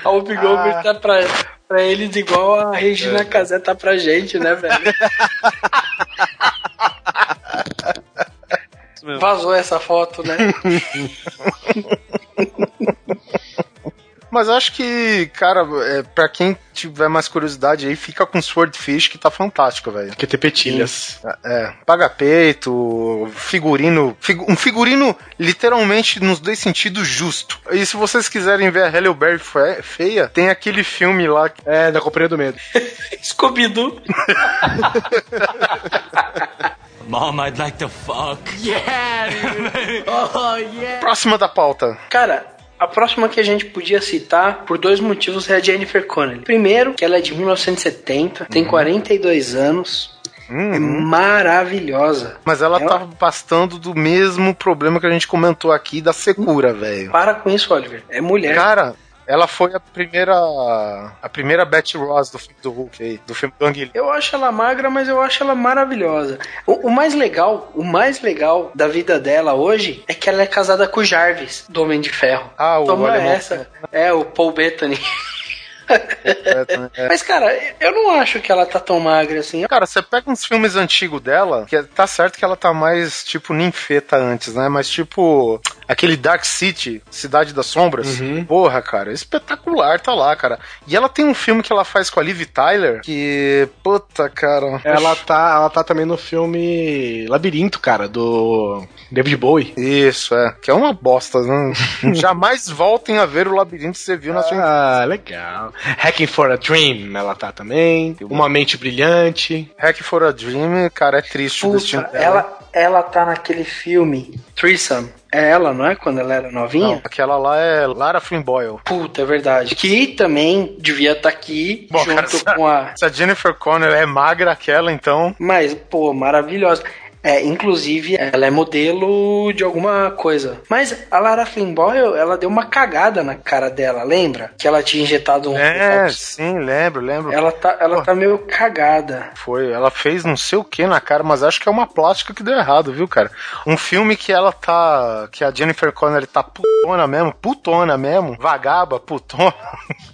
S3: A Whoopi Goldberg tá pra, pra eles igual a Regina Casé tá pra gente, né, velho? Vazou essa foto, né?
S2: Mas acho que, cara, é, pra quem tiver mais curiosidade aí, fica com Swordfish, que tá fantástico, velho.
S7: Que tem petilhas.
S2: É, paga peito, figurino. figu- um figurino literalmente nos dois sentidos justo. E se vocês quiserem ver a Halle Berry fe- feia, tem aquele filme lá. que-
S7: É, da Companhia do Medo.
S3: Scooby-Doo.
S8: Mom, I'd like to fuck. Yeah, oh, yeah.
S2: Próxima da pauta.
S3: Cara, a próxima que a gente podia citar, por dois motivos, é a Jennifer Connelly. Primeiro, que ela é de 1970, tem 42 anos, é maravilhosa.
S2: Mas ela,
S3: Ela-
S2: tá bastando do mesmo problema que a gente comentou aqui da secura, velho.
S3: Para com isso, Oliver. É mulher.
S2: Cara, ela foi a primeira. A primeira Betty Ross do filme do Hulk aí, do filme do Ang Lee.
S3: Eu acho ela magra, mas eu acho ela maravilhosa. O, o mais legal, o mais legal da vida dela hoje é que ela é casada com o Jarvis, do Homem de Ferro.
S2: Ah, o
S3: Toma
S2: alemão.
S3: essa. É, o Paul Bettany.
S2: É.
S3: Mas, cara, eu não acho que ela tá tão magra assim.
S2: Cara, você pega uns filmes antigos dela, que tá certo que ela tá mais tipo ninfeta antes, né? Mas tipo, aquele Dark City, Cidade das Sombras. Porra, cara, espetacular, tá lá, cara. E ela tem um filme que ela faz com a Liv Tyler, que. Puta, cara.
S7: Ela tá, ela tá também no filme Labirinto, cara, do David Bowie.
S2: Isso, é. Que é uma bosta, né? Jamais voltem a ver o labirinto que você viu na sua
S7: Ah, legal. Hacking for a Dream, ela tá também. Uma mente brilhante.
S2: Hack for a Dream, cara, é triste o destino
S3: Puta,
S2: dela.
S3: ela, ela tá naquele filme Threesome. É ela, não é? Quando ela era novinha?
S2: Não, aquela lá é Lara Flynn Boyle.
S3: Puta, é verdade. Que também devia estar aqui
S2: Bom,
S3: junto
S2: cara,
S3: com a.
S2: se a Jennifer Connelly é magra aquela, então.
S3: Mas, pô, maravilhosa. É, inclusive, ela é modelo de alguma coisa. Mas a Lara Flynn Boyle, ela deu uma cagada na cara dela, lembra? Que ela tinha injetado um.
S2: É, sim, lembro, lembro.
S3: Ela tá, ela tá meio cagada.
S2: Foi, ela fez não sei o que na cara, mas acho que é uma plástica que deu errado, viu, cara? Um filme que ela tá. que a Jennifer Connelly tá putona mesmo, putona mesmo, vagaba, putona.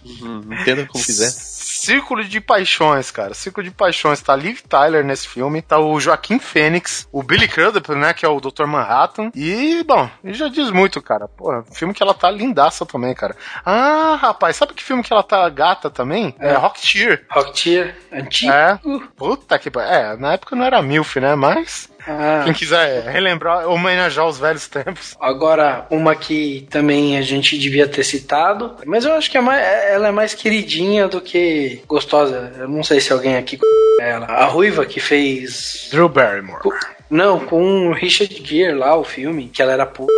S5: Entenda como quiser.
S2: Círculo de Paixões, cara. Círculo de Paixões. Tá Liv Tyler nesse filme. Tá o Joaquim Fênix. O Billy Crudup, né? Que é o Dr. Manhattan. E, bom, ele já diz muito, cara. Pô, filme que ela tá lindaça também, cara. Ah, rapaz, sabe que filme que ela tá gata também? É, Rocketeer.
S3: Rocketeer, antigo.
S2: É. Puta que pariu. É, na época não era MILF, né? Mas.
S3: Ah.
S2: Quem quiser relembrar, homenagear os velhos tempos.
S3: Agora, uma que também a gente devia ter citado, mas eu acho que é mais, ela é mais queridinha do que gostosa. Eu não sei se alguém aqui ela. A Ruiva que fez.
S7: Drew Barrymore.
S3: Não, com o Richard Gere lá, o filme, que ela era puta.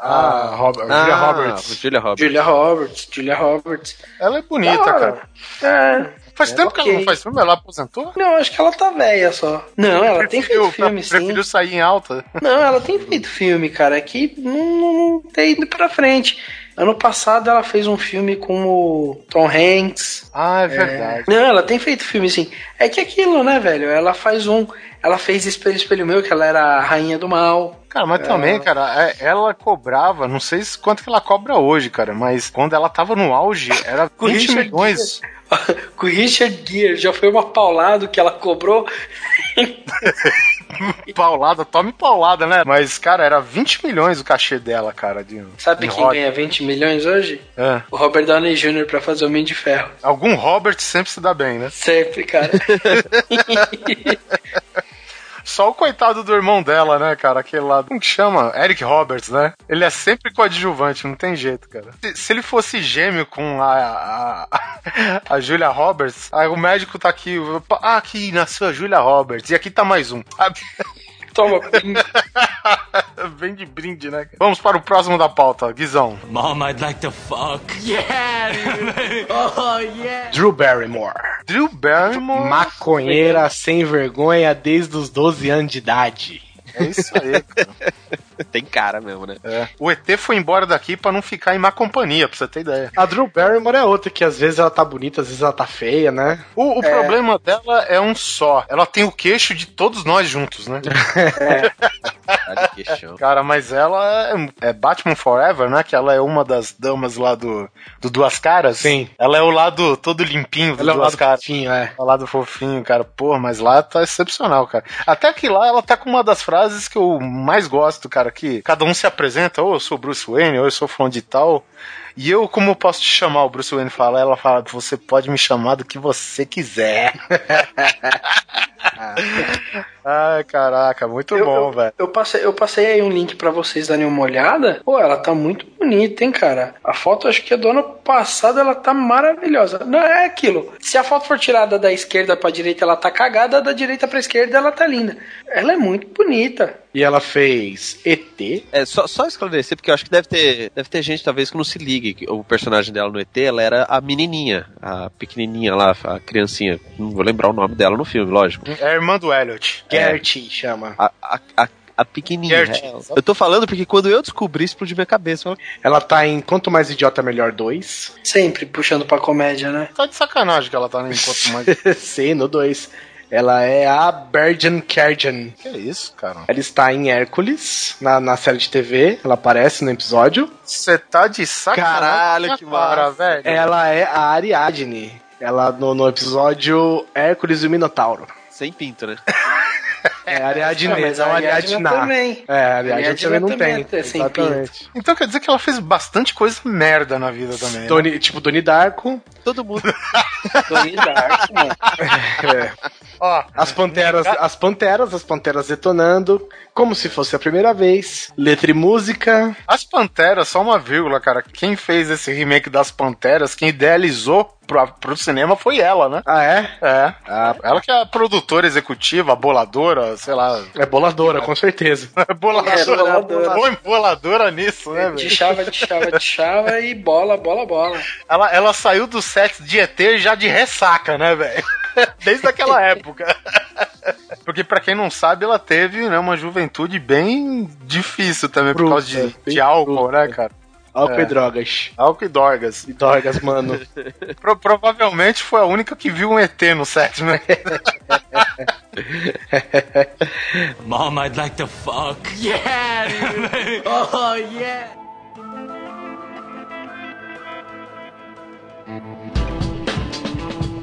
S7: Ah, Robert,
S5: Ah,
S7: Julia Roberts.
S5: Julia Roberts.
S3: Julia Roberts, Julia Roberts.
S2: Ela é bonita,
S3: Da
S2: cara.
S3: É.
S2: Faz
S3: É,
S2: tempo que ela não faz filme, ela aposentou?
S3: Não, acho que ela tá velha só. Não, ela tem feito
S2: Preferiu-
S3: filme, sim.
S2: Preferiu sair em alta.
S3: Não, ela tem feito filme, cara, que não, não tem ido pra frente. Ano passado ela fez um filme com o Tom Hanks.
S2: Ah, é verdade.
S3: Não, ela tem feito filme sim. É que aquilo, né, velho? Ela faz um. Ela fez Espelho, Espelho Meu, que ela era a rainha do mal.
S2: Cara, mas também, cara, é- ela cobrava, não sei se quanto que ela cobra hoje, cara, mas quando ela tava no auge, era
S3: Com
S2: 20
S3: Richard
S2: milhões.
S3: com o Richard Gere, já foi uma paulada que ela cobrou.
S2: Paulada, tome paulada, né? Mas, cara, era 20 milhões o cachê dela, cara. De,
S3: Sabe
S2: de
S3: quem
S2: rock.
S3: ganha 20 milhões hoje?
S2: É.
S3: O Robert Downey Jr. pra fazer o Homem de Ferro.
S2: Algum Robert sempre se dá bem, né?
S3: Sempre, cara.
S2: Só o coitado do irmão dela, né, cara? Aquele lá. Como que chama? Eric Roberts, né? Ele é sempre coadjuvante, não tem jeito, cara. Se, se ele fosse gêmeo com a, a, a Julia Roberts, aí o médico tá aqui. Ah, aqui nasceu a Julia Roberts. E aqui tá mais um.
S3: Toma.
S2: Vem de brinde, né? Vamos para o próximo da pauta, Guizão.
S8: Mom, I'd like to fuck. Yeah, dude. oh, yeah.
S7: Drew Barrymore.
S2: Drew Barrymore.
S7: Maconheira sem vergonha desde os 12 anos de idade.
S2: É isso aí, cara.
S5: Tem cara mesmo, né?
S2: É. O ET foi embora daqui pra não ficar em má companhia, pra você ter ideia.
S7: A Drew Barrymore é outra que às vezes ela tá bonita, às vezes ela tá feia, né?
S2: O, o problema dela é um só. Ela tem o queixo de todos nós juntos, né?
S5: Queixão.
S2: Cara, mas ela é, é Batman Forever, né? Que ela é uma das damas lá do, do Duas Caras.
S7: Sim.
S2: Ela é o lado todo limpinho do
S7: Ela é o
S2: Duas
S7: lado
S2: Caras.
S7: fofinho, é.
S2: O lado fofinho, cara. Pô, mas lá tá excepcional, cara. Até que lá ela tá com uma das frases que eu mais gosto, cara. Que cada um se apresenta, ou eu sou Bruce Wayne, ou eu sou fulano de tal. E eu, como posso te chamar? O Bruce Wayne fala, ela fala, você pode me chamar do que você quiser. Ai, caraca, muito
S3: Eu-
S2: bom,
S3: eu,
S2: velho.
S3: Eu passei, eu passei aí um link pra vocês darem uma olhada. Pô, ela tá muito bonita, hein, cara? A foto, acho que é do ano passado, ela tá maravilhosa. Não é aquilo. Se a foto for tirada da esquerda pra direita, ela tá cagada, da direita pra esquerda, ela tá linda. Ela é muito bonita.
S7: E ela fez ET.
S5: É, só, só esclarecer, porque eu acho que deve ter, deve ter gente talvez que não se ligue. que O personagem dela no ET, ela era a menininha, a pequenininha lá, a criancinha. Não vou lembrar o nome dela no filme, lógico.
S2: É a irmã do Elliot.
S7: Gertie chama.
S5: A, a, a, a pequenininha. É, Eu tô falando porque quando eu descobri, explodiu minha cabeça. Falei,
S7: Ela tá em Quanto Mais Idiota Melhor 2.
S3: Sempre puxando pra comédia, né?
S2: Tá de sacanagem que ela tá nem enquanto mais.
S7: Sim, no 2. Ela é a Bergen Kerjan.
S2: que isso, cara?
S7: Ela está em Hércules, na, na série de TV. Ela aparece no episódio.
S2: Você tá de sacanagem.
S5: Caralho, que massa.
S2: velho.
S7: Ela é a Ariadne. Ela no, no episódio Hércules e o Minotauro.
S5: Sem pinto, né?
S7: É Ariadne,
S3: Ah, mas
S7: não
S3: Ariadne
S7: Ariadna.
S3: também.
S7: É, a Ariadne
S3: Ariadne
S7: também não
S3: também
S7: tem.
S3: é sem
S7: Exatamente.
S2: Então quer dizer que ela fez bastante coisa merda na vida também. né?
S7: Doni- tipo Doni Darko.
S5: Todo mundo.
S3: Tony Dark, mano.
S7: É.
S2: Ó,
S7: As panteras, as panteras, as panteras detonando, como se fosse a primeira vez. Letra e música.
S2: As Panteras, só uma vírgula, cara. Quem fez esse remake das Panteras, quem idealizou pro, pro cinema foi ela, né?
S7: Ah, é?
S2: É. ela que é a produtora executiva, a boladora, sei lá.
S7: É boladora, com certeza.
S2: boladora.
S3: É, boladora.
S2: Põe boladora nisso, né,
S3: De
S2: velho?
S3: chava, de chava, de chava e bola, bola, bola.
S2: Ela, ela saiu do set de ET já de ressaca, né, velho? Desde aquela época. Porque pra quem não sabe, ela teve né, uma juventude bem difícil também por causa de,
S7: Bruta,
S2: de álcool,
S7: bruta.
S2: né, cara?
S7: Álcool
S2: É.
S7: e drogas.
S2: Álcool e dorgas.
S7: E drogas, mano.
S2: Pro- provavelmente foi a única que viu um ET no set, né?
S8: Mom, I'd like to fuck. Yeah, dude. oh, yeah.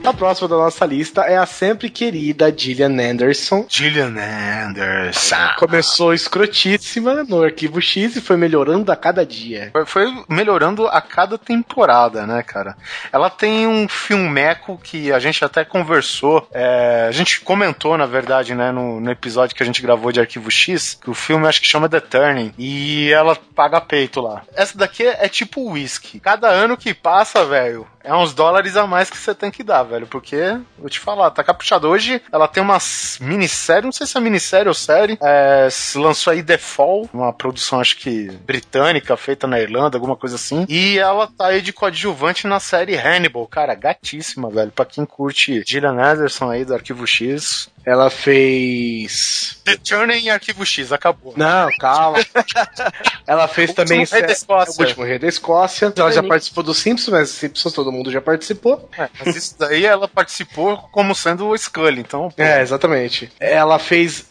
S7: A próxima da nossa lista é a sempre querida Gillian Anderson.
S2: Gillian Anderson.
S7: Começou escrotíssima no Arquivo X e foi melhorando a cada dia.
S2: Foi- melhorando a cada temporada, né, cara? Ela tem um filmeco que a gente até conversou, é, a gente comentou, na verdade, né, no, no episódio que a gente gravou de Arquivo X, que o filme acho que chama The Turning, e ela paga peito lá. Essa daqui é, é tipo whisky. Cada ano que passa, velho, é uns dólares a mais que você tem que dar, velho, porque, vou te falar, tá caprichado. Hoje ela tem uma minissérie, não sei se é minissérie ou série, é, lançou aí The Fall, uma produção acho que britânica, feita na Irlanda, alguma coisa assim, e ela tá aí de coadjuvante na série Hannibal, cara, gatíssima, velho, pra quem curte Gillian Anderson aí do Arquivo X.
S7: Ela fez.
S2: The Turning em Arquivo X, acabou.
S7: Não, calma. Ela fez
S2: O
S7: também.
S2: Último Rei da Escócia.
S7: O último Rei da Escócia. Ela já participou dos Simpsons, mas Simpsons todo mundo já participou.
S2: É, mas isso daí ela participou como sendo o Scully, então... pô,
S7: É, exatamente. Ela fez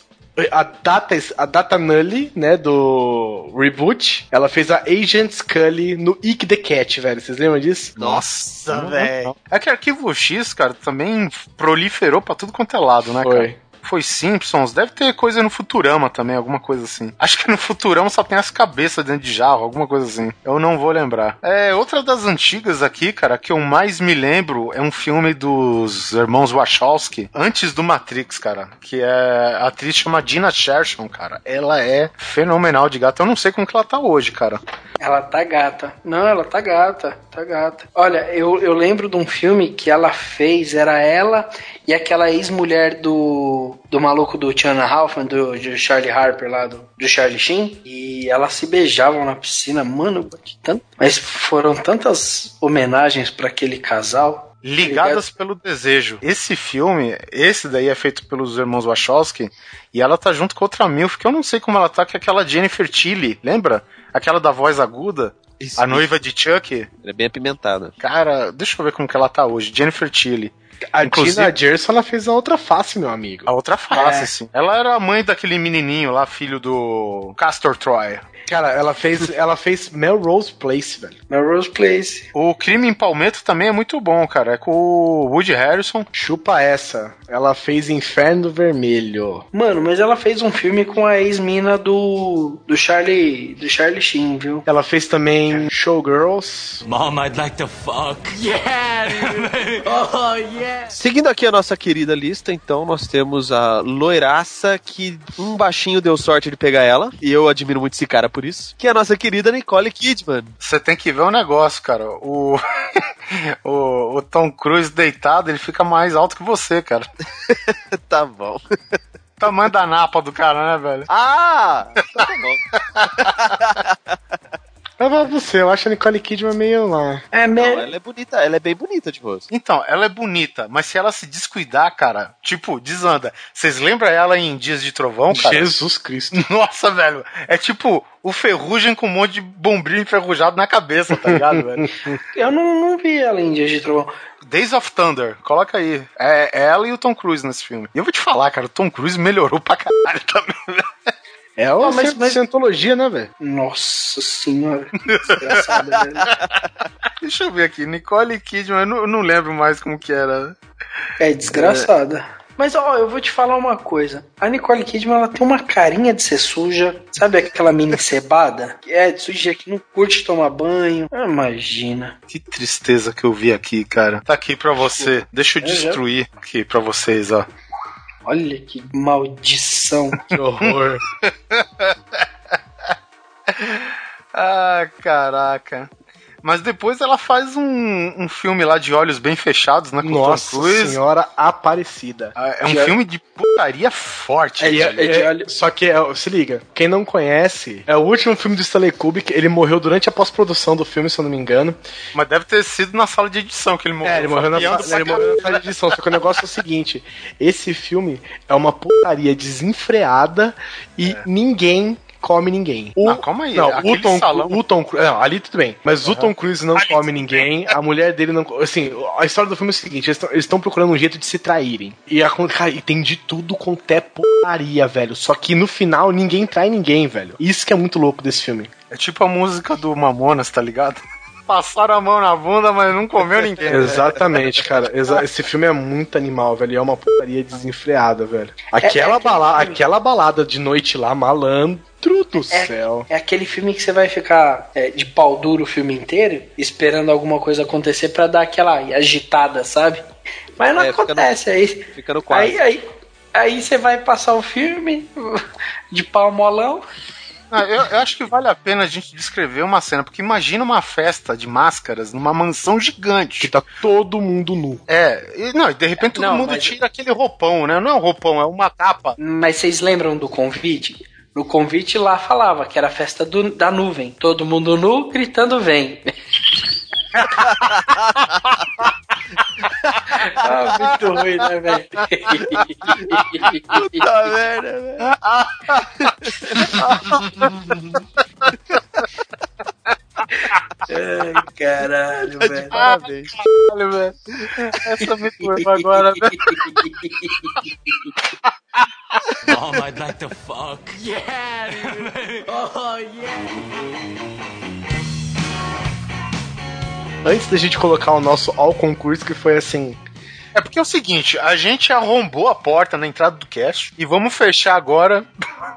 S7: a Data, a Data Nully, né, do reboot. Ela fez a Agent Scully no Ick the Cat, velho. Vocês lembram disso?
S2: Nossa,
S7: Não,
S2: velho. É que Arquivo X, cara, também proliferou pra tudo quanto é lado, né, cara?
S7: Foi.
S2: Simpsons, deve ter coisa no Futurama também, alguma coisa assim. Acho que no Futurama só tem as cabeças dentro de jarro, alguma coisa assim. Eu não vou lembrar. É, outra das antigas aqui, cara, que eu mais me lembro é um filme dos irmãos Wachowski, antes do Matrix, cara, que é a atriz chama Dina Shershon, cara. Ela é fenomenal de gata. Eu não sei como que ela tá hoje, cara.
S3: Ela tá gata. Não, ela tá gata, tá gata. Olha, eu, eu lembro de um filme que ela fez, era ela e aquela ex-mulher do, do maluco do Tiana Halfman, do, do Charlie Harper lá, do, do Charlie Sheen. E elas se beijavam na piscina, mano, que tanto... mas foram tantas homenagens pra aquele casal.
S2: Ligadas pelo Desejo. Esse filme, esse daí é feito pelos irmãos Wachowski, e ela tá junto com outra MILF, que eu não sei como ela tá, que é aquela Jennifer Tilly, lembra? Aquela da voz aguda,
S5: Isso,
S2: a noiva de Chuck.
S5: Ela é bem apimentada.
S2: Cara, deixa eu ver como que ela tá hoje. Jennifer Tilly.
S7: A
S2: Inclusive-
S7: Tina Gerson, ela fez a outra face, meu amigo.
S2: A outra face,
S3: É.
S2: sim. Ela era a mãe daquele menininho lá, filho do Castor Troy.
S7: Cara, ela fez, ela fez Melrose Place, velho.
S3: Melrose Place.
S2: O Crime em Palmetto também é muito bom, cara. É com o Woody Harrison.
S7: Chupa essa. Ela fez Inferno Vermelho.
S3: Mano, mas ela fez um filme com a ex-mina do, do Charlie do Charlie Sheen, viu?
S7: Ela fez tem Showgirls.
S8: Mom, I'd like to fuck. Yeah, dude. oh, yeah.
S5: Seguindo aqui a nossa querida lista, então, nós temos a loiraça que um baixinho deu sorte de pegar ela, e eu admiro muito esse cara por isso, que é a nossa querida Nicole Kidman.
S2: Você tem que ver um negócio, cara. O, o, o Tom Cruise deitado, ele fica mais alto que você, cara.
S5: tá bom.
S2: Tamanho da napa do cara, né, velho?
S5: Ah! Tá bom.
S7: Eu vou você, eu acho a Nicole Kidman meio lá.
S3: É,
S5: Não,
S3: me...
S5: ela é bonita, ela é bem bonita de rosto.
S2: Então, ela é bonita, mas se ela se descuidar, cara, tipo, desanda. Vocês lembram ela em Dias de Trovão, cara?
S7: Jesus Cristo.
S2: Nossa, velho. É tipo o Ferrugem com um monte de bombril enferrujado na cabeça, tá ligado, velho?
S3: eu não, não vi ela em Dias de Trovão.
S2: Days of Thunder, coloca aí. É, é ela e o Tom Cruise nesse filme. E eu vou te falar, cara, o Tom Cruise melhorou pra caralho também, velho.
S7: É uma
S3: Ah, mas- mas-
S7: cientologia, né, velho?
S3: Nossa senhora. Desgraçada, velho.
S2: Deixa eu ver aqui. Nicole Kidman, eu não, eu não lembro mais como que era.
S3: É desgraçada. Mas ó, eu vou te falar uma coisa. A Nicole Kidman ela tem uma carinha de ser suja. Sabe aquela mini cebada? Que é de suja que não curte tomar banho. Ah, Imagina.
S2: Que tristeza que eu vi aqui, cara. Tá aqui pra você. Deixa eu
S3: É,
S2: destruir aqui pra vocês, ó.
S3: Olha que maldição.
S7: Que horror.
S2: Ah, caraca. Mas depois ela faz um, um filme lá de olhos bem fechados, né? Com o Tom
S7: Nossa
S2: Cruise.
S7: Senhora Aparecida.
S2: Ah, É um
S3: Já-
S2: filme de putaria forte.
S3: É de- é de
S7: É, Só que, é, se liga, quem não conhece, é o último filme do Stanley Kubrick, ele morreu durante a pós-produção do filme, se eu não me engano.
S2: Mas deve ter sido na sala de edição que ele morreu.
S7: É, ele morreu na, ele morreu na sala de edição, só que o negócio é o seguinte, esse filme é uma putaria desenfreada e ninguém come ninguém. O,
S2: Não, calma aí,
S7: Não, o Tom,
S2: salão-
S7: o Tom Cruise, não, ali tudo bem, mas o Tom Cruise não
S2: Ali
S7: come ninguém, a mulher dele não, assim, a história do filme é o seguinte, eles estão procurando um jeito de se traírem. E, a, cara, e tem de tudo com até putaria, velho. Só que no final ninguém trai ninguém, velho. Isso que é muito louco desse filme.
S2: É tipo a música do Mamonas, tá ligado? Passaram a mão na bunda, mas não comeu ninguém.
S7: Exatamente, cara. Exa- esse filme é muito animal, velho. e É uma putaria desenfreada, velho. Aquela,
S3: é aquele
S7: bala
S3: filme.
S7: aquela balada de noite lá, malandro do céu.
S3: É aquele filme que você vai ficar é, de pau duro o filme inteiro, esperando alguma coisa acontecer pra dar aquela agitada, sabe? Mas não
S5: É, fica no-
S3: acontece. Aí,
S5: Fica no quadro.
S3: aí, aí, aí você vai passar o filme de pau molão.
S2: Ah, eu, eu acho que vale a pena a gente descrever uma cena, porque imagina uma festa de máscaras numa mansão gigante.
S7: Que tá todo mundo nu.
S2: É, e, não, e de repente todo
S3: Não,
S2: mundo
S3: mas-
S2: tira aquele roupão, né? Não é um roupão, é uma capa.
S3: Mas vocês lembram do convite? No convite lá falava que era a festa do- da nuvem. Todo mundo nu, gritando vem. ah, muito ruim, né, velho?
S5: Puta merda, velho.
S3: Ai, caralho, velho.
S5: Parabéns.
S2: Caralho, velho. Essa me turma agora, velho.
S8: Mom, I'd like to fuck. Yeah, dude. Oh, yeah.
S7: Antes da gente colocar o nosso ao concurso, que foi assim.
S2: É porque é o seguinte, a gente arrombou a porta na entrada do cast e vamos fechar agora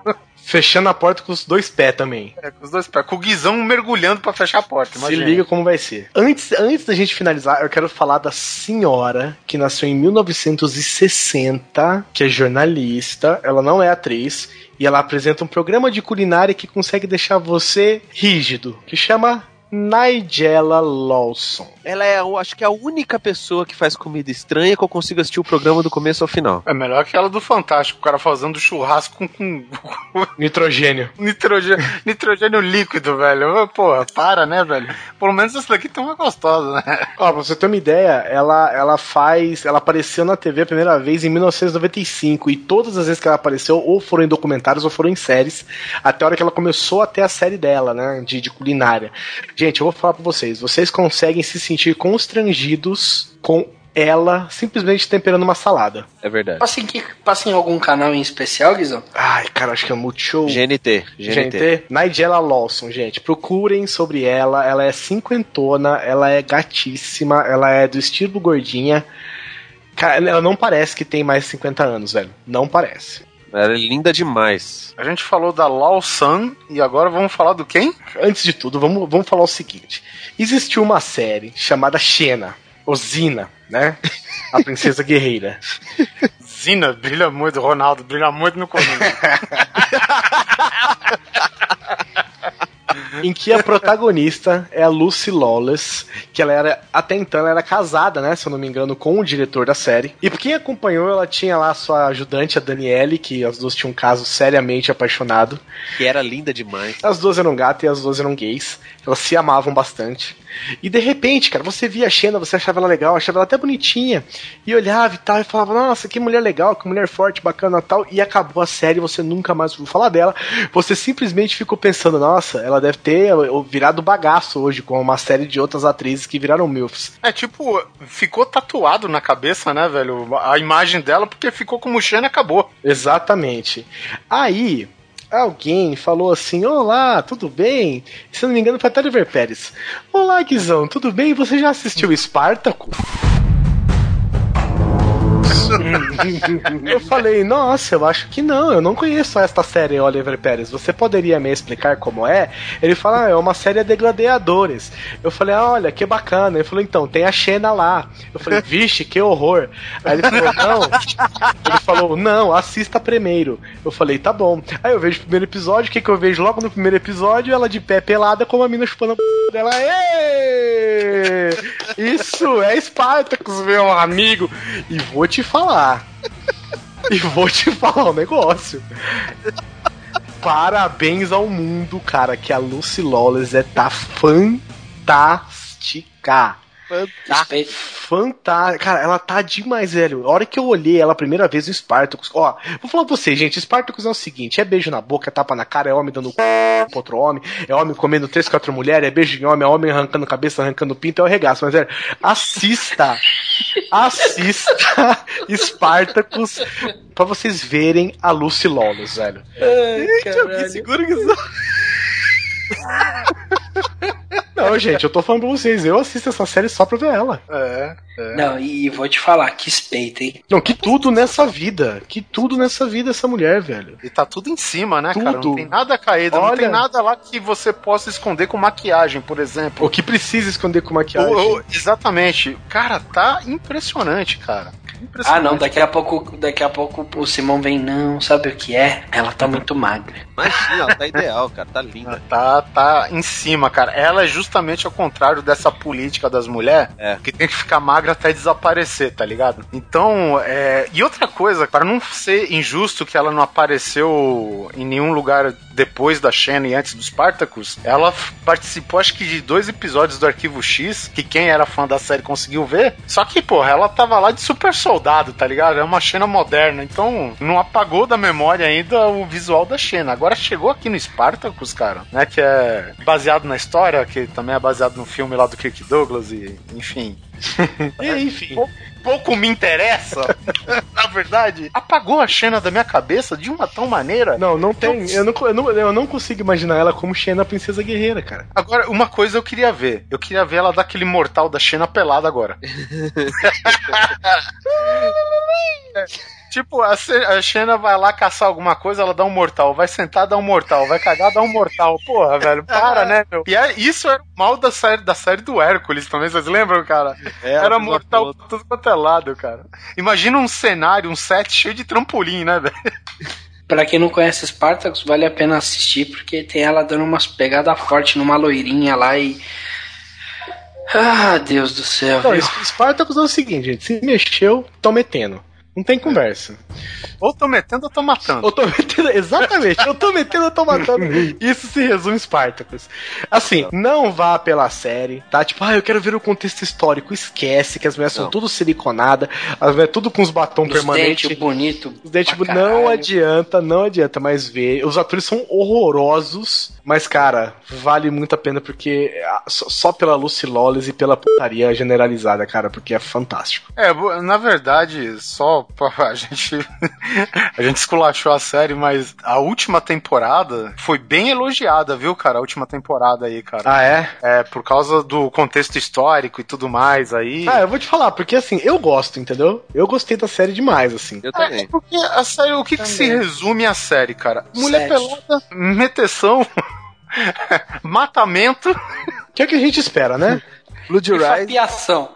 S7: Fechando a porta com os dois pés também.
S2: é, com os dois pés, com o Guizão mergulhando pra fechar a porta.
S7: Se
S2: imagina.
S7: liga como vai ser. Antes, antes da gente finalizar, eu quero falar da senhora que nasceu em 1960, que é jornalista, ela não é atriz, e ela apresenta um programa de culinária que consegue deixar você rígido, que chama Nigella Lawson.
S5: Ela é, eu acho que é a única pessoa que faz comida estranha que eu consigo assistir o programa do começo ao final.
S2: É melhor que ela do Fantástico, o cara fazendo churrasco com, com
S7: Nitrogênio.
S2: nitrogênio, nitrogênio líquido, velho. Porra, para, né, velho? Pelo menos essa daqui tem uma gostosa, né?
S7: Ó, pra você ter uma ideia, ela, ela faz. Ela apareceu na TV a primeira vez em 1995. E todas as vezes que ela apareceu, ou foram em documentários ou foram em séries. Até a hora que ela começou a ter a série dela, né? De, de culinária. Gente, eu vou falar pra vocês. Vocês conseguem se sentir constrangidos com ela simplesmente temperando uma salada.
S5: É verdade.
S3: Passa em, que, passa em algum canal em especial, Guizão?
S7: Ai, cara, acho que é Multishow.
S5: GNT, GNT.
S7: Gente, Nigella Lawson, gente, procurem sobre ela. Ela é cinquentona, ela é gatíssima, ela é do estilo gordinha. Cara, ela não parece que tem mais de 50 anos, velho. Não parece.
S5: Ela é linda demais.
S2: A gente falou da Lao San e agora vamos falar do quem?
S7: Antes de tudo, vamos, vamos falar o seguinte: existiu uma série chamada Xena, ou Zina, né? A princesa guerreira.
S2: Zina brilha muito, Ronaldo brilha muito no começo.
S7: em que a protagonista é a Lucy Lawless, que ela era, até então, ela era casada, né, se eu não me engano, com o diretor da série. E por quem acompanhou, ela tinha lá a sua ajudante, a Danielle, que as duas tinham um caso seriamente apaixonado.
S5: Que era linda demais.
S7: As duas eram gatas e as duas eram gays. Elas se amavam bastante. E de repente, cara, você via a Xena, você achava ela legal, achava ela até bonitinha. E olhava e tal, e falava, nossa, que mulher legal, que mulher forte, bacana e tal. E acabou a série, você nunca mais ouviu falar dela. Você simplesmente ficou pensando, nossa, ela deve ter virado bagaço hoje, com uma série de outras atrizes que viraram MILFs.
S2: É tipo, ficou tatuado na cabeça, né, velho? A imagem dela, porque ficou como Xena e acabou.
S7: Exatamente. Aí, alguém falou assim: Olá, tudo bem? Se não me engano, foi até Oliver Pérez. Olá, Guizão, tudo bem? Você já assistiu Espartaco? Eu falei, nossa, eu acho que não, eu não conheço esta série, Oliver Pérez. Você poderia me explicar como é? Ele fala, ah, é uma série de gladiadores. Eu falei, ah, olha, que bacana. Ele falou, então, tem a Xena lá. Eu falei, vixe, que horror. Aí ele falou, não. Ele falou, não, assista primeiro. Eu falei, tá bom. Aí eu vejo o primeiro episódio, o que, que eu vejo logo no primeiro episódio? Ela de pé pelada com a mina chupando a p dela. Êêê! Isso é Spartacus, meu amigo. E vou te falar. e vou te falar um negócio. Parabéns ao mundo, cara, que a Lucy Lawless é tá fantástica.
S3: Respeito.
S7: Fantástica. Cara, ela tá demais, velho. A hora que eu olhei ela a primeira vez no Spartacus. Ó, vou falar pra vocês, gente. Spartacus é o seguinte: é beijo na boca, é tapa na cara, é homem dando c... pra outro homem, é homem comendo três, quatro mulheres, é beijo em homem, é homem arrancando cabeça, arrancando pinto, é o regaço. Mas, velho, assista. assista Spartacus pra vocês verem a Lucy Lawless, velho.
S3: Ai,
S7: Gente, alguém segura que Não, gente, eu tô falando pra vocês, eu assisto essa série só pra ver ela.
S2: É, é.
S3: Não, e vou te falar, que espeita, hein?
S7: Não, que tudo nessa vida. Que tudo nessa vida essa mulher, velho.
S2: E tá tudo em cima, né, cara? Não
S7: Tudo.
S2: tem nada caído, não
S7: Olha-
S2: tem nada lá que você possa esconder com maquiagem, por exemplo.
S7: O que precisa esconder com maquiagem.
S2: Exatamente. Cara, tá impressionante, cara.
S3: Ah, não, daqui a pouco, daqui a pouco o Simão vem, não, sabe o que é? Ela tá muito magra.
S5: Imagina, ela tá ideal, cara. Tá linda.
S2: Tá, tá em cima, cara. Ela é justamente ao contrário dessa política das mulheres,
S5: É.
S2: que tem que ficar magra até desaparecer, tá ligado? Então, é... e outra coisa, para não ser injusto que ela não apareceu em nenhum lugar depois da Xena e antes do Spartacus, ela participou, acho que, de dois episódios do Arquivo X, que quem era fã da série conseguiu ver. Só que, porra, ela tava lá de super soldado, tá ligado? É uma Xena moderna, então não apagou da memória ainda o visual da Xena. Agora chegou aqui no Spartacus, cara, né? Que é baseado na história, que também é baseado no filme lá do Kirk Douglas e, enfim.
S7: E, enfim.
S2: Pou- Pouco me interessa, na verdade. Apagou a Xena da minha cabeça de uma tal maneira.
S7: Não, não tem. Eu não, eu, não, eu não consigo imaginar ela como Xena Princesa Guerreira, cara.
S2: Agora, uma coisa eu queria ver. Eu queria ver ela dar aquele mortal da Xena pelada agora. Tipo, a, Xena vai lá caçar alguma coisa, ela dá um mortal. Vai sentar, dá um mortal. Vai cagar, dá um mortal. Porra, velho, para, né, meu? E é, isso era o mal da série, da série do Hércules também, vocês lembram, cara?
S5: É,
S2: era mortal tudo quanto é lado, cara. Imagina um cenário, um set cheio de trampolim, né, velho?
S3: Pra quem não conhece Spartacus, vale a pena assistir, porque tem ela dando umas pegadas fortes numa loirinha lá e. Ah, Deus do céu.
S7: Não,
S3: viu?
S7: Spartacus é o seguinte, gente. Se mexeu, tô metendo. Não tem conversa.
S2: Ou tô metendo ou tô matando.
S7: Eu tô metendo, exatamente, eu tô metendo, eu tô matando. Isso se resume Spartacus. Assim, não vá pela série, tá? Tipo, ah, eu quero ver o contexto histórico. Esquece que as mulheres são
S5: Não.
S7: tudo siliconada, as mulheres tudo com os batom
S3: Os
S7: permanentes.
S3: dentes bonito.
S7: Os dentes, não adianta, não adianta mais ver. Os atores são horrorosos, mas, cara, vale muito a pena porque só, pela Lucy Lawless e pela putaria generalizada, cara, porque é fantástico.
S2: É, na verdade, só. A gente. a gente esculachou a série, mas a última temporada foi bem elogiada, viu, cara? A última temporada aí, cara.
S7: Ah, é?
S2: É, por causa do contexto histórico e tudo mais aí.
S7: Ah, eu vou te falar, porque assim, eu gosto, entendeu? Eu gostei da série demais, assim.
S5: Eu
S2: É,
S5: também.
S2: porque a série, o que, que se
S3: Também.
S2: resume a série, cara? Mulher
S3: Sete.
S2: pelada, meteção, matamento
S7: Que é o que a gente espera, né?
S5: Blue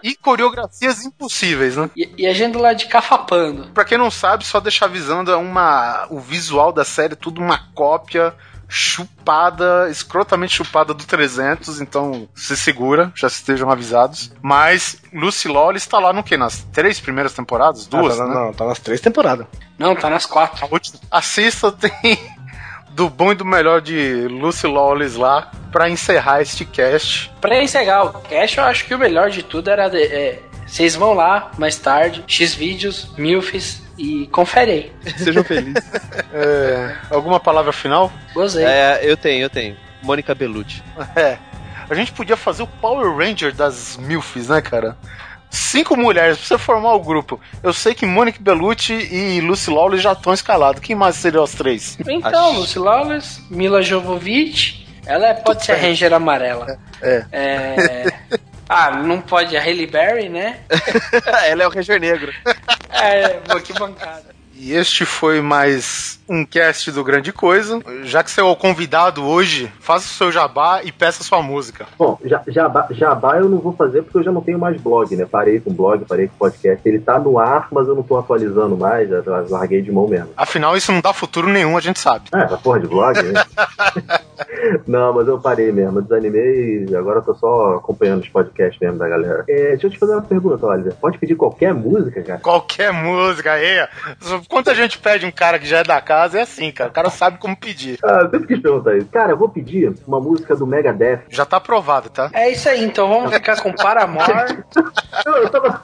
S3: E
S2: e coreografias impossíveis, né?
S3: E, e a gente lado de cafapando.
S2: Pra quem não sabe, só deixar avisando, é uma. O visual da série tudo uma cópia chupada, escrotamente chupada do 300, então se segura, já estejam avisados. Mas Lucy Lawless está lá no que? Nas três primeiras temporadas? Duas,
S7: Ah, tá,
S2: né?
S7: Não, tá nas três temporadas.
S3: Não, tá nas quatro.
S2: A última- Assista, tem do bom e do melhor de Lucy Lawless lá pra encerrar este cast.
S3: Pra encerrar o cast, eu acho que o melhor de tudo era. de- é, vocês vão lá mais tarde, Xvideos, Milfis e confere aí.
S5: Sejam felizes.
S2: É, alguma palavra final?
S3: Gozei.
S5: é, eu tenho, eu tenho. Mônica Bellucci.
S2: É. A gente podia fazer o Power Ranger das Milfs, né, cara? Cinco mulheres pra você formar o grupo. Eu sei que Monique Bellucci e Lucy Lawless já estão escalados. Quem mais seriam os três?
S3: Então,
S5: Acho-
S3: Lucy Lawless, Mila Jovovich, ela é- pode ser a Ranger amarela.
S2: É.
S3: É, Ah, não pode a Halle Berry, né?
S5: Ela é o Ranger Negro.
S3: É, que bancada.
S2: E este foi mais um cast do Grande Coisa. Já que você é o convidado hoje, faça o seu jabá e peça sua música.
S1: Bom, já- jabá, jabá eu não vou fazer porque eu já não tenho mais blog, né? Parei com blog, parei com podcast. Ele tá no ar, mas eu não tô atualizando mais, já larguei de mão mesmo.
S2: Afinal, isso não dá futuro nenhum, a gente sabe.
S1: Ah, essa porra de blog, né? não, mas eu parei mesmo, eu desanimei e agora eu tô só acompanhando os podcasts mesmo da galera. É, deixa eu te fazer uma pergunta, Oliver. Pode pedir qualquer música, cara?
S2: Qualquer música aí. Quanta gente pede um cara que já é da casa, é assim, cara. O cara sabe como pedir.
S1: Ah, eu sempre quis perguntar isso. Cara, eu vou pedir uma música do Megadeth.
S2: Já tá aprovado, tá?
S3: É isso aí, então vamos ficar com Paramore.
S1: Eu, eu tava...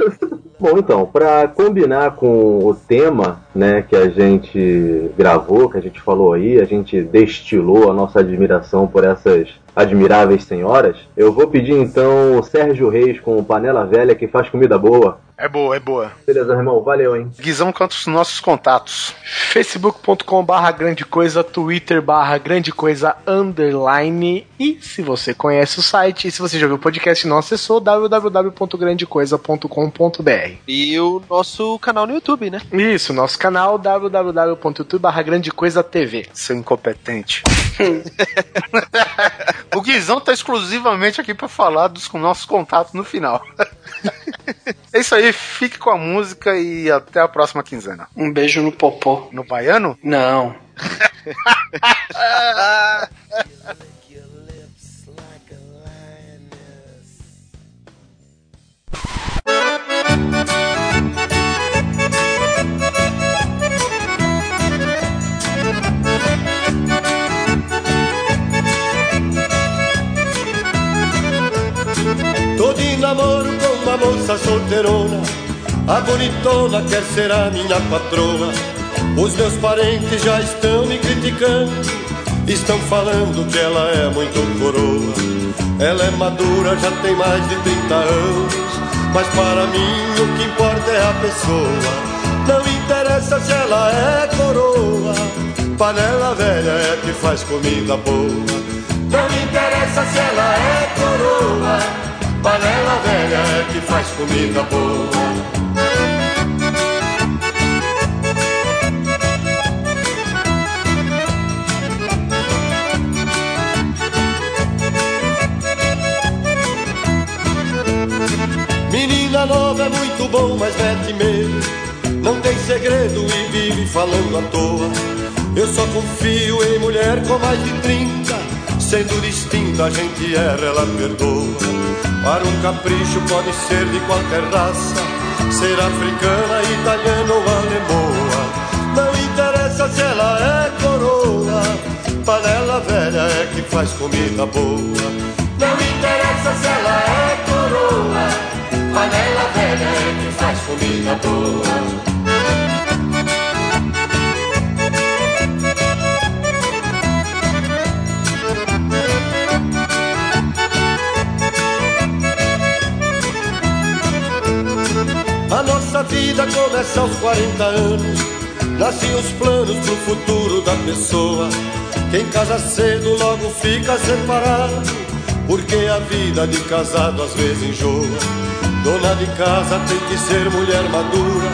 S1: Bom, então, pra combinar com o tema, né, que a gente gravou, que a gente falou aí, a gente destilou a nossa admiração por essas admiráveis senhoras, eu vou pedir então o Sérgio Reis com Panela Velha que faz comida boa.
S2: É boa, é boa.
S1: Beleza, irmão? Valeu, hein?
S2: Guizão, quanto os nossos contatos?
S7: facebook.com barra grande coisa, twitter barra grande coisa underline e se você conhece o site e se você já viu o podcast não acessou www.grandecoisa.com.br
S5: E o nosso canal no YouTube, né?
S7: Isso, nosso canal www.youtube barra grande coisa TV
S2: Seu incompetente. o Guizão tá exclusivamente aqui pra falar dos nossos contatos no final. É isso aí, fique com a música e até a próxima quinzena.
S3: Um beijo no popô.
S2: No baiano?
S3: Não.
S9: Tô de namoro moça solteirona A bonitona quer ser a minha patroa. Os meus parentes já estão me criticando Estão falando que ela é muito coroa. Ela é madura, já tem mais de 30 anos Mas para mim o que importa é a pessoa. Não interessa se ela é coroa Panela velha é que faz comida boa. Não interessa se ela é coroa Panela velha é que faz comida boa. Menina nova é muito bom, mas mete medo. Não tem segredo e vive falando à toa. Eu só confio em mulher com mais de 30. Sendo distinta, a gente erra, ela perdoa. Para um capricho pode ser de qualquer raça, ser africana, italiana ou alemoa. Não interessa se ela é coroa, panela velha é que faz comida boa. Não interessa se ela é coroa, panela velha é que faz comida boa. Nossa vida começa aos 40 anos. Nascem os planos pro futuro da pessoa. Quem casa cedo logo fica separado. Porque a vida de casado às vezes enjoa. Dona de casa tem que ser mulher madura.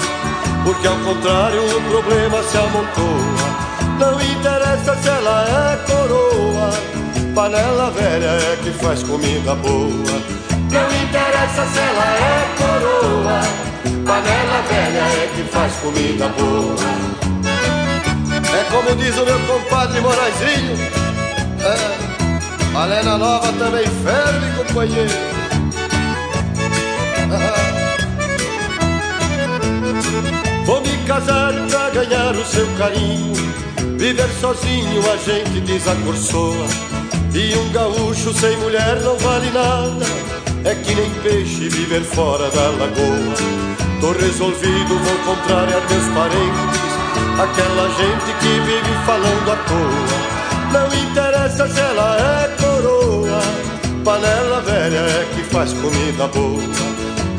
S9: Porque ao contrário o problema se amontoa. Não interessa se ela é coroa. Panela velha é que faz comida boa. Não interessa se ela é coroa. Panela velha é que faz comida boa. É como diz o meu compadre Moraizinho. É, Malena Nova também ferve, companheiro. Vou me casar pra ganhar o seu carinho. Viver sozinho a gente desacorçoa. E um gaúcho sem mulher não vale nada. É que nem peixe viver fora da lagoa. Tô resolvido, vou contrariar meus parentes. Aquela gente que vive falando à toa. Não interessa se ela é coroa. Panela velha é que faz comida boa.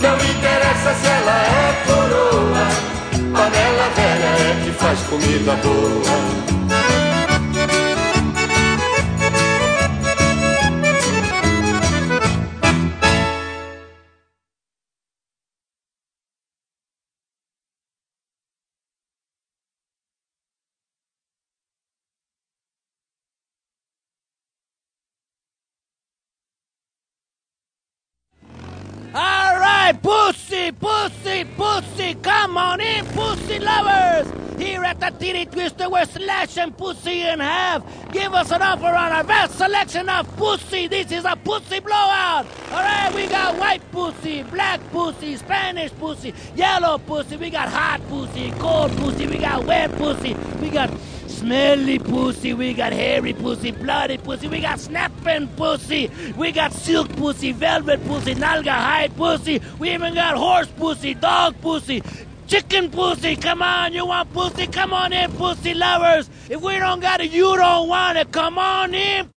S9: Não interessa se ela é coroa. Panela velha é que faz comida boa.
S10: Pussy, pussy, pussy, come on in, pussy lovers. Here at the Titty Twister, we're slashing pussy in half. Give us an offer on our vast selection of pussy. This is a pussy blowout. All right, we got white pussy, black pussy, Spanish pussy, yellow pussy. We got hot pussy, cold pussy. We got wet pussy. We got smelly pussy, we got hairy pussy, bloody pussy, we got snapping pussy, we got silk pussy, velvet pussy, nalga hide pussy, we even got horse pussy, dog pussy, chicken pussy. Come on, you want pussy? Come on in, pussy lovers. If we don't got it, you don't want it. Come on in.